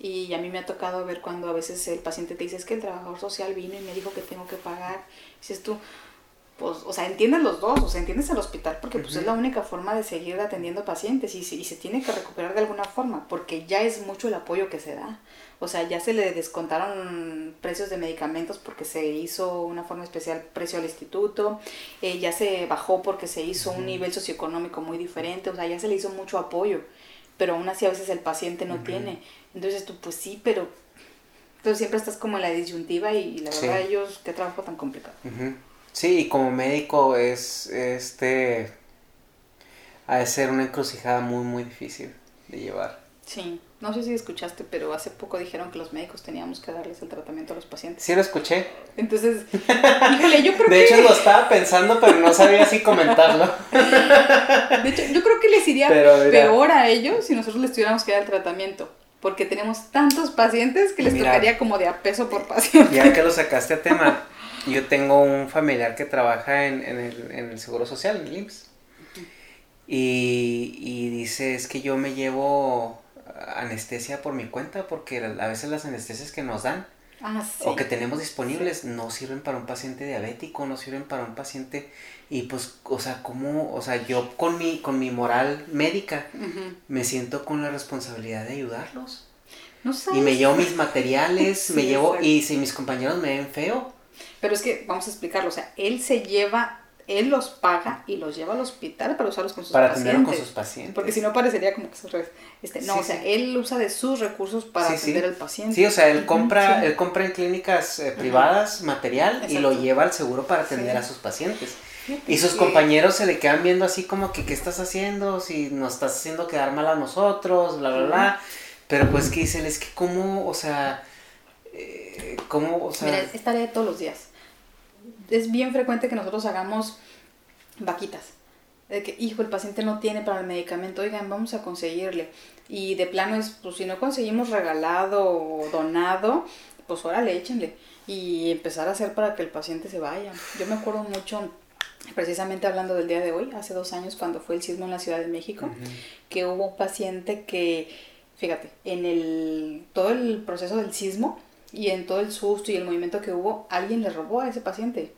Y a mí me ha tocado ver cuando a veces el paciente te dice, es que el trabajador social vino y me dijo que tengo que pagar. Dices tú, pues, o sea, entiendes los dos, o sea, entiendes el hospital porque pues es la única forma de seguir atendiendo pacientes y se, y se tiene que recuperar de alguna forma porque ya es mucho el apoyo que se da. O sea, ya se le descontaron precios de medicamentos porque se hizo una forma especial precio al instituto, eh, ya se bajó porque se hizo un nivel socioeconómico muy diferente, o sea, ya se le hizo mucho apoyo, pero aún así a veces el paciente no tiene. Entonces tú, pues sí, pero entonces siempre estás como en la disyuntiva y, la Sí. verdad ellos, qué trabajo tan complicado. Sí, y como médico es, este, ha de ser una encrucijada muy, muy difícil de llevar. Sí, no sé si escuchaste, pero hace poco dijeron que los médicos teníamos que darles el tratamiento a los pacientes. Sí lo escuché. Entonces, híjole, yo creo De que... hecho lo estaba pensando, pero no sabía si comentarlo. De hecho, yo creo que les iría Pero mira. peor a ellos si nosotros les tuviéramos que dar el tratamiento. Porque tenemos tantos pacientes que les Mira. tocaría como de a peso por paciente. Ya que lo sacaste a tema, yo tengo un familiar que trabaja en, en el, en el Seguro Social, en el IMSS. Y, y dice, es que yo me llevo anestesia por mi cuenta porque a veces las anestesias que nos dan Ah, sí. o que tenemos disponibles no sirven para un paciente diabético, no sirven para un paciente y pues, o sea, ¿cómo? O sea, yo con mi, con mi moral médica me siento con la responsabilidad de ayudarlos. No Y me llevo mis materiales, me llevo, y si mis compañeros me ven feo, Pero es que vamos a explicarlo, o sea, él se lleva, él los paga y los lleva al hospital para usarlos con sus para pacientes. atenderlo con sus pacientes. Porque si no parecería como que revés. Este, no, Sí, o sea, sí. él usa de sus recursos para Sí, atender al paciente. Sí, o sea, él compra, él compra en clínicas eh, privadas material y lo lleva al seguro para atender a sus pacientes. Y sus compañeros se le quedan viendo así como que, ¿qué estás haciendo? Si nos estás haciendo quedar mal a nosotros, bla, bla, bla. Pero pues que dicen, es que cómo, o sea, eh, cómo, o sea... Mira, es tarea de todos los días. Es bien frecuente que nosotros hagamos vaquitas. De que, hijo, el paciente no tiene para el medicamento, oigan, vamos a conseguirle. Y de plano es, pues si no conseguimos regalado o donado, pues órale, échenle. Y empezar a hacer para que el paciente se vaya. Yo me acuerdo mucho, precisamente hablando del día de hoy, hace dos años cuando fue el sismo en la Ciudad de México, que hubo un paciente que, fíjate, en el, todo el proceso del sismo y en todo el susto y el movimiento que hubo, alguien le robó a ese paciente.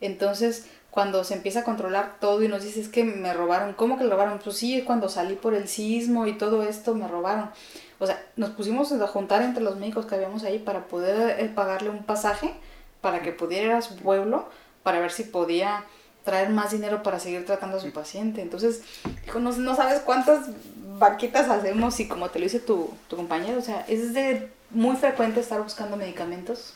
Entonces, cuando se empieza a controlar todo y nos dice, es que me robaron, ¿cómo que le robaron? Pues sí, cuando salí por el sismo y todo esto me robaron. O sea, nos pusimos a juntar entre los médicos que habíamos ahí para poder eh, pagarle un pasaje para que pudiera ir a su pueblo para ver si podía traer más dinero para seguir tratando a su paciente. Entonces, no, no sabes cuántas vaquitas hacemos y como te lo dice tu, tu compañero, o sea, es de muy frecuente estar buscando medicamentos,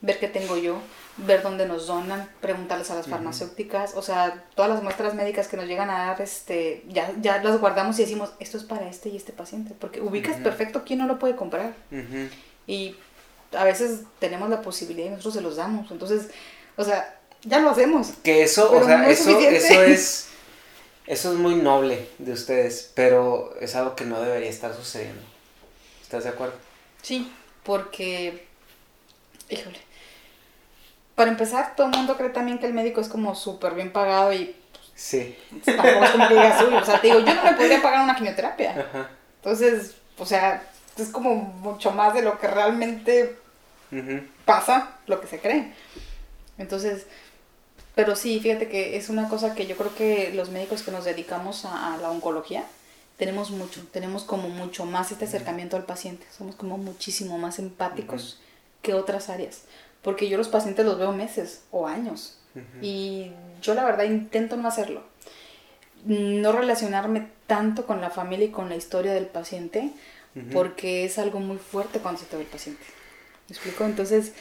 ver qué tengo yo, ver dónde nos donan, preguntarles a las farmacéuticas, o sea, todas las muestras médicas que nos llegan a dar, este, ya, ya las guardamos y decimos, esto es para este y este paciente, porque ubicas Ujú. perfecto quién no lo puede comprar. Ujú. Y a veces tenemos la posibilidad y nosotros se los damos. Entonces, o sea, ya lo hacemos. Que eso, o sea, eso, eso es eso es muy noble de ustedes, pero es algo que no debería estar sucediendo. ¿Estás de acuerdo? Sí, porque, híjole, para empezar, todo el mundo cree también que el médico es como súper bien pagado y... Sí. Tampoco es como que digas, uy, o sea, te digo, yo no me podría pagar una quimioterapia. Entonces, o sea, es como mucho más de lo que realmente pasa, lo que se cree. Entonces, pero sí, fíjate que es una cosa que yo creo que los médicos que nos dedicamos a, la oncología tenemos mucho, tenemos como mucho más este acercamiento al paciente, somos como muchísimo más empáticos que otras áreas, porque yo los pacientes los veo meses o años. Y yo la verdad intento no hacerlo, no relacionarme tanto con la familia y con la historia del paciente, porque es algo muy fuerte cuando se te ve el paciente. ¿Me explico? Entonces,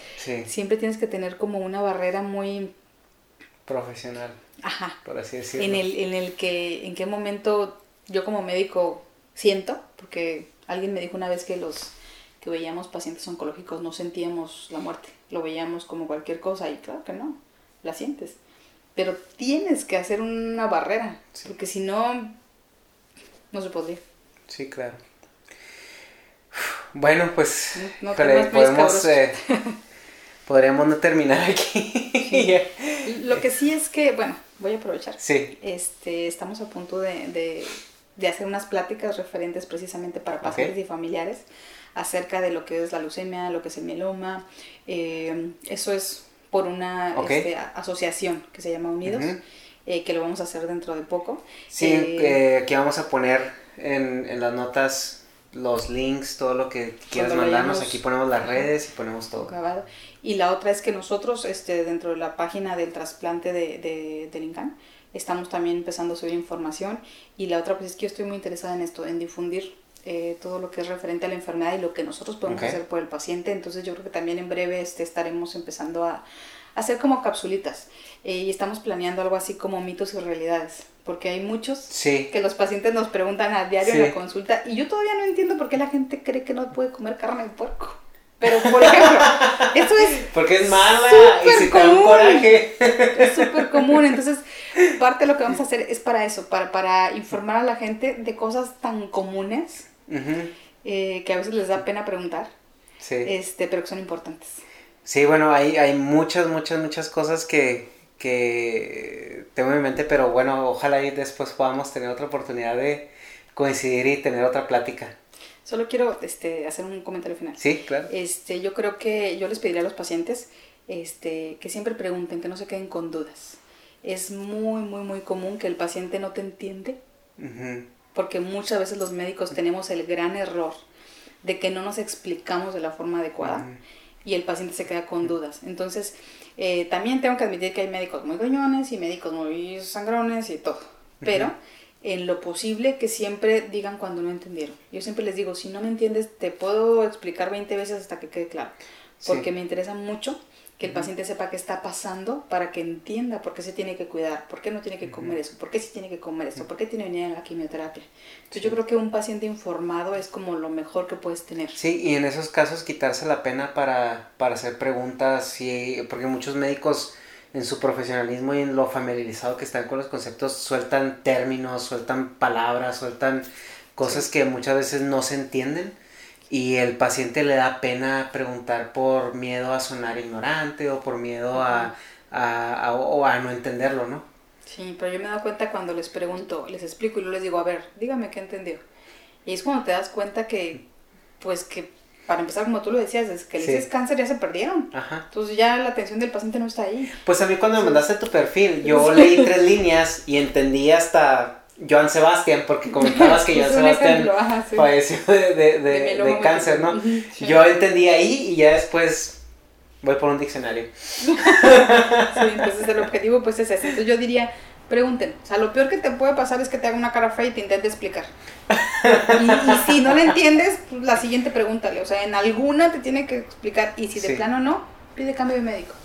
siempre tienes que tener como una barrera muy profesional. Ajá. Por así decirlo. En el, en el que, en qué momento yo como médico siento, porque alguien me dijo una vez que los que veíamos pacientes oncológicos no sentíamos la muerte, lo veíamos como cualquier cosa y claro que no, la sientes. Pero tienes que hacer una barrera, porque si no, no se podría. Sí, claro. Bueno, pues no, podemos, eh, podríamos no terminar aquí. Lo que sí es que, bueno, voy a aprovechar. Sí. Este, estamos a punto de, hacer unas pláticas referentes precisamente para pacientes y familiares acerca de lo que es la leucemia, lo que es el mieloma. Eh, eso es por una este, asociación que se llama Unidos, eh, que lo vamos a hacer dentro de poco. Sí, eh, que vamos a poner en, en las notas los links, todo lo que quieras mandarnos. Aquí ponemos las redes y ponemos todo. Y la otra es que nosotros, este, dentro de la página del trasplante de, de, del INCAN, estamos también empezando a subir información. Y la otra, pues es que yo estoy muy interesada en esto, en difundir eh, todo lo que es referente a la enfermedad y lo que nosotros podemos hacer por el paciente. Entonces yo creo que también en breve este, estaremos empezando a, hacer como capsulitas. Eh, y estamos planeando algo así como mitos y realidades porque hay muchos que los pacientes nos preguntan a diario en la consulta y yo todavía no entiendo por qué la gente cree que no puede comer carne de puerco. Pero, por ejemplo, eso es. Porque es mala y te un coraje. Es súper común. Entonces, parte de lo que vamos a hacer es para eso, para, para informar a la gente de cosas tan comunes eh, que a veces les da pena preguntar, este, pero que son importantes. Sí, bueno, hay, hay muchas, muchas, muchas cosas que, que tengo en mente, pero bueno, ojalá y después podamos tener otra oportunidad de coincidir y tener otra plática. Solo quiero este, hacer un comentario final. Sí, claro. Este, yo creo que yo les pediría a los pacientes este, que siempre pregunten, que no se queden con dudas. Es muy, muy, muy común que el paciente no te entiende, porque muchas veces los médicos tenemos el gran error de que no nos explicamos de la forma adecuada y el paciente se queda con dudas. Entonces, eh, también tengo que admitir que hay médicos muy gruñones y médicos muy sangrones y todo, pero en lo posible que siempre digan cuando no entendieron. Yo siempre les digo, si no me entiendes, te puedo explicar 20 veces hasta que quede claro, porque me interesa mucho que el paciente sepa qué está pasando para que entienda por qué se tiene que cuidar, por qué no tiene que comer eso, por qué sí tiene que comer eso, por qué tiene que venir a la quimioterapia. Entonces yo creo que un paciente informado es como lo mejor que puedes tener. Sí, y en esos casos quitarse la pena para, para hacer preguntas, y, porque muchos médicos en su profesionalismo y en lo familiarizado que están con los conceptos sueltan términos, sueltan palabras, sueltan cosas que muchas veces no se entienden y el paciente le da pena preguntar por miedo a sonar ignorante o por miedo a, a, o a no entenderlo, ¿no? Sí, pero yo me he dado cuenta cuando les pregunto, les explico y luego les digo, a ver, dígame qué entendió. Y es cuando te das cuenta que, pues que, para empezar, como tú lo decías, es que el cáncer ya se perdieron. Ajá. Entonces ya la atención del paciente no está ahí. Pues a mí cuando me mandaste tu perfil, yo leí tres líneas y entendí hasta Joan Sebastián, porque comentabas que Joan Sebastián falleció de, de, de, cáncer, ¿no? Yo entendí ahí y ya después voy por un diccionario. sí, entonces el objetivo pues es ese. Entonces yo diría, pregunten, o sea, lo peor que te puede pasar es que te haga una cara fea y te intente explicar. Y, si no le entiendes, pues, la siguiente pregúntale, o sea, en alguna te tiene que explicar y si de plano no, pide cambio de médico.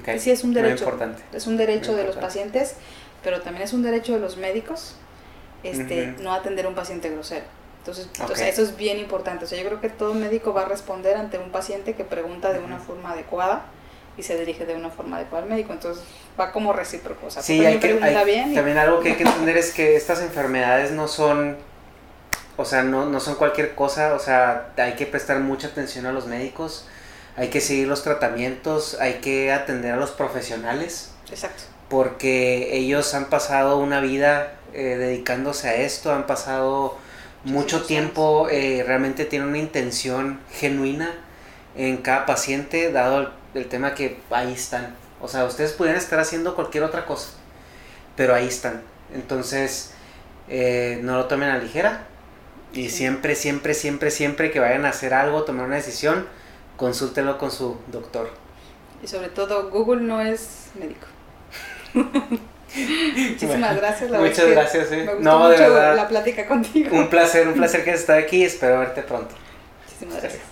Okay. Sí, es un derecho. importante. Es un derecho de los pacientes pero también es un derecho de los médicos este, no atender a un paciente grosero. Entonces, eso es bien importante. O sea, yo creo que todo médico va a responder ante un paciente que pregunta de una forma adecuada y se dirige de una forma adecuada al médico. Entonces va como recíproco. O sea, Sí, hay también que, pregunta hay- bien y- también algo que hay que entender es que estas enfermedades no son, o sea, no, no son cualquier cosa, o sea, hay que prestar mucha atención a los médicos, hay que seguir los tratamientos, hay que atender a los profesionales, Exacto. porque ellos han pasado una vida eh, dedicándose a esto, han pasado mucho tiempo, eh, realmente tienen una intención genuina en cada paciente, dado el, el tema que ahí están. O sea, ustedes pudieran estar haciendo cualquier otra cosa, pero ahí están. Entonces, eh, no lo tomen a ligera. Y Sí. siempre, siempre, siempre, siempre que vayan a hacer algo, tomar una decisión, consúltenlo con su doctor. Y sobre todo, Google no es médico. Muchísimas gracias. La Muchas gracias, eh. Me gustó No, de verdad. la plática contigo. Un placer, un placer que estado aquí. Espero verte pronto. Muchísimas gracias.